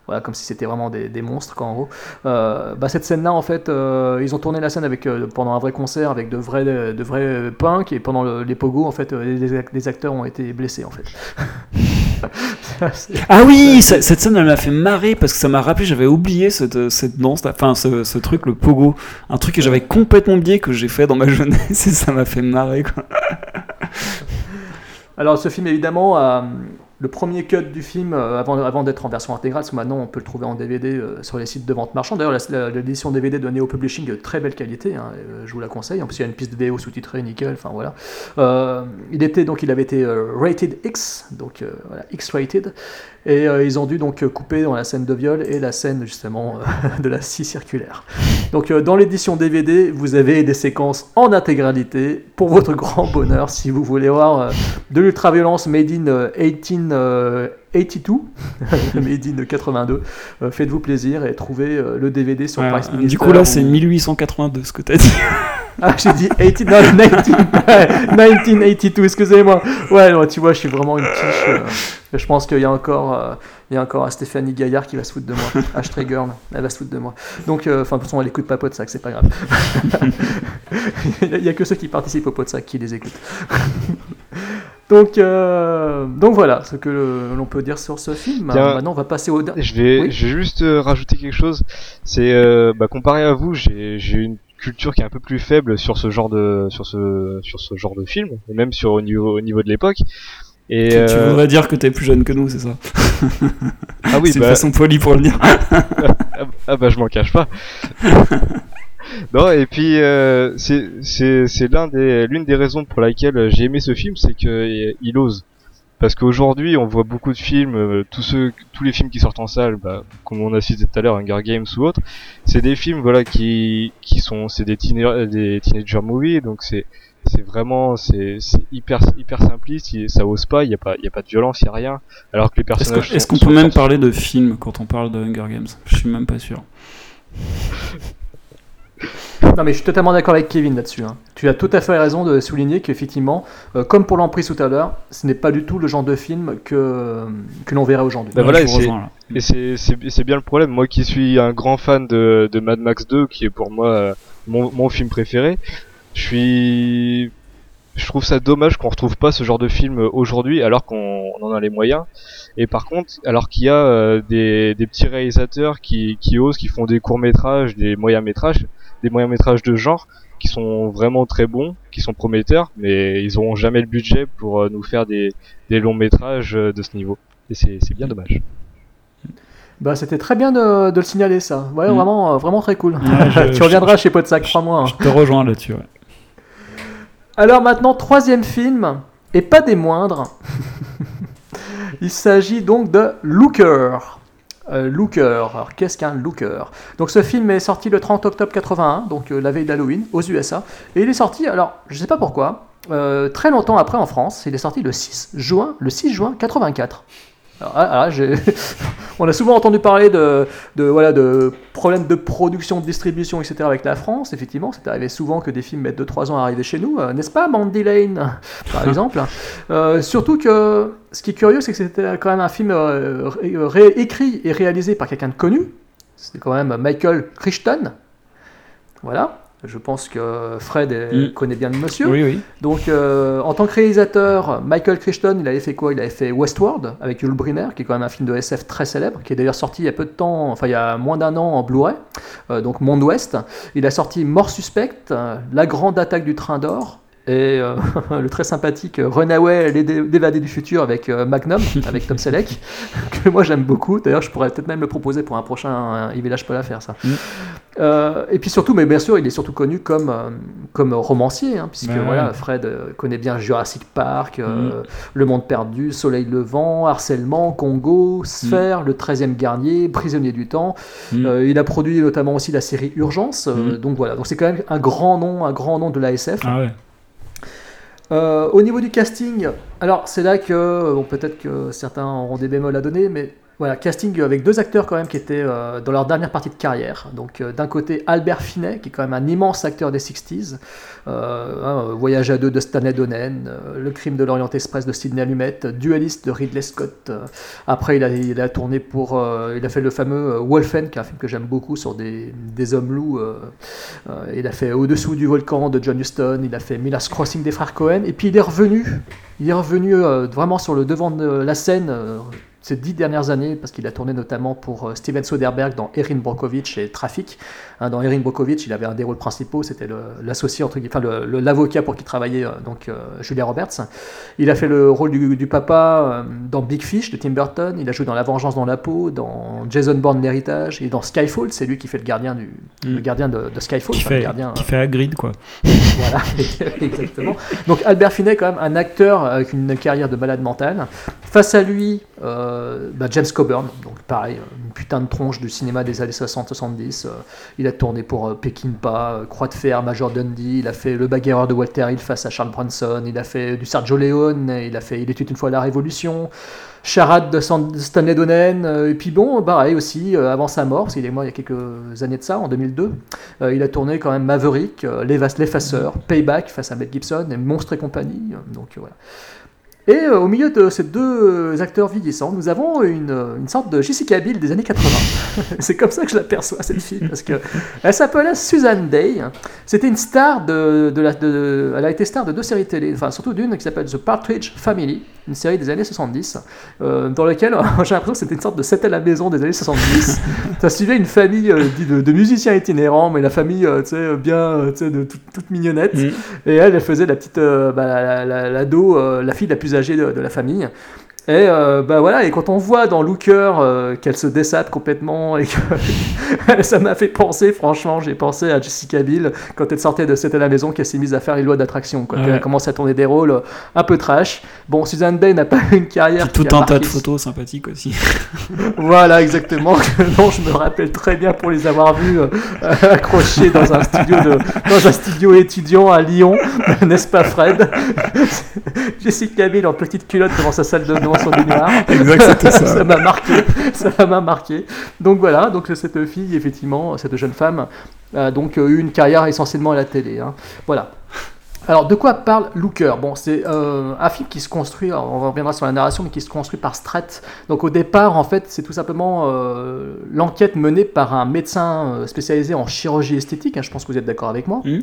voilà, comme si c'était vraiment des, des monstres, quoi, en gros. Euh, bah, cette scène-là, en fait, euh, ils ont tourné la scène avec, euh, pendant un vrai concert avec de vrais, de vrais punks, et pendant le- les pogos, en fait, les, ac- les acteurs ont été blessés, en fait. Ah oui, ce- cette scène elle m'a fait marrer parce que ça m'a rappelé, j'avais oublié cette, cette danse, enfin ce, ce truc, le pogo, un truc que j'avais complètement oublié que j'ai fait dans ma jeunesse et ça m'a fait marrer quoi. Alors, ce film, évidemment, a, le premier cut du film, euh, avant, d'être en version intégrale, parce que maintenant on peut le trouver en DVD euh, sur les sites de vente marchand. D'ailleurs, l'édition DVD de Neo Publishing, de très belle qualité, hein, euh, je vous la conseille. En plus, il y a une piste VO sous-titrée, nickel, enfin voilà. Euh, il, était, donc, il avait été euh, rated X, donc euh, voilà, X-rated, et euh, ils ont dû donc euh, couper dans la scène de viol et la scène justement euh, de la scie circulaire. Donc dans l'édition DVD, vous avez des séquences en intégralité pour votre grand bonheur si vous voulez voir de l'ultra-violence made in 18... 82, Made in 82. Euh, faites-vous plaisir et trouvez euh, le DVD sur ouais, Price Du coup, là, c'est euh, 1882 ce que t'as dit. ah, j'ai dit 80, non, 19, 1982, excusez-moi. Ouais, tu vois, je suis vraiment une quiche. Je pense qu'il y a encore. il y a encore Stéphanie Gaillard qui va se foutre de moi. Ashtray Girl, elle va se foutre de moi. Donc, enfin, de toute façon, elle écoute pas pot de sac, c'est pas grave. Il n'y a que ceux qui participent au pot de sac qui les écoutent donc, euh, donc voilà ce que l'on peut dire sur ce film. Tiens, Maintenant, on va passer au. Je vais, Oui. je vais juste euh, rajouter quelque chose. C'est, euh, bah, comparé à vous, j'ai, j'ai une culture qui est un peu plus faible sur ce genre de, sur ce, sur ce genre de film, et même sur au niveau, au niveau de l'époque. Et, Tu, tu euh, voudrais dire que t'es plus jeune que nous, c'est ça? Ah oui, c'est bah- une façon polie pour le dire. ah, ah bah je m'en cache pas. non et puis euh, c'est l'un des l'une des raisons pour laquelle j'ai aimé ce film, c'est que il ose. Parce qu'aujourd'hui, on voit beaucoup de films, euh, tous ceux, tous les films qui sortent en salle, bah, comme on a cité tout à l'heure, Hunger Games ou autre, c'est des films, voilà, qui, qui sont, c'est des, teenager, des teenager movies, donc c'est, c'est vraiment, c'est, hyper, hyper simpliste, ça ose pas, il y a pas, il y a pas de violence, il y a rien, alors que les personnages. est-ce qu'on peut même parler de film quand on parle de Hunger Games? Je suis même pas sûr. Non, mais je suis totalement d'accord avec Kevin là-dessus. hein. Tu as tout à fait raison de souligner qu'effectivement, euh, comme pour l'emprise tout à l'heure, ce n'est pas du tout le genre de film que, que l'on verrait aujourd'hui. Ouais, voilà, et c'est- bien le problème. Moi qui suis un grand fan de, de Mad Max 2, qui est pour moi euh, mon, mon film préféré, je suis je trouve ça dommage qu'on retrouve pas ce genre de film euh, aujourd'hui alors qu'on on en a les moyens. Et par contre, alors qu'il y a euh, des, des petits réalisateurs qui, qui osent, qui font des courts métrages, des moyens métrages, des moyens métrages de genre qui sont vraiment très bons, qui sont prometteurs, mais ils auront jamais le budget pour euh, nous faire des, des longs métrages euh, de ce niveau. Et c'est c'est bien dommage. Bah, c'était très bien de, de le signaler, ça. Ouais, Mm. vraiment, euh, vraiment très cool. Ouais, je- tu je- reviendras chez Podsac, crois-moi. hein. Je te rejoins là-dessus. ouais. Alors maintenant, troisième film, et pas des moindres. Il s'agit donc de Looker. Euh, Looker. Alors qu'est-ce qu'un Looker? Donc ce film est sorti le 30 octobre 81, donc euh, la veille d'Halloween, aux USA. Et il est sorti, alors je sais pas pourquoi, euh, très longtemps après en France. Il est sorti le 6 juin, le 6 juin 84. Alors, ah, ah, on a souvent entendu parler de, de, voilà, de problèmes de production, de distribution, etc. avec la France. Effectivement, c'est arrivé souvent que des films mettent 2-3 ans à arriver chez nous, euh, n'est-ce pas, Mandy Lane, par exemple? Euh, Surtout que ce qui est curieux, c'est que c'était quand même un film euh, ré- écrit et réalisé par quelqu'un de connu. C'était quand même Michael Crichton. Voilà. Je pense que Fred est- Mm. connaît bien le monsieur. Oui, oui. Donc, euh, en tant que réalisateur, Michael Crichton, il avait fait quoi? Il avait fait Westworld avec Yul Brynner, qui est quand même un film de SF très célèbre, qui est d'ailleurs sorti il y a peu de temps, enfin il y a moins d'un an en Blu-ray, euh, donc Monde Ouest. Il a sorti Mort suspecte, euh, La grande attaque du train d'or. Et euh, le très sympathique Runaway, les dé- d'évadés du futur avec euh, Magnum, avec Tom Selleck, que moi j'aime beaucoup. D'ailleurs, je pourrais peut-être même le proposer pour un prochain euh, Il Village faire ça. Mm. Euh, et puis surtout, mais bien sûr, il est surtout connu comme, comme romancier, hein, puisque Ouais, voilà. Fred connaît bien Jurassic Park, euh, Le Monde Perdu, Soleil Levant, Harcèlement, Congo, Sphère, Le 13e Garnier, Prisonnier du Temps. Mm. Il a produit notamment aussi la série Urgence. Mm. Donc voilà, donc c'est quand même un grand nom, un grand nom de l'ASF. Ah ouais. Euh, au niveau du casting, alors c'est là que bon, peut-être que certains auront des bémols à donner, mais voilà, casting avec deux acteurs quand même qui étaient euh, dans leur dernière partie de carrière. Donc euh, d'un côté Albert Finet, qui est quand même un immense acteur des 60s, euh, hein, Voyage à deux de Stanley Donen, Le crime de l'Orient Express de Sidney Lumet, Dualiste de Ridley Scott. après il a, tourné pour, il a fait le fameux Wolfen, qui est un film que j'aime beaucoup sur des, des hommes loups. il a fait Au-dessous du volcan de John Huston, il a fait Miller's Crossing des frères Cohen, et puis il est revenu, il est revenu vraiment sur le devant de la scène ces dix dernières années, parce qu'il a tourné notamment pour euh, Steven Soderbergh dans Erin Brockovich et Trafic. Hein, dans Erin Brockovich, il avait un des rôles principaux, c'était le- l'associé, entre enfin le- le- l'avocat pour qui travaillait euh, donc, euh, Julia Roberts. Il a fait le rôle du, du papa euh, dans Big Fish de Tim Burton, il a joué dans La Vengeance dans la peau, dans Jason Bourne l'héritage, et dans Skyfall, c'est lui qui fait le gardien, du, le gardien de, de Skyfall. Qui enfin, le fait, gardien, qui fait Hagrid, quoi. voilà, exactement. Donc Albert Finet, quand même, un acteur avec une carrière de malade mental. Face à lui, euh, bah, James Coburn, donc pareil, une putain de tronche du cinéma des années 60-70. euh, il a tourné pour euh, Peckinpah, euh, Croix de Fer, Major Dundee, il a fait Le bagarreur de Walter Hill face à Charles Bronson, il a fait du Sergio Leone, il a fait Il était une fois la Révolution. Charade de Stanley Donen, euh, et puis bon, pareil aussi, euh, avant sa mort, parce qu'il est mort il y a quelques années de ça, en 2002, euh, il a tourné quand même Maverick, L'Effaceur, Payback face à Mel Gibson, et Monstre et compagnie, donc voilà. Et euh, au milieu de ces deux euh, acteurs vieillissants, nous avons une, euh, une sorte de Jessica Biel des années 80. C'est comme ça que je l'aperçois, cette fille, parce que elle s'appelait Suzanne Day. C'était une star de, de la, de- elle a été star de deux séries télé, enfin surtout d'une qui s'appelle The Partridge Family, une série des années 70, euh, dans laquelle j'ai l'impression que c'était une sorte de C'était la maison des années 70. Ça suivait une famille euh, de, de musiciens itinérants, mais la famille, euh, tu sais, bien, tu sais, de toute, toute mignonnette. Mm. Et elle, elle faisait la petite, euh, bah, la- la- l'ado, euh, la fille la plus de la famille. Et euh, bah voilà, et quand on voit dans Looker euh, qu'elle se dessate complètement et que ça m'a fait penser, franchement, j'ai pensé à Jessica Biel quand elle sortait de C'était à la maison, qu'elle s'est mise à faire les lois d'attraction, Ouais. elle a commencé à tourner des rôles euh, un peu trash. Bon, Suzanne Day n'a pas une carrière. Puis tout un tas de photos sympathiques aussi. Voilà, exactement. non, je me rappelle très bien pour les avoir vus euh, accrochés dans un studio de, dans un studio étudiant à Lyon, n'est-ce pas, Fred? Jessica Biel en petite culotte devant sa salle de devant Exact, c'était ça. ça m'a marqué. Ça m'a marqué. Donc voilà, donc cette fille, effectivement, cette jeune femme, a donc euh, eu une carrière essentiellement à la télé. hein. Voilà. Alors, de quoi parle Looker? Bon, c'est euh, un film qui se construit, on reviendra sur la narration, mais qui se construit par Strat. Donc, au départ, en fait, c'est tout simplement euh, l'enquête menée par un médecin spécialisé en chirurgie esthétique. hein, je pense que vous êtes d'accord avec moi. Mhm.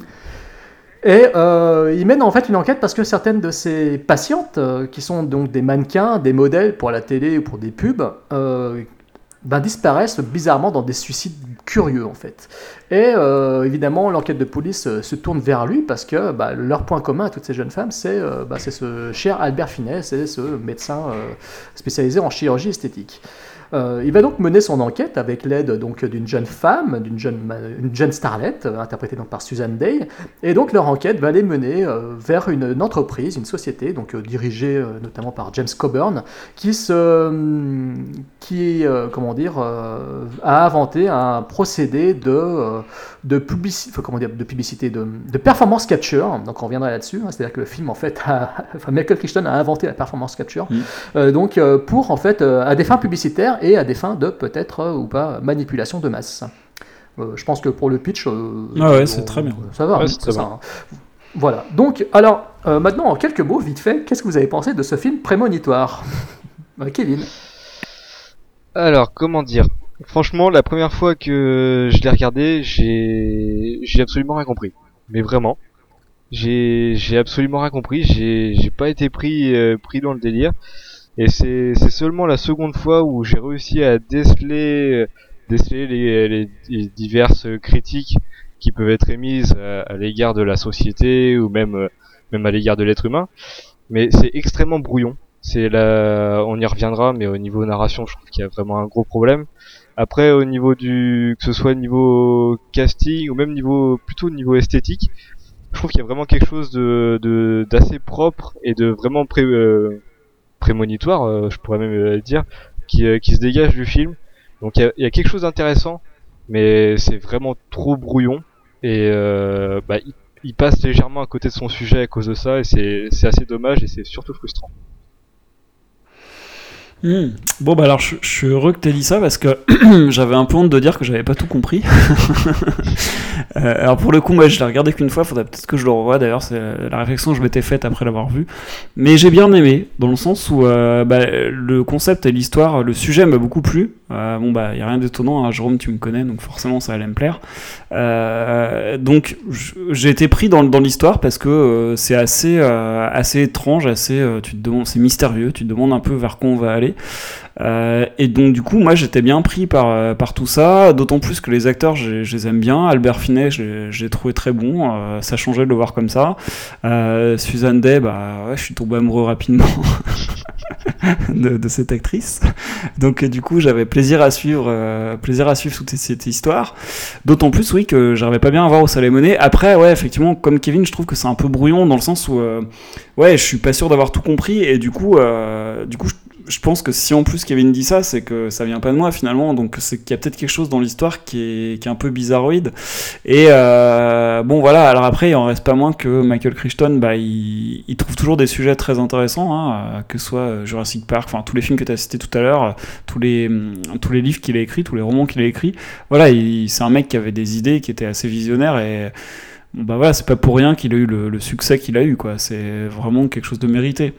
Et euh, il mène en fait une enquête parce que certaines de ses patientes, euh, qui sont donc des mannequins, des modèles pour la télé ou pour des pubs, euh, ben, disparaissent bizarrement dans des suicides curieux en fait. Et euh, évidemment, l'enquête de police se tourne vers lui parce que bah, leur point commun à toutes ces jeunes femmes, c'est bah, ce cher Albert Finet, c'est ce médecin spécialisé en chirurgie esthétique. Euh, il va donc mener son enquête avec l'aide donc d'une jeune femme, d'une jeune, ma- une jeune starlette, euh, interprétée donc par Susan Day, et donc leur enquête va les mener euh, vers une, une entreprise, une société, donc dirigée notamment par James Coburn, qui se, hum, qui comment dire, a inventé un procédé de de publicité, comment dire, de publicité, de, de performance capture. Donc on reviendra là-dessus. hein, C'est-à-dire que le film en fait, a, enfin Michael Crichton a inventé la performance capture. Mm. Euh, donc pour en fait à des fins publicitaires et à des fins de peut-être euh, ou pas manipulation de masse. Euh, je pense que pour le pitch, euh, Ah ouais, c'est très bien. Ça va, Ouais, hein, c'est ça, bien. hein. Voilà. Donc, alors, euh, maintenant, en quelques mots, vite fait, qu'est-ce que vous avez pensé de ce film prémonitoire? Kevin Alors, comment dire? Franchement, la première fois que je l'ai regardé, j'ai j'ai absolument rien compris. Mais vraiment, j'ai j'ai absolument rien compris. J'ai j'ai pas été pris euh, pris dans le délire. Et c'est seulement la seconde fois où j'ai réussi à déceler euh, déceler les, les, diverses critiques qui peuvent être émises à, l'égard de la société ou même euh, même à l'égard de l'être humain. Mais c'est extrêmement brouillon. C'est la, on y reviendra, mais au niveau narration, je trouve qu'il y a vraiment un gros problème. Après, au niveau du, que ce soit niveau casting ou même niveau, plutôt au niveau esthétique, je trouve qu'il y a vraiment quelque chose de d'assez propre et de vraiment pré, euh, prémonitoire, euh, je pourrais même euh, dire, qui, euh, qui se dégage du film. Donc il y a, quelque chose d'intéressant, mais c'est vraiment trop brouillon et bah, il, il passe légèrement à côté de son sujet à cause de ça et c'est assez dommage et c'est surtout frustrant. Hmm. Bon bah alors je, suis heureux que t'aies dit ça parce que j'avais un peu honte de dire que j'avais pas tout compris. Euh, alors pour le coup moi je l'ai regardé qu'une fois, faudrait peut-être que je le revoie d'ailleurs, c'est la réflexion que je m'étais faite après l'avoir vu. Mais j'ai bien aimé dans le sens où euh, bah, le concept et l'histoire, le sujet m'a beaucoup plu. Euh, bon bah y a rien d'étonnant, hein, Jérôme tu me connais donc forcément ça allait me plaire. Donc j'ai été pris dans, l'histoire parce que c'est assez assez étrange, assez tu c'est mystérieux, tu te demandes un peu vers quoi on va aller. Euh, et donc du coup moi j'étais bien pris par euh, par tout ça, d'autant plus que les acteurs je, les aime bien. Albert Finet je l'ai trouvé très bon, euh, ça changeait de le voir comme ça. Suzanne Day bah ouais, je suis tombé amoureux rapidement. de, cette actrice. Donc du coup, j'avais plaisir à suivre, plaisir à suivre toute cette histoire. D'autant plus, oui, que j'arrivais pas bien à voir allait mener. Après, ouais, effectivement, comme Kevin, je trouve que c'est un peu brouillon dans le sens où, ouais, je suis pas sûr d'avoir tout compris et du coup, du coup, je, je pense que si en plus Kevin dit ça, c'est que ça vient pas de moi finalement. Donc c'est qu'il y a peut-être quelque chose dans l'histoire qui est, qui est un peu bizarroïde. Et euh, bon, voilà. Alors après, il en reste pas moins que Michael Crichton, bah, il, trouve toujours des sujets très intéressants, hein, que ce soit Jurassic Park, enfin tous les films que tu as cités tout à l'heure, tous les hum, tous les livres qu'il a écrits, tous les romans qu'il a écrits. Voilà, il- c'est un mec qui avait des idées, qui était assez visionnaire et bah voilà, c'est pas pour rien qu'il a eu le, succès qu'il a eu. C'est vraiment quelque chose de mérité.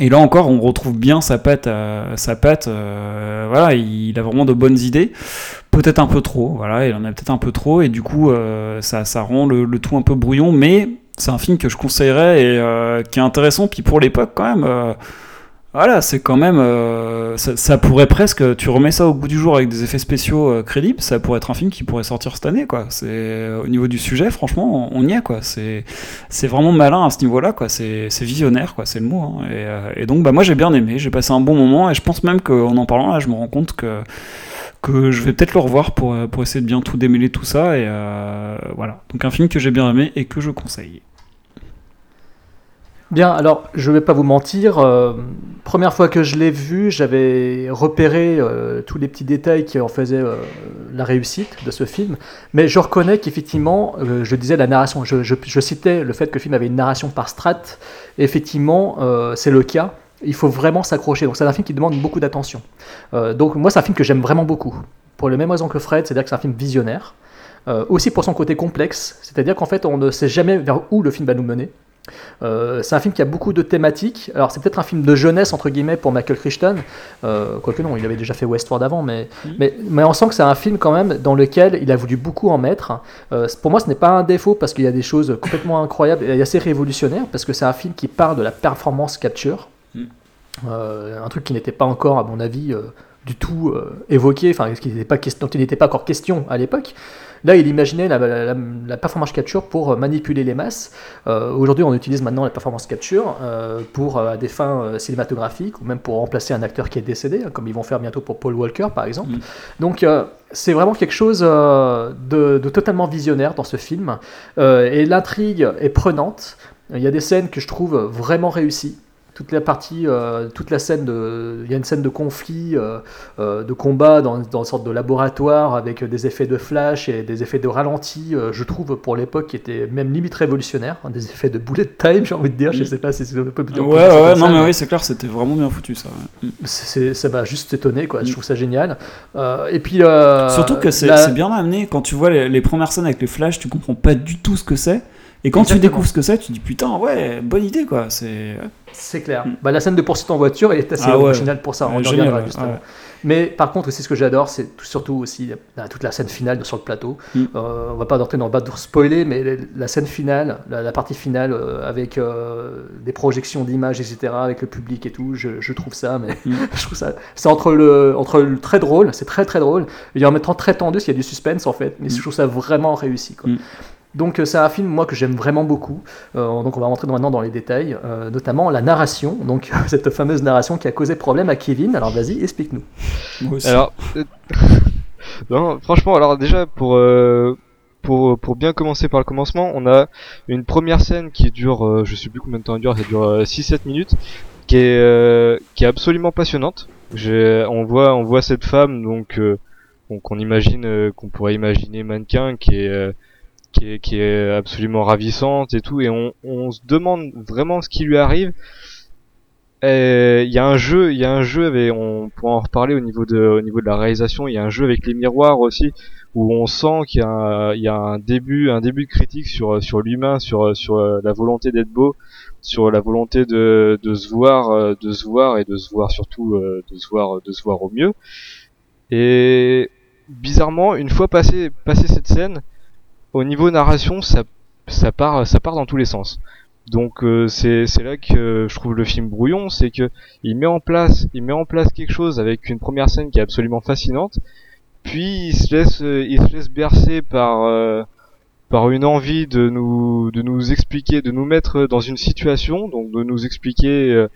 Et là encore, on retrouve bien sa patte, à- sa patte. euh, voilà, il, a vraiment de bonnes idées, peut-être un peu trop. Voilà, il en a peut-être un peu trop, et du coup, euh, ça, ça rend le, le tout un peu brouillon. Mais c'est un film que je conseillerais et euh, qui est intéressant. Puis pour l'époque, quand même, euh, Voilà, c'est quand même. euh, ça, pourrait presque. Tu remets ça au goût du jour avec des effets spéciaux euh, crédibles, ça pourrait être un film qui pourrait sortir cette année, quoi. C'est euh, au niveau du sujet, franchement, on y est, quoi. C'est c'est vraiment malin à ce niveau-là, quoi. C'est c'est visionnaire, quoi. C'est le mot. hein. Et, et donc, bah moi, j'ai bien aimé. J'ai passé un bon moment, et je pense même qu'en en parlant là, je me rends compte que que je vais peut-être le revoir pour pour essayer de bien tout démêler tout ça. Et voilà. Donc un film que j'ai bien aimé et que je conseille. Bien, alors je vais pas vous mentir, euh, première fois que je l'ai vu, j'avais repéré euh, tous les petits détails qui en faisaient euh, la réussite de ce film, mais je reconnais qu'effectivement, je disais la narration, je, citais le fait que le film avait une narration par strat, et effectivement c'est le cas, il faut vraiment s'accrocher, donc c'est un film qui demande beaucoup d'attention. Donc moi c'est un film que j'aime vraiment beaucoup, pour les mêmes raisons que Fred, c'est-à-dire que c'est un film visionnaire, aussi pour son côté complexe, c'est-à-dire qu'en fait on ne sait jamais vers où le film va nous mener. Euh, c'est un film qui a beaucoup de thématiques. Alors, c'est peut-être un film de jeunesse, entre guillemets, pour Michael Crichton. Euh, quoique non, il avait déjà fait Westworld avant, mais, mais, mais on sent que c'est un film quand même dans lequel il a voulu beaucoup en mettre. Euh, pour moi, ce n'est pas un défaut parce qu'il y a des choses complètement incroyables et assez révolutionnaires parce que c'est un film qui parle de la performance capture. Mm. Un truc qui n'était pas encore, à mon avis, du tout évoqué, enfin, qui n'était pas ques- dont il n'était pas encore question à l'époque. Là, il imaginait la, la- la- la performance capture pour manipuler les masses. Euh, Aujourd'hui, on utilise maintenant la performance capture euh, pour euh, à des fins cinématographiques ou même pour remplacer un acteur qui est décédé, hein, comme ils vont faire bientôt pour Paul Walker, par exemple. Mm. Donc, c'est vraiment quelque chose de, de totalement visionnaire dans ce film. Et l'intrigue est prenante. Il y a des scènes que je trouve vraiment réussies. Toute la partie, euh, toute la scène de, il y a une scène de conflit, euh, euh, de combat dans, dans une sorte de laboratoire avec des effets de flash et des effets de ralenti. je trouve pour l'époque qui était même limite révolutionnaire, hein, des effets de bullet time, j'ai envie de dire. Je Mm. sais pas si c'est on peut dire Ouais, ouais, comme non, ça, mais oui, c'est clair, c'était vraiment bien foutu ça. ouais. Mm. c'est- ça m'a juste étonné, quoi. Mm. Je trouve ça génial. Et puis Surtout que c'est la- c'est bien amené. Quand tu vois les, les premières scènes avec les flashs, tu comprends pas du tout ce que c'est. Et quand tu découvres ce que c'est, tu dis putain, ouais, bonne idée quoi. C'est. C'est clair. Mm. Bah, la scène de poursuite en voiture est assez Ah ouais. originale pour ça. On génial, reviendra justement. ouais. Mais par contre, aussi ce que j'adore, c'est tout- surtout aussi euh, toute la scène finale sur le plateau. Mm. Euh, on va pas entrer dans le bas pour spoiler, mais la- scène finale, la, la partie finale euh, avec euh, des projections d'images, etc., avec le public et tout, je, je trouve ça, mais Mm. je trouve ça, c'est entre le, entre le très drôle, c'est très très drôle, et en même temps très tendu, parce qu'il y a du suspense en fait, mais Mm. je trouve ça vraiment réussi. Quoi. Donc euh, c'est un film moi que j'aime vraiment beaucoup. Euh, donc on va rentrer maintenant dans les détails, euh, notamment la narration. Donc cette fameuse narration qui a causé problème à Kevin. Alors vas-y, explique-nous. Moi aussi. Alors, euh, non, franchement, alors déjà pour euh, pour pour bien commencer par le commencement, on a une première scène qui dure, euh, je sais plus combien de temps elle dure, ça dure euh, 6-7 minutes, qui est euh, qui est absolument passionnante. On voit on voit cette femme donc euh, qu'on qu'on imagine euh, qu'on pourrait imaginer mannequin qui est euh, qui est, qui est absolument ravissante et tout, et on, on se demande vraiment ce qui lui arrive. Il y a un jeu, il y a un jeu avec, on pourra en reparler au niveau de, au niveau de la réalisation. Il y a un jeu avec les miroirs aussi, où on sent qu'il y a, y a un début, un début de critique sur, sur l'humain, sur, sur la volonté d'être beau, sur la volonté de, de se voir, de se voir et de se voir surtout, euh, de se voir, de se voir au mieux. Et bizarrement, une fois passé, passé cette scène, au niveau narration, ça, ça part, ça part dans tous les sens. Donc euh, c'est là que je trouve le film brouillon, c'est que il met en place, il met quelque chose avec une première scène qui est absolument fascinante, puis il se laisse, bercer par euh, par une envie de nous de nous expliquer, de nous mettre dans une situation, donc de nous expliquer euh,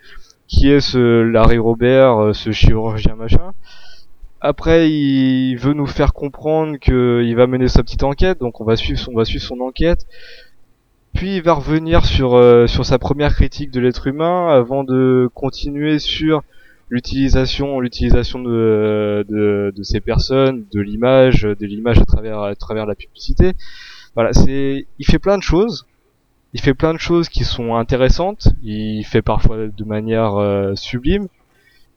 qui est ce Larry Robert, ce chirurgien machin. Après, il veut nous faire comprendre qu'il va mener sa petite enquête, donc on va suivre son, enquête. Puis il va revenir sur euh, sur sa première critique de l'être humain avant de continuer sur l'utilisation l'utilisation de, de de ces personnes, de l'image, de l'image à travers à travers la publicité. Voilà, c'est il fait plein de choses. Il fait plein de choses qui sont intéressantes. Il fait parfois de manière euh, sublime.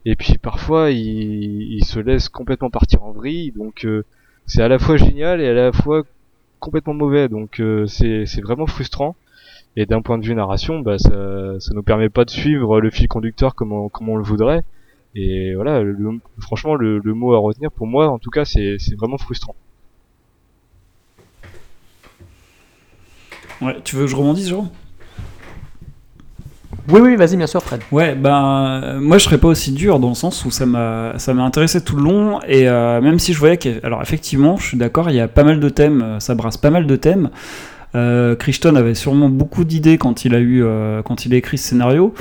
Et puis parfois il, il se laisse complètement partir en vrille. Donc euh, c'est à la fois génial et à la fois complètement mauvais. Donc euh, c'est vraiment frustrant. Et d'un point de vue narration, bah ça ça nous permet pas de suivre le fil conducteur comme on, comme on le voudrait. Et voilà, le- franchement le, le mot à retenir pour moi en tout cas c'est vraiment frustrant. Ouais, tu veux que je rebondisse, Jérôme? Oui, oui, vas-y, bien sûr, Fred. Ouais, ben moi je serais pas aussi dur dans le sens où ça m'a ça m'a intéressé tout le long et euh, même si je voyais que alors effectivement je suis d'accord il y a pas mal de thèmes euh, ça brasse pas mal de thèmes euh, avait sûrement beaucoup d'idées quand il a eu euh, quand il écrit ce scénario.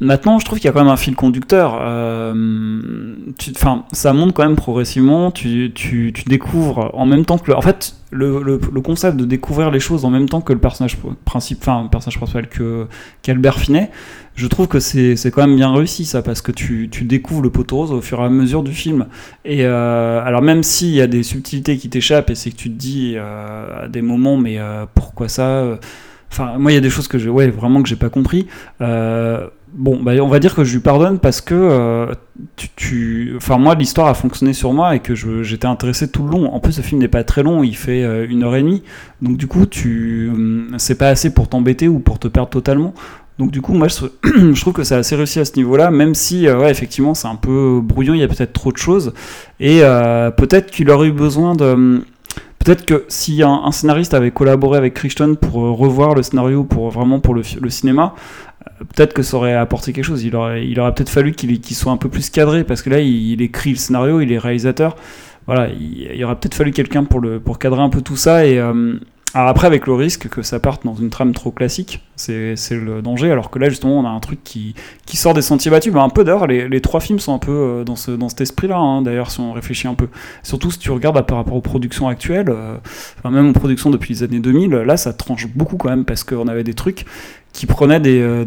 Maintenant, je trouve qu'il y a quand même un fil conducteur. Enfin, ça monte quand même progressivement. Tu, tu, tu, découvres en même temps que le, en fait le, le, concept de découvrir les choses en même temps que le personnage principal, enfin personnage principal que qu'Albert Finet. Je trouve que c'est quand même bien réussi ça parce que tu, tu, découvres le poteau rose au fur et à mesure du film. Et euh, alors même s'il y a des subtilités qui t'échappent et c'est que tu te dis euh, à des moments mais euh, pourquoi ça Enfin moi il y a des choses que je ouais vraiment que j'ai pas compris. Bon bah on va dire que je lui pardonne parce que euh, tu, enfin moi l'histoire a fonctionné sur moi et que j'étais intéressé tout le long. En plus ce film n'est pas très long, il fait euh, une heure et demie. Donc du coup tu c'est pas assez pour t'embêter ou pour te perdre totalement. Donc du coup, moi, je, trouve que c'est assez réussi à ce niveau-là, même si, euh, ouais, effectivement, c'est un peu brouillon, il y a peut-être trop de choses, et peut-être qu'il aurait eu besoin de... Peut-être que si un, un, scénariste avait collaboré avec Crichton pour revoir le scénario, pour vraiment pour le, le cinéma, peut-être que ça aurait apporté quelque chose. Il aurait, peut-être fallu qu'il qu soit un peu plus cadré, parce que là, il, écrit le scénario, il est réalisateur. Voilà, il, il aurait peut-être fallu quelqu'un pour, cadrer un peu tout ça, et... Euh, après, avec le risque que ça parte dans une trame trop classique, c'est le danger, alors que là, justement, on a un truc qui, sort des sentiers battus. Bah, un peu d'ailleurs, les, trois films sont un peu euh, dans, ce, dans cet esprit-là, hein, d'ailleurs, si on réfléchit un peu. Surtout si tu regardes par rapport aux productions actuelles, euh, même aux productions depuis les années 2000, là, ça tranche beaucoup quand même, parce qu'on avait des trucs qui prenaient des, euh,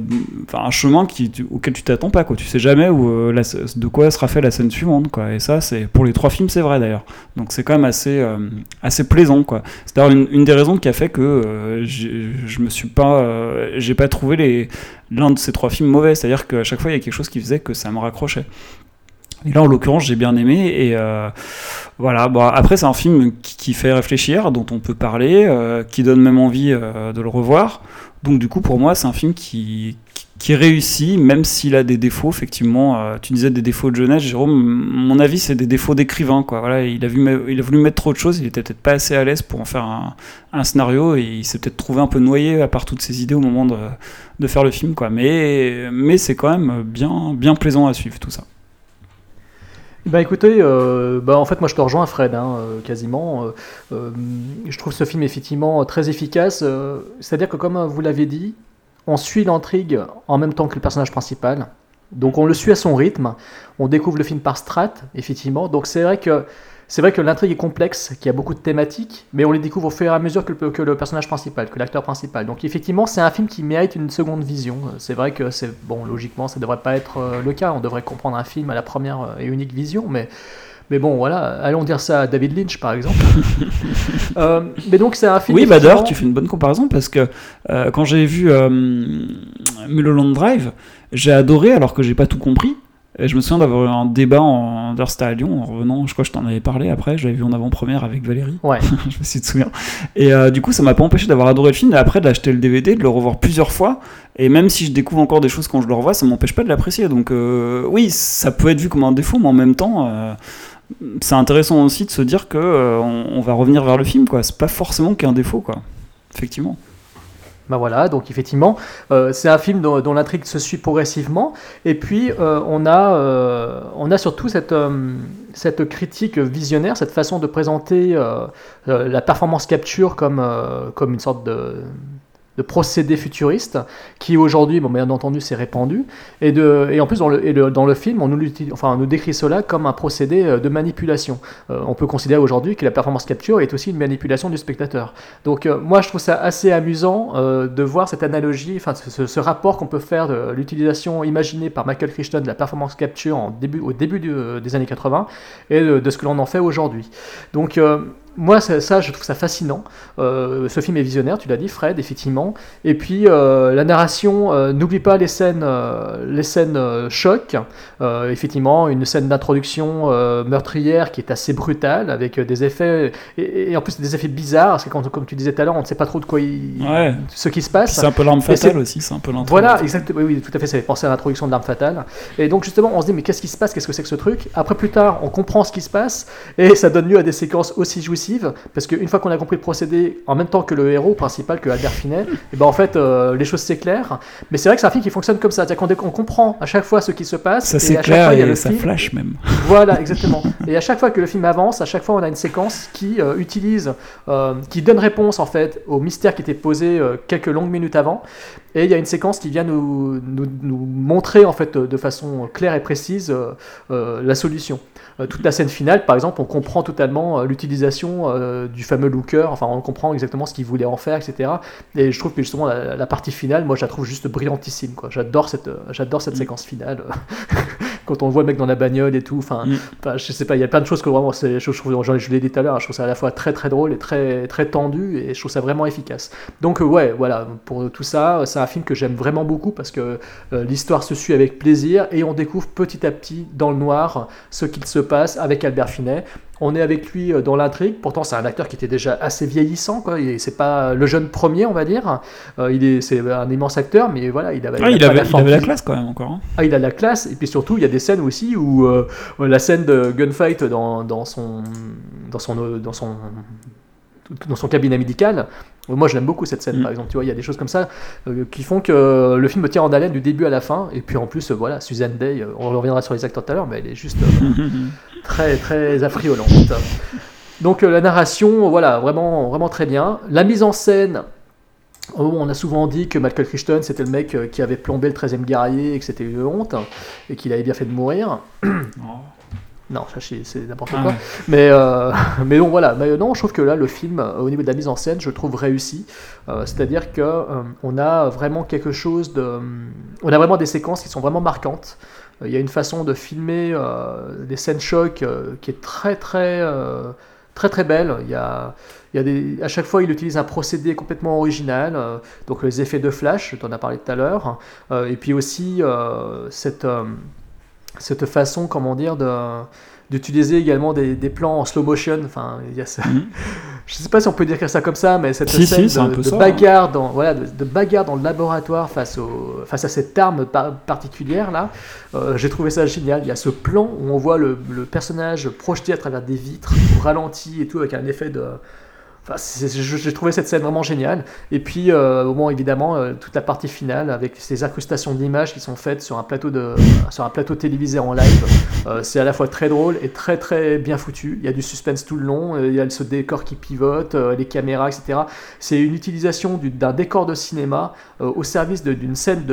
un chemin qui, tu, auquel tu t'attends pas, quoi. Tu sais jamais où, euh, de quoi sera fait la scène suivante, quoi. Et ça, c'est pour les trois films, c'est vrai d'ailleurs. Donc c'est quand même assez, euh, assez plaisant, quoi. C'est d'ailleurs une, des raisons qui a fait que je me suis pas, j'ai pas trouvé l'un de ces trois films mauvais. C'est-à-dire qu'à chaque fois, il y a quelque chose qui faisait que ça me raccrochait. Et là, en l'occurrence, j'ai bien aimé. Et euh, voilà. Bon, après, c'est un film qui, fait réfléchir, dont on peut parler, euh, qui donne même envie euh, de le revoir. Donc, du coup, pour moi, c'est un film qui, qui, réussit, même s'il a des défauts. Effectivement, tu disais des défauts de jeunesse, Jérôme. Mon avis, c'est des défauts d'écrivain. Il a, voulu mettre trop de choses. Il était peut-être pas assez à l'aise pour en faire un, un scénario. Et il s'est peut-être trouvé un peu noyé à part toutes ses idées au moment de, faire le film. Mais c'est quand même bien, bien plaisant à suivre tout ça. Bah écoutez, euh, bah en fait moi je te rejoins Fred, hein, euh, quasiment. Euh, euh, je trouve ce film effectivement très efficace. C'est-à-dire que comme vous l'avez dit, on suit l'intrigue en même temps que le personnage principal. Donc on le suit à son rythme. On découvre le film par strat, effectivement. Donc c'est vrai que c'est vrai que l'intrigue est complexe, qu'il y a beaucoup de thématiques, mais on les découvre au fur et à mesure que le, que le personnage principal, que l'acteur principal. Donc effectivement, c'est un film qui mérite une seconde vision. C'est vrai que c'est bon, logiquement, ça devrait pas être le cas. On devrait comprendre un film à la première et unique vision, mais mais bon, voilà, allons dire ça à David Lynch, par exemple. euh, mais donc, c'est un film. Oui, bah d'ailleurs, tu fais une bonne comparaison parce que euh, quand j'ai vu euh, Mulholland Drive, j'ai adoré alors que j'ai pas tout compris. Et je me souviens d'avoir eu un débat en c'était à Lyon en revenant, je crois que je t'en avais parlé après, je l'avais vu en avant-première avec Valérie. Ouais. je me suis souviens. Et euh, du coup, ça m'a pas empêché d'avoir adoré le film et après d'acheter le DVD, de le revoir plusieurs fois. Et même si je découvre encore des choses quand je le revois, ça m'empêche pas de l'apprécier. Donc euh, oui, ça peut être vu comme un défaut, mais en même temps, euh, c'est intéressant aussi de se dire que on, on, va revenir vers le film, quoi. C'est pas forcément qu'un défaut, quoi. Effectivement. Ben voilà, donc effectivement, euh, c'est un film dont, l'intrigue se suit progressivement. Et puis, euh, on, a, euh, on a surtout cette, cette critique visionnaire, cette façon de présenter la performance capture comme, comme une sorte de de procédé futuriste qui aujourd'hui, bon, bien entendu, s'est répandu. Et, de, et en plus, dans le, dans le film, on nous, enfin, nous décrit cela comme un procédé de manipulation. Euh, on peut considérer aujourd'hui que la performance capture est aussi une manipulation du spectateur. Donc, euh, moi, je trouve ça assez amusant euh, de voir cette analogie, enfin, ce, rapport qu'on peut faire de l'utilisation imaginée par Michael Crichton de la performance capture au début des années 80 et de, de ce que l'on en fait aujourd'hui. Donc, moi, ça, ça, je trouve ça fascinant. Euh, ce film est visionnaire, tu l'as dit, Fred, effectivement. Et puis, euh, la narration, euh, n'oublie pas les scènes, euh, les scènes choc. effectivement, une scène d'introduction meurtrière qui est assez brutale, avec des effets, et, et, en plus des effets bizarres, parce que quand, comme tu disais tout à l'heure, on ne sait pas trop de quoi il, ouais. ce qui se passe. C'est un peu l'arme fatale aussi, c'est un peu Voilà, exactement, oui, oui, tout à fait, ça fait penser à l'introduction de l'arme fatale. Et donc, justement, on se dit, mais qu'est-ce qui se passe? Qu'est-ce que c'est que ce truc? Après, plus tard, on comprend ce qui se passe, et ça donne lieu à des séquences aussi jouissives parce qu'une fois qu'on a compris le procédé, en même temps que le héros principal, que Albert Finet, et ben en fait, euh, les choses s'éclairent. Mais c'est vrai que c'est un film qui fonctionne comme ça, c'est-à-dire qu'on on comprend à chaque fois ce qui se passe. Ça et s'éclaire et le ça film- flash même. Voilà, exactement. Et à chaque fois que le film avance, à chaque fois on a une séquence qui euh, utilise, euh, qui donne réponse en fait au mystère qui était posé quelques longues minutes avant. Et il y a une séquence qui vient nous, nous, nous montrer en fait de façon claire et précise euh, euh, la solution. Euh, toute la scène finale, par exemple, on comprend totalement l'utilisation euh, du fameux looker. Enfin, on comprend exactement ce qu'il voulait en faire, etc. Et je trouve que justement la, la partie finale, moi, je la trouve juste brillantissime. J'adore cette, j'adore cette séquence finale. Quand on voit le mec dans la bagnole et tout, enfin, Mm. enfin, je sais pas, il y a plein de choses que vraiment, je, trouve, je l'ai dit tout à l'heure, je trouve ça à la fois très très drôle et très très tendu et je trouve ça vraiment efficace. Donc euh, ouais, voilà, pour tout ça, c'est un film que j'aime vraiment beaucoup parce que euh, l'histoire se suit avec plaisir et on découvre petit à petit dans le noir ce qu'il se passe avec Albert Finet. On est avec lui euh, dans l'intrigue. Pourtant, c'est un acteur qui était déjà assez vieillissant. Quoi. C'est pas le jeune premier, on va dire. Euh, il est, c'est un immense acteur, mais voilà, il avait, Ah, il, pas avait, il forme avait la classe quand même encore. hein. Ah, il a de la classe, et puis surtout, il y a des scènes aussi où euh, la scène de gunfight dans, dans son dans son dans son dans son cabinet médical. Moi, je l'aime beaucoup cette scène, Mm. par exemple. Tu vois, il y a des choses comme ça euh, qui font que le film me tient en haleine du début à la fin. Et puis en plus, euh, voilà, Suzanne Day, euh, on reviendra sur les acteurs tout à l'heure, mais elle est juste euh, très très affriolante. Donc euh, la narration, voilà, vraiment vraiment très bien. La mise en scène. oh, On a souvent dit que Michael Crichton c'était le mec qui avait plombé le 13e guerrier et que c'était une honte et qu'il avait bien fait de mourir. Non, ça c'est n'importe Ah quoi. ouais. Mais, euh, mais bon, voilà. Mais non, je trouve que là, le film, euh, au niveau de la mise en scène, je trouve réussi. Euh, C'est-à-dire que euh, on a vraiment quelque chose de. On a vraiment des séquences qui sont vraiment marquantes. Euh, Il y a une façon de filmer euh, des scènes choc euh, qui est très, très. euh, Très très belle. Il y a, il y a des, à chaque fois, il utilise un procédé complètement original. euh, donc les effets de flash, tu en as parlé tout à l'heure. Euh, et puis aussi euh, cette, euh, cette façon, comment dire, de, d'utiliser également des, des plans en slow motion. Enfin, il y a ça. Mhm. Je sais pas si on peut dire ça comme ça, mais cette Si, scène de, ça, bagarre dans voilà de, de bagarre dans le laboratoire face au face à cette arme par- particulière là, euh, j'ai trouvé ça génial. Il y a ce plan où on voit le, le personnage projeté à travers des vitres, ralenti et tout avec un effet de Enfin, j'ai trouvé cette scène vraiment géniale. Et puis, euh, au moment évidemment, euh, toute la partie finale avec ces incrustations d'images qui sont faites sur un plateau de, sur un plateau télévisé en live, euh, c'est à la fois très drôle et très très bien foutu. Il y a du suspense tout le long. euh, il y a ce décor qui pivote, euh, les caméras, etc. C'est une utilisation du- d'un décor de cinéma euh, au service d'une scène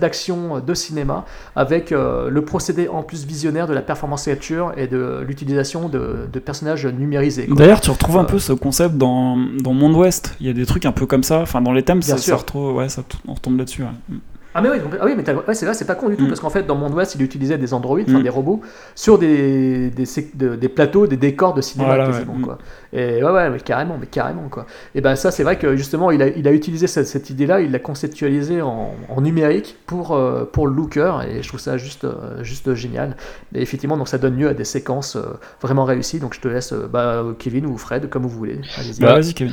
d'action de cinéma avec euh, le procédé en plus visionnaire de la performance capture et de l'utilisation de, de personnages numérisés. D'ailleurs, tu retrouves un Euh, peu ce dans, dans Monde Ouest. Il y a des trucs un peu comme ça. Enfin, dans les thèmes, Bien ça, sûr. ça retrouve, ouais, ça, on retombe là-dessus. ouais. Ah mais oui, ah oui mais ouais, c'est vrai, c'est pas con du tout Mm. parce qu'en fait dans Monde Ouest il utilisait des androïdes, enfin Mm. des robots sur des, des, sé- de- des plateaux, des décors de cinéma Voilà, quasiment ouais. Quoi. Et ouais ouais mais carrément, mais carrément quoi. Et ben ça c'est vrai que justement il a, il a utilisé cette, cette idée-là, il l'a conceptualisée en, en numérique pour euh, pour le looker et je trouve ça juste euh, juste génial. Et effectivement donc ça donne lieu à des séquences euh, vraiment réussies. Donc je te laisse euh, bah, Kevin ou Fred comme vous voulez. Allez-y. Bah, vas-y, Kevin.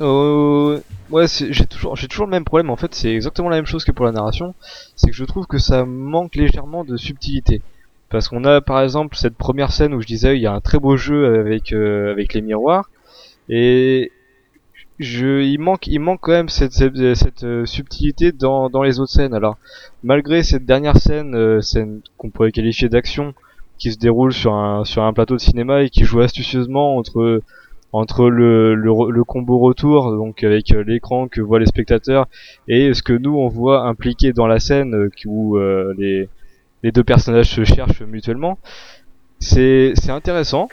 Euh, ouais, j'ai toujours, j'ai toujours le même problème. En fait, c'est exactement la même chose que pour la narration. C'est que je trouve que ça manque légèrement de subtilité. Parce qu'on a, par exemple, cette première scène où je disais, il y a un très beau jeu avec euh, avec les miroirs, et je, il manque, il manque quand même cette cette, cette, euh, subtilité dans dans les autres scènes. Alors, malgré cette dernière scène, euh, scène qu'on pourrait qualifier d'action, qui se déroule sur un sur un plateau de cinéma et qui joue astucieusement entre entre le, le, le combo retour, donc avec euh, l'écran que voient les spectateurs, et ce que nous on voit impliqué dans la scène euh, où euh, les, les deux personnages se cherchent mutuellement, c'est intéressant.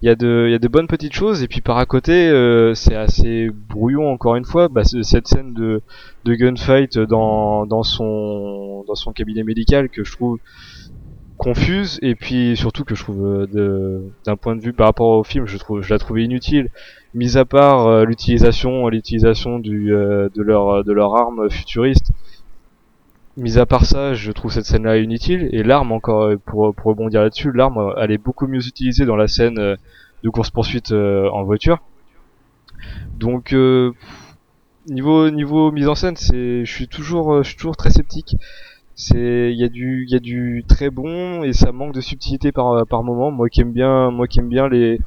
Il y a de y a de bonnes petites choses et puis par à côté euh, c'est assez brouillon encore une fois. Bah, cette scène de de gunfight dans dans son dans son cabinet médical que je trouve confuse et puis surtout que je trouve euh, d'un point de vue par rapport au film je trouve je la trouvais inutile. Mis à part euh, l'utilisation l'utilisation du euh, de leur de leur arme futuriste. Mis à part ça je trouve cette scène là inutile et l'arme encore euh, pour pour rebondir là-dessus l'arme euh, elle est beaucoup mieux utilisée dans la scène euh, de course poursuite en voiture. Donc niveau niveau mise en scène c'est je suis toujours je suis toujours très sceptique c'est il y a du y a du très bon et ça manque de subtilité par par moment moi qui aime bien moi qui aime bien les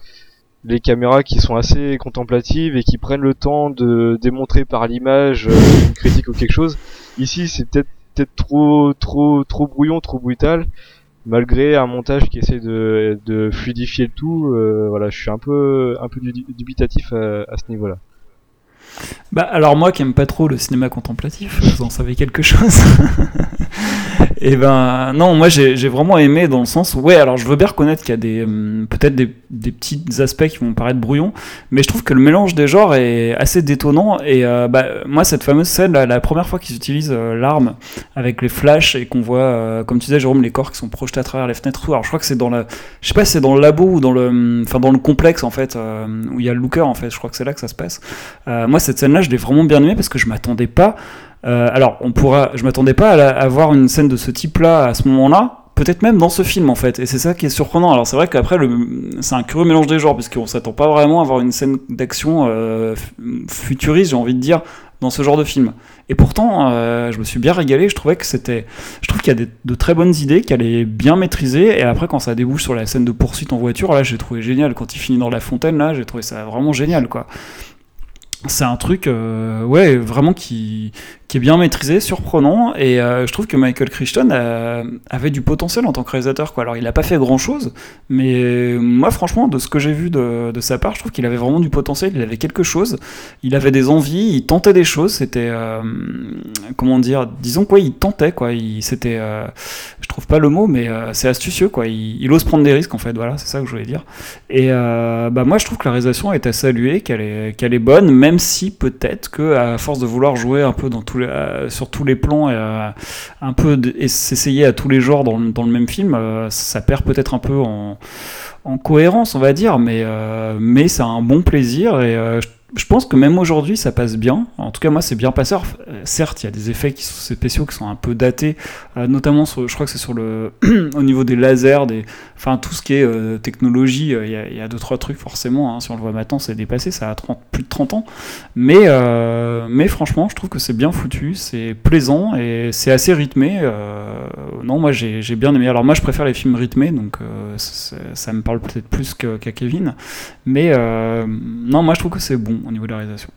les caméras qui sont assez contemplatives et qui prennent le temps de démontrer par l'image euh, une critique ou quelque chose. Ici, c'est peut-être peut-être trop trop trop brouillon, trop brutal. Malgré un montage qui essaie de, de fluidifier le tout, euh, voilà, je suis un peu un peu du- dubitatif à, à ce niveau-là. Bah alors moi qui aime pas trop le cinéma contemplatif, vous en savez quelque chose Et ben non, moi j'ai vraiment aimé dans le sens où ouais, alors je veux bien reconnaître qu'il y a des hum, peut-être des, des petits aspects qui vont paraître brouillons, mais je trouve que le mélange des genres est assez détonnant et euh, bah, moi cette fameuse scène la première fois qu'ils utilisent euh, l'arme avec les flashs et qu'on voit euh, comme tu disais Jérôme les corps qui sont projetés à travers les fenêtres, alors je crois que c'est dans la je sais pas c'est dans le labo ou dans le hum, enfin dans le complexe en fait où il y a le looker en fait, je crois que c'est là que ça se passe. Moi, cette scène-là, je l'ai vraiment bien aimée parce que je m'attendais pas. euh, alors, on pourra, je m'attendais pas à, la- à voir une scène de ce type-là à ce moment-là. Peut-être même dans ce film en fait, et c'est ça qui est surprenant. Alors c'est vrai qu'après c'est un curieux mélange des genres puisqu'on s'attend pas vraiment à avoir une scène d'action euh, futuriste, j'ai envie de dire, dans ce genre de film. Et pourtant, euh, je me suis bien régalé. Je trouvais que c'était, je trouve qu'il y a de très bonnes idées, qu'elle est bien maîtrisée. Et après, quand ça débouche sur la scène de poursuite en voiture, là, j'ai trouvé génial. Quand il finit dans la fontaine, là, j'ai trouvé ça vraiment génial, quoi c'est un truc euh, ouais vraiment qui, qui est bien maîtrisé surprenant et euh, je trouve que Michael Crichton euh, avait du potentiel en tant que réalisateur quoi. Alors il a pas fait grand chose mais moi franchement de ce que j'ai vu de, sa part je trouve qu'il avait vraiment du potentiel il avait quelque chose il avait des envies il tentait des choses c'était euh, comment dire disons quoi il tentait quoi. Il c'était je trouve pas le mot mais c'est astucieux quoi. Il, ose prendre des risques en fait voilà c'est ça que je voulais dire. Et bah moi je trouve que la réalisation est à saluer qu'elle est qu'elle est bonne même si peut-être que à force de vouloir jouer un peu dans tous les, euh, sur tous les plans et euh, un peu s'essayer à tous les genres dans, le- même film euh, ça perd peut-être un peu en en cohérence, on va dire, mais, mais c'est un bon plaisir et je, pense que même aujourd'hui ça passe bien. En tout cas, moi c'est bien passé. Certes, il y a des effets qui sont spéciaux qui sont un peu datés, notamment sur, je crois que c'est sur le au niveau des lasers, des, enfin tout ce qui est euh, technologie. euh, Il y, a, il y a deux trois trucs forcément. hein, si on le voit maintenant, c'est dépassé, ça a 30, plus de 30 ans. Mais euh, mais franchement, je trouve que c'est bien foutu, c'est plaisant et c'est assez rythmé. non, moi j'ai bien aimé. Alors moi je préfère les films rythmés, donc ça me parle peut-être plus qu'à Kevin. Mais non, moi je trouve que c'est bon au niveau de la réalisation.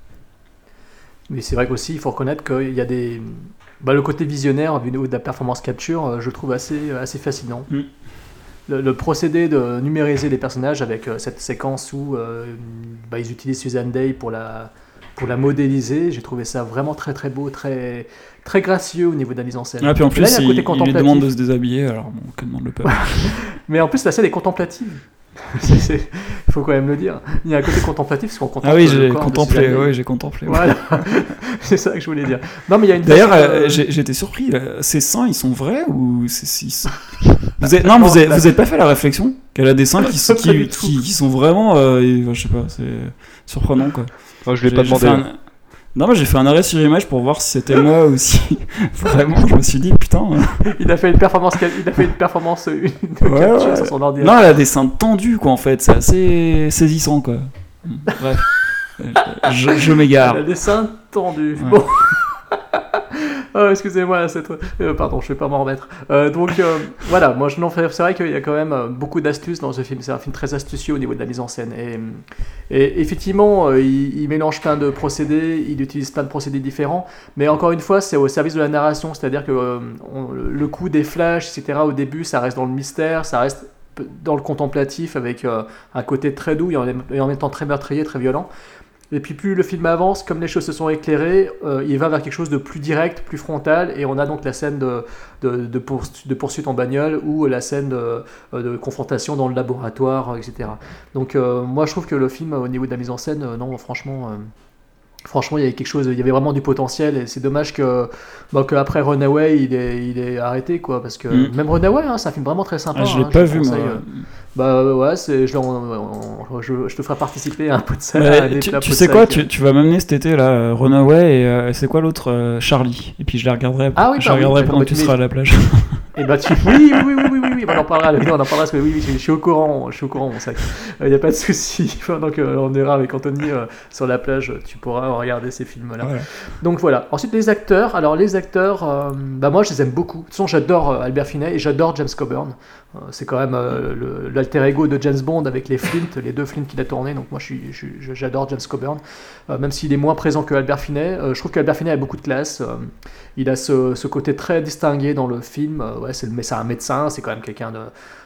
Mais c'est vrai qu'aussi, il faut reconnaître qu'il y a des. Bah, le côté visionnaire au niveau de la performance capture, je le trouve assez, assez fascinant. Mm. Le, le procédé de numériser les personnages avec euh, cette séquence où euh, bah, ils utilisent Suzanne Day pour la, pour la modéliser, j'ai trouvé ça vraiment très très beau, très, très gracieux au niveau de la mise en scène. Ah, puis en plus, là, il il, il lui demande de se déshabiller, alors bon, que demande le peuple Mais en plus, la scène est contemplative. Il faut quand même le dire. Il y a un côté contemplatif parce qu'on contemple Ah oui, j'ai contemplé, ouais, j'ai contemplé. ouais. Voilà, c'est ça que je voulais dire. Non, mais il y a une D'ailleurs, euh, euh, j'étais surpris. là. Ces seins, ils sont vrais ou c'est sont- vous avez, Non, vous avez, vous avez pas fait la réflexion qu'elle a des seins qui, sont- Pas du qui, tout. qui, qui sont vraiment, euh, je sais pas, c'est surprenant quoi. Moi, je l'ai pas demandé. fait un- Non, mais j'ai fait un arrêt sur image pour voir si c'était moi aussi. Vraiment, je me suis dit putain. euh, il a fait une performance, il a fait une performance une de Ouais, capture ouais. sur son ordi. Non, elle a des seins tendus quoi en fait. C'est assez saisissant quoi. Bref, Euh, je, je m'égare. Elle a des seins tendus. Ouais. Bon. Oh, excusez-moi, c'est trop- euh, pardon, je vais pas m'en remettre. Euh, donc euh, voilà, moi je n'en fais. C'est vrai qu'il y a quand même euh, beaucoup d'astuces dans ce film. C'est un film très astucieux au niveau de la mise en scène. Et, effectivement, euh, il, mélange plein de procédés, il utilise plein de procédés différents. Mais encore une fois, c'est au service de la narration. C'est-à-dire que euh, le coup des flashs, etc. Au début, ça reste dans le mystère, ça reste dans le contemplatif avec euh, un côté très doux et en même temps très meurtrier, très violent. Et puis plus le film avance, comme les choses se sont éclairées, euh, il va vers quelque chose de plus direct, plus frontal, et on a donc la scène de, de, de, poursu- de poursuite en bagnole ou la scène de, euh, de confrontation dans le laboratoire, euh, etc. Donc euh, moi je trouve que le film, au niveau de la mise en scène, euh, non franchement... Franchement, il y avait quelque chose, il y avait vraiment du potentiel et c'est dommage que, bah, que après Runaway, il est, il est arrêté quoi, parce que Mm. même Runaway, hein, c'est un film vraiment très sympa. Ah, je l'ai hein, pas vu moi. Bah ouais, c'est, je, je, je te ferai participer à un pot de ça. Ouais, tu, sais quoi, tu, tu vas m'amener cet été là, euh, Runaway et euh, c'est quoi l'autre euh, Charlie? Et puis je les regarderai, Ah oui, je bah regarderai pendant que tu seras à la plage. Et bah tu... oui, oui, oui, oui, oui, oui, on en parlera, on en parlera parce que oui, oui, je suis au courant, je suis au courant, mon sac. Il n'y a pas de souci. Donc, euh, on ira avec Anthony euh, sur la plage, tu pourras regarder ces films-là. Ouais. Donc voilà. Ensuite, les acteurs. Alors, les acteurs, euh, bah, moi, je les aime beaucoup. De toute façon, j'adore euh, Albert Finney et j'adore James Coburn. Euh, c'est quand même euh, l'alter ego de James Bond avec les Flint, les deux Flint qu'il a tourné. Donc, moi, j'adore James Coburn. Euh, même s'il est moins présent que Albert Finney. Euh, je trouve qu'Albert Finney a beaucoup de classe. Il a ce, côté très distingué dans le film. Euh, ouais, c'est un médecin, c'est quand même quelqu'un de.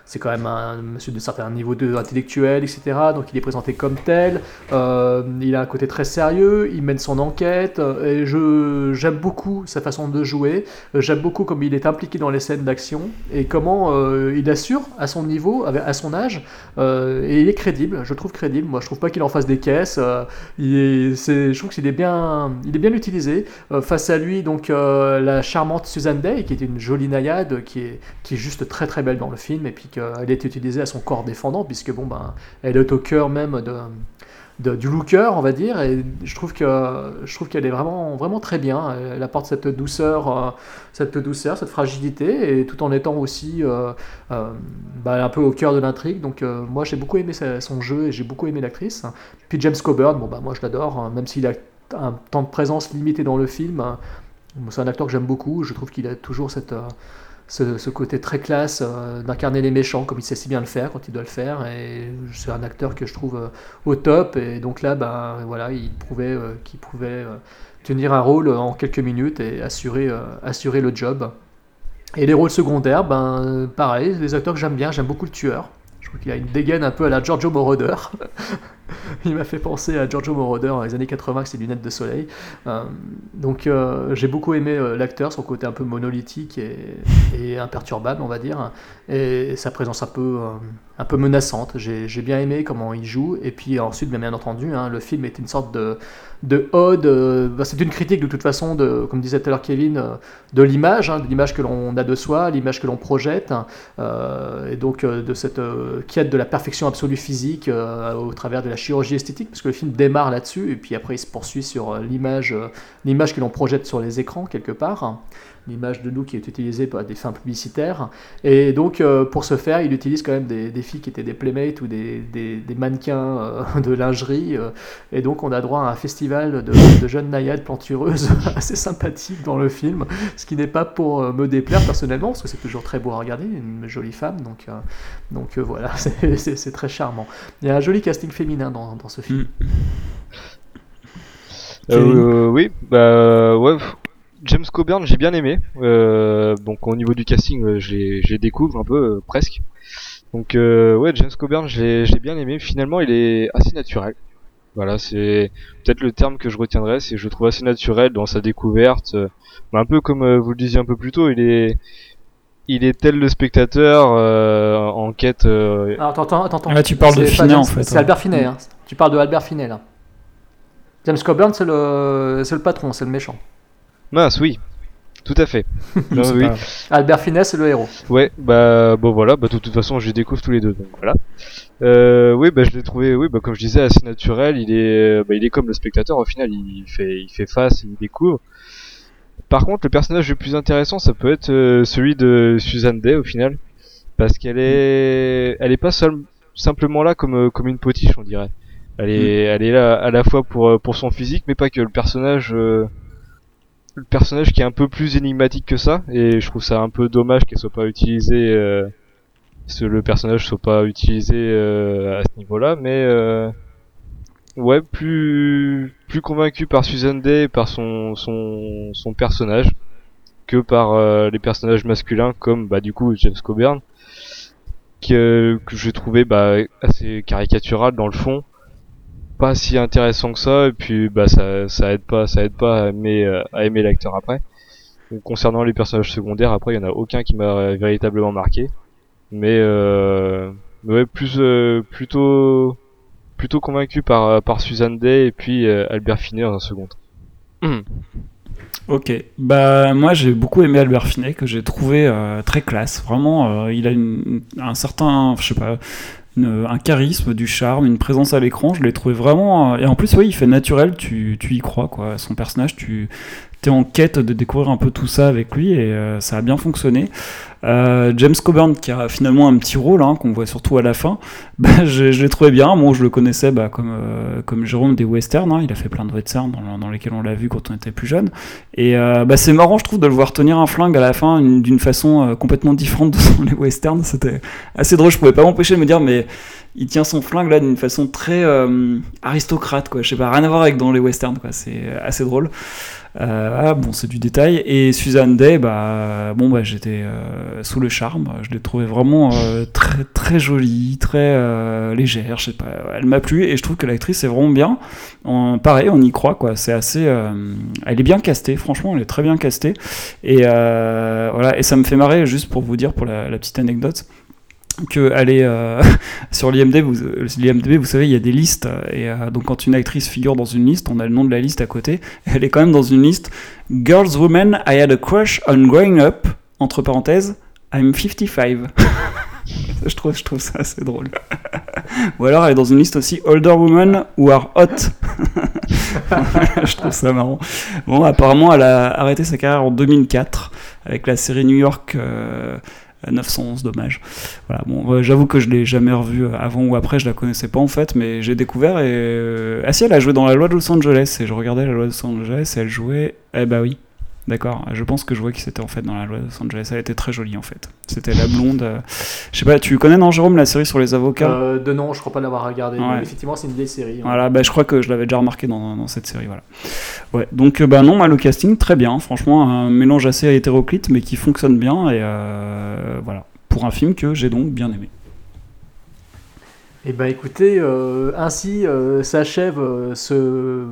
C'est quand même un monsieur de certain niveau de intellectuel, etc. Donc il est présenté comme tel. Euh, il a un côté très sérieux. Il mène son enquête. euh, Et je j'aime beaucoup sa façon de jouer. J'aime beaucoup comme il est impliqué dans les scènes d'action et comment il assure à son niveau, à son âge. Et il est crédible. Je trouve crédible. Moi, je trouve pas qu'il en fasse des caisses. Je trouve qu'il est bien, il est bien utilisé. Face à lui, donc la charmante Suzanne Day, qui est une jolie naïade, qui est, qui est juste très très belle dans le film, et puis qu'elle est utilisée à son corps défendant, puisque bon ben, elle est au cœur même de, du looker, on va dire, et je trouve que je trouve qu'elle est vraiment vraiment très bien. Elle apporte cette douceur, euh, cette douceur, cette fragilité, et tout en étant aussi euh, euh, bah, un peu au cœur de l'intrigue. Donc euh, moi j'ai beaucoup aimé son jeu et j'ai beaucoup aimé l'actrice. Puis James Coburn, bon bah moi je l'adore, hein, même s'il a un temps de présence limité dans le film. C'est un acteur que j'aime beaucoup. Je trouve qu'il a toujours cette, euh, ce, côté très classe euh, d'incarner les méchants comme il sait si bien le faire quand il doit le faire. Et c'est un acteur que je trouve euh, au top. Et donc là, ben, voilà, il prouvait qu'il pouvait tenir un rôle en quelques minutes et assurer, assurer le job. Et les rôles secondaires, ben, pareil, des acteurs que j'aime bien. J'aime beaucoup le tueur. Je trouve qu'il a une dégaine un peu à la Giorgio Moroder. Il m'a fait penser à Giorgio Moroder dans les années 80 avec ses lunettes de soleil. Euh, donc euh, j'ai beaucoup aimé euh, l'acteur, son côté un peu monolithique et, imperturbable, on va dire, et sa présence un peu, un peu menaçante. J'ai bien aimé comment il joue. Et puis ensuite, bien, bien entendu, hein, le film est une sorte de, de ode. bah, C'est une critique de toute façon, comme disait tout à l'heure Kevin, de l'image, hein, de l'image que l'on a de soi, l'image que l'on projette, et donc de cette quête de la perfection absolue physique au travers de la chirurgie esthétique, parce que le film démarre là-dessus, et puis après il se poursuit sur euh, l'image, euh, l'image que l'on projette sur les écrans quelque part, hein, l'image de nous qui est utilisée pour des fins publicitaires, et donc euh, pour ce faire, il utilise quand même des, des filles qui étaient des playmates ou des, des- des mannequins euh, de lingerie, euh, et donc on a droit à un festival de, de jeunes naïades plantureuses assez sympathiques dans le film, ce qui n'est pas pour me déplaire personnellement, parce que c'est toujours très beau à regarder, une jolie femme, donc, donc voilà, c'est- très charmant. Il y a un joli casting féminin dans, dans ce film. Euh, oui, bah ouais. James Coburn, j'ai bien aimé. Euh, donc au niveau du casting, euh, je les découvre un peu euh, presque. Donc euh, ouais, James Coburn, j'ai j'ai bien aimé. Finalement, il est assez naturel. Voilà, c'est peut-être le terme que je retiendrai, c'est je le trouve assez naturel dans sa découverte. un peu comme vous le disiez un peu plus tôt, il est il est tel le spectateur euh, en quête. euh, Alors attends, attends, attends. Ah, tu parles de Finet, James- en fait, C'est ouais. Albert Finet, hein. tu parles de Albert Finet là. James Coburn, c'est le, c'est le patron, c'est le méchant. Mince, oui, tout à fait. Non, oui. Albert Finet, c'est le héros. Ouais, bah bon voilà, bah de toute façon je les découvre tous les deux, donc voilà. Euh, oui, bah je l'ai trouvé, oui, bah comme je disais, assez naturel. Il est, bah, il est comme le spectateur au final, il fait, il fait face, il découvre. Par contre, le personnage le plus intéressant, ça peut être euh, celui de Suzanne Day au final, parce qu'elle est, elle est pas seule, simplement là comme euh, comme une potiche, on dirait. Elle est, elle est là à la fois pour euh, pour son physique, mais pas que le personnage. euh, le personnage qui est un peu plus énigmatique que ça et je trouve ça un peu dommage qu'elle soit pas utilisée euh, le personnage soit pas utilisé euh, à ce niveau-là mais euh, ouais plus plus convaincu par Susan Day et par son son son personnage que par euh, les personnages masculins comme bah du coup James Coburn que que je trouvais bah assez caricatural dans le fond pas si intéressant que ça et puis bah ça ça aide pas ça aide pas à aimer euh, à aimer l'acteur après. Donc, concernant les personnages secondaires après il y en a aucun qui m'a véritablement marqué. Mais euh, mais ouais plus euh, plutôt plutôt convaincu par euh, par Suzanne Day et puis euh, Albert Finney en un second Ok, bah moi j'ai beaucoup aimé Albert Finet que j'ai trouvé euh, très classe. Vraiment, euh, il a une- un certain, je sais pas, une- un charisme, du charme, une présence à l'écran. Je l'ai trouvé vraiment. euh, et en plus, oui, il fait naturel. Tu, tu y crois quoi. Son personnage, tu j'étais en quête de découvrir un peu tout ça avec lui et euh, ça a bien fonctionné. Euh, James Coburn qui a finalement un petit rôle hein, qu'on voit surtout à la fin, bah, je, l'ai trouvé bien. Moi je le connaissais bah, comme, euh, comme Jérôme des westerns, hein. il a fait plein de westerns dans, lesquels on l'a vu quand on était plus jeune. Et bah, c'est marrant je trouve de le voir tenir un flingue à la fin une- d'une façon complètement différente de les westerns. C'était assez drôle, je pouvais pas m'empêcher de me dire mais il tient son flingue là d'une façon très aristocrate quoi. Je sais pas, rien à voir avec dans les westerns. C'est assez drôle. Euh, ah, bon, c'est du détail. Et Suzanne Day, bah, bon, bah, j'étais euh, sous le charme. Je l'ai trouvée vraiment euh, très, très jolie, très légère. Je sais pas, elle m'a plu et je trouve que l'actrice est vraiment bien. En- pareil, on y croit, quoi. C'est assez. elle est bien castée, franchement, elle est très bien castée. Et voilà, et ça me fait marrer, juste pour vous dire, pour la petite anecdote que est euh, sur l'IMDb, vous, l'IMDb, vous savez, il y a des listes et euh, donc quand une actrice figure dans une liste, on a le nom de la liste à côté. Elle est quand même dans une liste Girls, Women, I had a crush on growing up. Entre parenthèses, I'm 55. je trouve, je trouve ça assez drôle. Ou alors elle est dans une liste aussi Older Women who are hot. je trouve ça marrant. Bon, apparemment, elle a arrêté sa carrière en 2004 avec la série New York. euh, 911, dommage. Voilà, j'avoue que je l'ai jamais revue euh, avant ou après, je la connaissais pas en fait, mais j'ai découvert et. euh, Ah si, elle a joué dans la loi de Los Angeles et je regardais la loi de Los Angeles et elle jouait. Eh bah oui, d'accord, je pense que je vois qui c'était en fait dans la loi de Los Angeles. Elle était très jolie en fait. C'était la blonde. euh, Je sais pas, tu connais non, Jérôme, la série sur les avocats? Euh, de nom, je crois pas l'avoir regardé. Ouais. mais effectivement, c'est une vieille série. hein. Voilà, bah, je crois que je l'avais déjà remarqué dans, dans cette série. Voilà. Ouais, donc euh, bah non, moi, le casting très bien, franchement un mélange assez hétéroclite mais qui fonctionne bien et euh, voilà pour un film que j'ai donc bien aimé. Eh ben écoutez, euh, ainsi euh, s'achève euh, ce,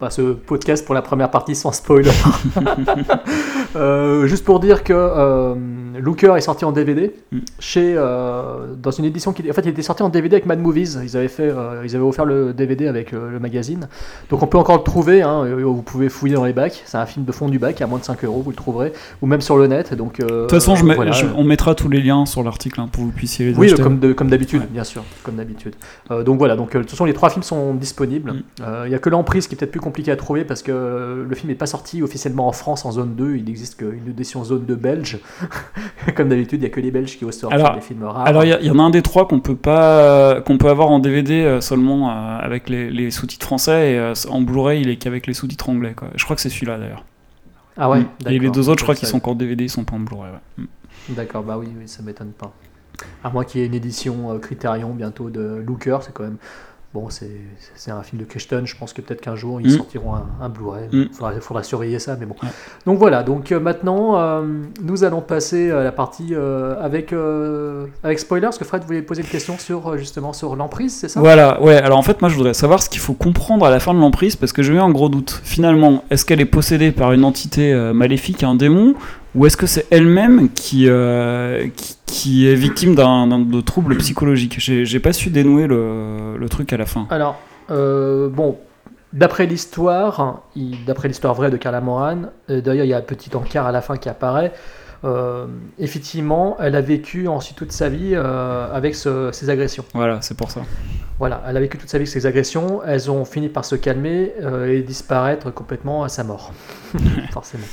bah, ce podcast pour la première partie sans spoiler. Euh, juste pour dire que euh, Looker est sorti en DVD Mm. chez euh, dans une édition qui en fait il était sorti en DVD avec Mad Movies. Ils avaient fait ils avaient offert le DVD avec le magazine. Donc on peut encore le trouver. hein, vous pouvez fouiller dans les bacs. C'est un film de fond du bac à moins de 5 euros. Vous le trouverez ou même sur le net. Donc De toute façon, je mets- voilà. je- on mettra tous les liens sur l'article hein, pour que vous puissiez les Oui, acheter. comme de- comme d'habitude, Ouais. bien sûr, comme d'habitude. Donc voilà, donc de toute façon les trois films sont disponibles. Mm. Il y a que l'emprise qui est peut-être plus compliqué à trouver parce que le film n'est pas sorti officiellement en France en zone 2. Il n'existe qu'une édition zone 2 belge. comme d'habitude, il y a que les Belges qui osent sortir Alors- des films rares. Alors il y, en a un des trois qu'on peut pas qu'on peut avoir en DVD euh, seulement euh, avec les, les sous-titres français et euh, en Blu-ray il est qu'avec les sous-titres anglais quoi. Je crois que c'est celui-là d'ailleurs. ah ouais. Mm. Et les deux autres je crois qu'ils sont encore DVD, ils sont pas en Blu-ray. ouais. Mm. D'accord, bah oui, oui ça m'étonne pas. À moins qu'il y ait une édition euh, Criterion bientôt de Looker, c'est quand même. Bon, c'est un film de Crichton, je pense que peut-être qu'un jour ils Mm. sortiront un, un Blu-ray. Mm. Il faudra, faudra surveiller ça, mais bon. Ouais. Donc voilà, donc euh, maintenant euh, nous allons passer à la partie euh, avec, euh, avec spoiler, parce que Fred voulait poser une question sur euh, justement sur l'emprise, c'est ça? Voilà, ouais. Alors en fait, moi, je voudrais savoir ce qu'il faut comprendre à la fin de l'emprise, parce que j'ai eu un gros doute. Finalement, est-ce qu'elle est possédée par une entité euh, maléfique, un démon, ou est-ce que c'est elle-même qui, euh, qui, qui est victime d'un de troubles psychologiques? J'ai pas su dénouer le, le truc à la fin. Alors, euh, bon, d'après l'histoire, d'après l'histoire vraie de Carla Moran, euh, d'ailleurs il y a un petit encart à la fin qui apparaît, euh, effectivement, elle a vécu ensuite toute sa vie euh, avec ce- ces agressions. Voilà, c'est pour ça. Voilà, elle a vécu toute sa vie avec ces agressions, elles ont fini par se calmer euh, et disparaître complètement à sa mort, forcément.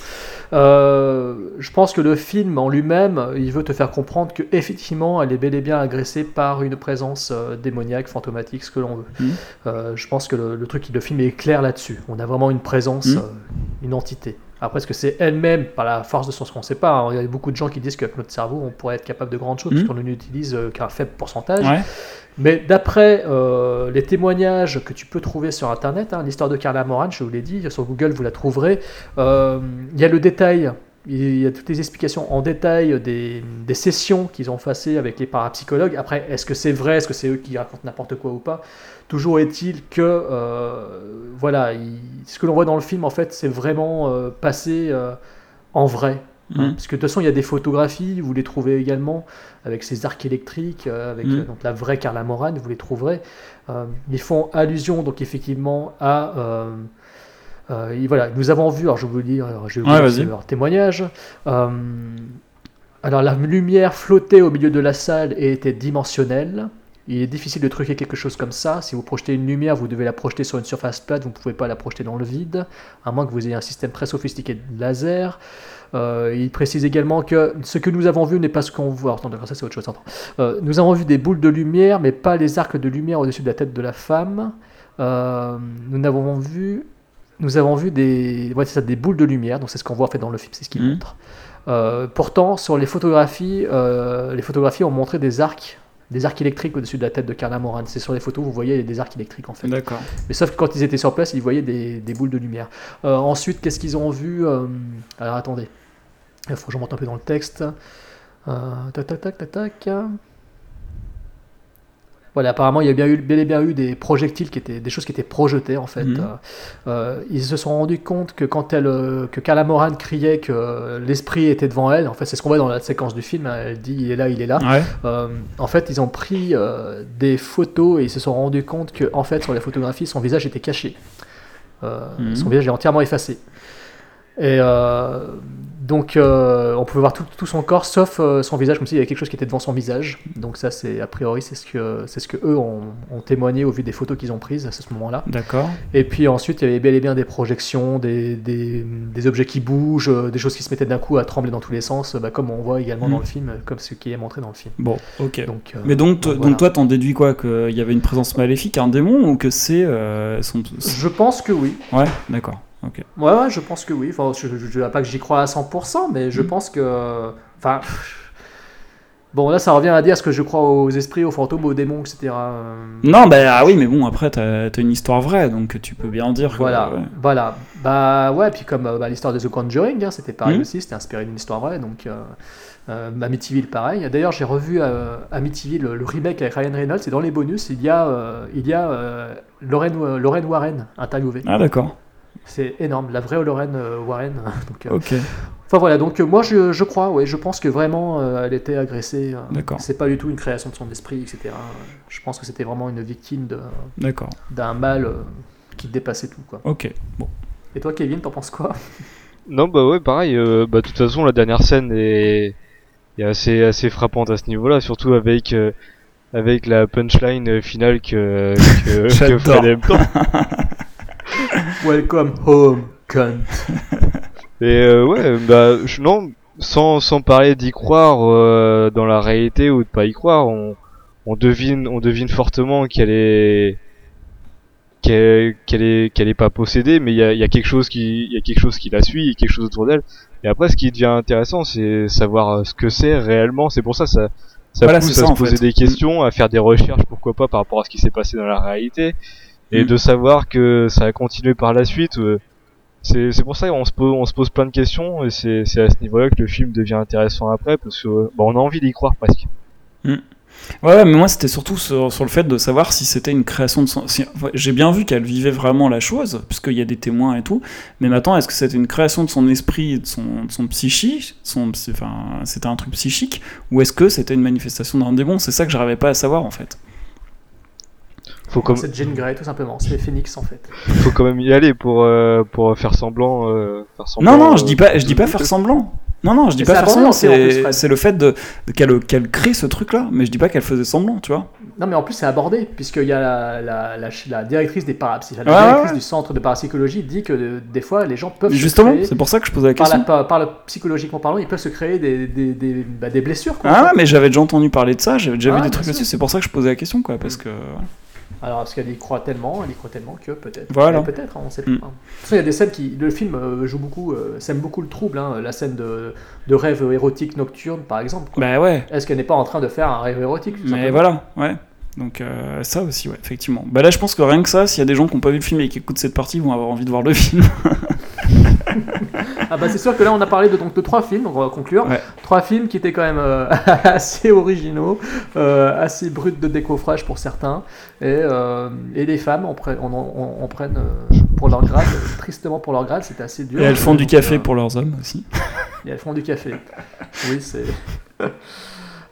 Euh, je pense que le film en lui-même, il veut te faire comprendre que effectivement, elle est bel et bien agressée par une présence euh, démoniaque, fantomatique, ce que l'on veut. Mhm. Euh, je pense que le, le truc, le film est clair là-dessus. On a vraiment une présence, euh, une entité. Après, est-ce que c'est elle-même, par la force de son ce qu'on ne sait pas hein. Il y a beaucoup de gens qui disent qu'avec notre cerveau, on pourrait être capable de grandes choses, Mhm. parce qu'on n'utilise euh, qu'un faible pourcentage. Ouais. Mais d'après euh, les témoignages que tu peux trouver sur Internet, hein, l'histoire de Carla Moran, je vous l'ai dit, sur Google vous la trouverez, euh, il y a le détail, il y a toutes les explications en détail des, des sessions qu'ils ont passées avec les parapsychologues. Après, est-ce que c'est vrai, est-ce que c'est eux qui racontent n'importe quoi ou pas? Toujours est-il que, euh, voilà, il- ce que l'on voit dans le film, en fait, c'est vraiment euh, passé euh, en vrai. Hein, Mhm. parce que de toute façon, il y a des photographies, vous les trouvez également, avec ces arcs électriques, euh, avec euh, donc la vraie Carla Moran, vous les trouverez. Ils font allusion, donc effectivement, à. Euh, voilà, nous avons vu, alors je vais vous lire, alors, je vais vous Ouais, leur témoignage. Euh, alors la lumière flottait au milieu de la salle et était dimensionnelle. il est difficile de truquer quelque chose comme ça. Si vous projetez une lumière, vous devez la projeter sur une surface plate, vous ne pouvez pas la projeter dans le vide, à moins que vous ayez un système très sophistiqué de laser. Euh, il précise également que ce que nous avons vu n'est pas ce qu'on voit. Attends, ça c'est autre chose. Euh, nous avons vu des boules de lumière, mais pas les arcs de lumière au-dessus de la tête de la femme. Euh, nous n'avons vu, nous avons vu des, ouais, c'est ça, des boules de lumière. Donc c'est ce qu'on voit en fait dans le film, c'est ce qu'il Mhm. montre. Euh, pourtant, sur les photographies, euh, les photographies ont montré des arcs, des arcs électriques au-dessus de la tête de Carla Moran. C'est sur les photos, vous voyez des arcs électriques en fait. D'accord. Mais sauf que quand ils étaient sur place, ils voyaient des, des boules de lumière. Euh, ensuite, qu'est-ce qu'ils ont vu Alors attendez, il faut que je remonte un peu dans le texte. Tac, tac, tac, tac, tac. Voilà, apparemment, il y a bien eu, bel et bien eu des projectiles qui étaient, des choses qui étaient projetées en fait. Mhm. Euh, euh, ils se sont rendus compte que quand elle, euh, que Carla Moran criait que l'esprit était devant elle, en fait, c'est ce qu'on voit dans la séquence du film. hein, Elle dit, il est là, il est là. Ouais. Euh, en fait, ils ont pris euh, des photos et ils se sont rendus compte que, en fait, sur les photographies, son visage était caché. Mhm. Son visage est entièrement effacé. Et euh, donc, euh, on pouvait voir tout, tout son corps sauf euh, son visage, comme s'il y avait quelque chose qui était devant son visage. Donc ça, c'est a priori, c'est ce que c'est ce que eux ont, ont témoigné au vu des photos qu'ils ont prises à ce moment-là. D'accord. Et puis ensuite, il y avait bel et bien des projections, des, des, des objets qui bougent, des choses qui se mettaient d'un coup à trembler dans tous les sens, bah, comme on voit également dans le film, comme ce qui est montré dans le film. Bon, ok. Donc, Mais donc, donc toi, t'en déduis quoi Qu'il y avait une présence maléfique, un démon, ou que c'est euh, son... Je pense que oui. Ouais, d'accord. Ouais, ouais, je pense que oui. Enfin, je ne dirais pas que j'y crois à 100%, mais je pense que. Enfin. Bon, là, ça revient à dire ce que je crois aux esprits, aux fantômes, aux démons, etc. Euh, Non, bah ah oui, mais bon, après, t'as as une histoire vraie, donc tu peux bien dire que. Voilà, ouais. voilà. Bah ouais, puis comme euh, bah, l'histoire de The Conjuring, hein, c'était pareil Mhm. aussi, c'était inspiré d'une histoire vraie, donc euh, euh, Amityville pareil. D'ailleurs, j'ai revu euh, Amityville, le, remake avec Ryan Reynolds, et dans les bonus, il y a, euh, il y a Lorraine, Lorraine Warren interviewée. Ah, d'accord. C'est énorme, la vraie Lorraine euh, Warren. donc, euh, Ok. Enfin voilà, donc euh, moi je, je crois, ouais, je pense que vraiment euh, elle était agressée. euh, D'accord. C'est pas du tout une création de son esprit, etc. Je pense que c'était vraiment une victime de- D'accord. d'un mal euh, qui dépassait tout. Quoi. Ok. Bon. Et toi, Kevin, t'en penses quoi? Non, bah ouais, pareil. euh, bah, de toute façon, la dernière scène est, est assez, assez frappante à ce niveau-là, surtout avec, euh, avec la punchline finale que, que, que. Fred aime tant. Welcome home, cunt. Et euh, ouais, bah je- non, sans, sans parler d'y croire euh, dans la réalité ou de pas y croire, on, on devine, on devine fortement qu'elle est qu'elle qu'elle est qu'elle est pas possédée, mais il y a, il y a quelque chose qui il y a quelque chose qui la suit, il y a quelque chose autour d'elle. Et après, ce qui devient intéressant, c'est savoir euh, ce que c'est réellement. C'est pour ça ça ça Voilà, pousse à se poser fait. des questions, à faire des recherches, pourquoi pas par rapport à ce qui s'est passé dans la réalité, et Mm. de savoir que ça a continué par la suite. euh, c'est pour ça qu'on se pose on se pose plein de questions et c'est à ce niveau-là que le film devient intéressant après parce que bah, on a envie d'y croire presque. Ouais, ouais, mais moi c'était surtout sur, sur le fait de savoir si c'était une création de son. si- enfin, J'ai bien vu qu'elle vivait vraiment la chose, puisqu'il y a des témoins et tout. Mais maintenant, est-ce que c'était une création de son esprit, de son, de son psychique, son, enfin, c'était un truc psychique, ou est-ce que c'était une manifestation d'un démon C'est ça que j'arrivais pas à savoir en fait. Faut comme C'est Jean Grey, tout simplement. C'est Phoenix, en fait. faut quand même y aller pour euh, pour faire semblant euh, faire semblant. Non, non, euh, je dis pas, je dis pas faire semblant. Non, non, je dis Mais pas faire semblant. C'est le fait de, de- qu'elle qu'elle crée ce truc-là, mais je dis pas qu'elle faisait semblant, tu vois. Non, mais en plus, c'est abordé, puisqu'il y a la, la, la, la directrice des la Ouais, directrice ouais. du centre de parapsychologie dit que euh, des fois, les gens peuvent se Justement, c'est pour ça que je posais la par, question. la, par, par le psychologiquement parlant, ils peuvent se créer des, des, des, bah, des blessures. Quoi, Ah, mais j'avais déjà entendu parler de ça, j'avais déjà Ah, vu des trucs là-dessus, c'est pour ça que je posais la question, quoi, parce que. Alors, parce qu'elle y croit tellement, elle y croit tellement que peut-être. Voilà. Peut-être, hein, on sait pas. Mm. De toute façon, il y a des scènes qui. Le film euh, joue beaucoup, euh, sème beaucoup le trouble, hein, la scène de, de rêve érotique nocturne, par exemple. quoi. Bah ouais, Est-ce qu'elle n'est pas en train de faire un rêve érotique mais voilà, ouais. Donc euh, ça aussi, ouais, effectivement. Bah là, je pense que rien que ça, s'il y a des gens qui n'ont pas vu le film et qui écoutent cette partie, vont avoir envie de voir le film. Ah bah c'est sûr que là on a parlé de, donc, de trois films, donc on va conclure. Ouais. Trois films qui étaient quand même euh, assez originaux, euh, assez bruts de décoffrage pour certains, et, euh, et les femmes en, pre- en prennent euh, pour leur grade, tristement pour leur grade, c'était assez dur. Et elles font du café euh, pour leurs hommes aussi. Et elles font du café. Oui, c'est...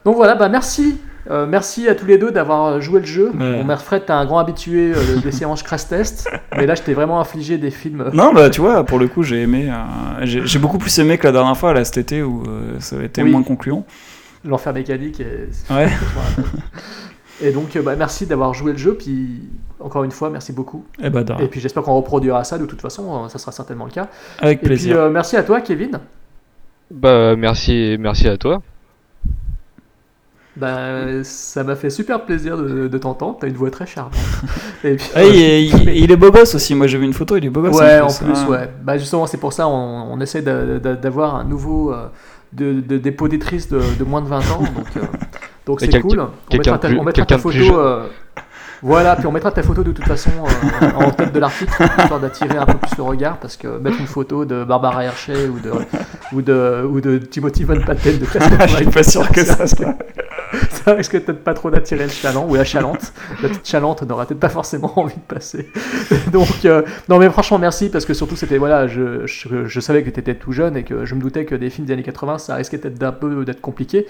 Donc voilà, bah merci. Euh, merci à tous les deux d'avoir joué le jeu. Ouais. Bon, Mère Fred, t'es un grand habitué euh, des séances crash test, mais là je t'ai vraiment infligé des films. Non, bah tu vois, pour le coup, j'ai aimé. euh, j'ai j'ai beaucoup plus aimé que la dernière fois, là, cet été, où euh, ça avait été Oui. moins concluant. L'enfer mécanique et... Ouais. Et donc, euh, bah, merci d'avoir joué le jeu. Puis, encore une fois, merci beaucoup. Eh bah. Et puis, j'espère qu'on reproduira ça. De toute façon, euh, ça sera certainement le cas. Avec Et plaisir. puis, euh, merci à toi, Kevin. Bah merci, merci à toi. Bah, ça m'a fait super plaisir de, de t'entendre. T'as une voix très charmante. Et puis, Ah, il, est, il est beau gosse aussi. Moi, j'ai vu une photo, il est beau gosse. Ouais, en plus, hein. ouais. Bah, justement, c'est pour ça on, on essaie d'a- d'a- d'avoir un nouveau euh, de, de, des poditrices de, de moins de 20 ans. Donc, euh, donc c'est cool. On mettra ta, de plus- on mettra ta quelqu'un de photo. euh, voilà, puis on mettra ta photo de toute façon euh, en tête de l'article, histoire d'attirer un peu plus le regard, parce que mettre une photo de Barbara Hershey ou de, ou de, ou de Timothy Von Patten de Je suis pas sûr que ça soit. Ça risque peut-être pas trop d'attirer le chaland ou la chalante? La petite chalante n'aura peut-être pas forcément envie de passer. Donc, euh, non mais franchement merci parce que surtout c'était voilà, je, je, savais que tu étais tout jeune et que je me doutais que des films des années 80 ça risquait peut-être d'un peu d'être compliqué.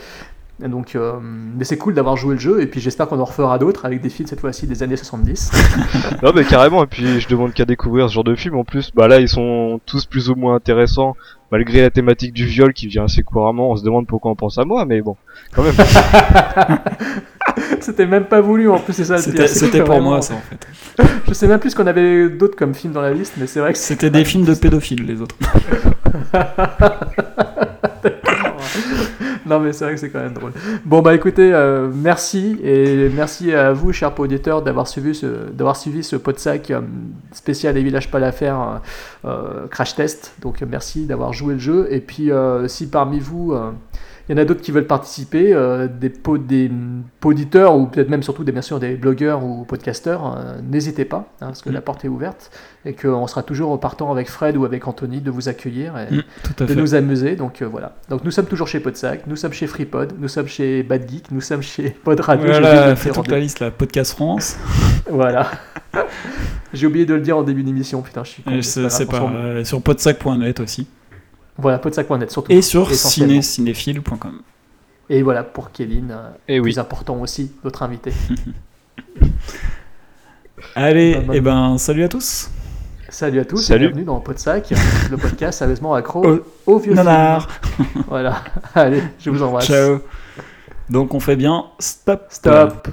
Donc, euh, mais c'est cool d'avoir joué le jeu et puis j'espère qu'on en refera d'autres avec des films cette fois-ci des années 70. Non mais carrément, et puis je demande qu'à découvrir ce genre de film en plus. Bah là ils sont tous plus ou moins intéressants, malgré la thématique du viol qui vient assez couramment. On se demande pourquoi on pense à moi, mais bon, quand même. c'était même pas voulu en plus, c'est ça le pire. c'était pour vraiment- moi, ça, en fait. Je sais même plus ce qu'on avait d'autres comme films dans la liste, mais c'est vrai que C'était des films de pédophiles, les autres. non mais c'est vrai que c'est quand même drôle. Bon bah écoutez, euh, merci et merci à vous chers auditeurs d'avoir suivi ce d'avoir ce podsac euh, spécial Les villages pas l'affaire euh, crash test. Donc merci d'avoir joué le jeu et puis si parmi vous il y en a d'autres qui veulent participer, euh, des, po- des mm, poditeurs ou peut-être même surtout des, bien sûr des blogueurs ou podcasteurs, euh, n'hésitez pas, hein, parce que la porte est ouverte et qu'on sera toujours partant avec Fred ou avec Anthony de vous accueillir et Mm, de fait. nous amuser. Donc euh, voilà. Donc nous sommes toujours chez Podsac, nous sommes chez FreePod, nous sommes chez Bad Geek, nous sommes chez Pod Radio. Voilà, fais toute la liste, là. Podcast France. Voilà. J'ai oublié de le dire en début d'émission, putain, je suis con. C'est pas. euh, sur podsac.net aussi. Voilà, podsac.net surtout. Et sur ciné-cinéphile.com. Et voilà pour Kevin, euh, Et oui. plus important aussi, notre invité. Allez, et ben, salut à tous. Salut à tous Salut. et bienvenue dans Podsac, le podcast sérieusement accro Au- au vieux Nanar. Voilà. Allez, je vous embrasse. Ciao. Donc on fait bien stop. Stop.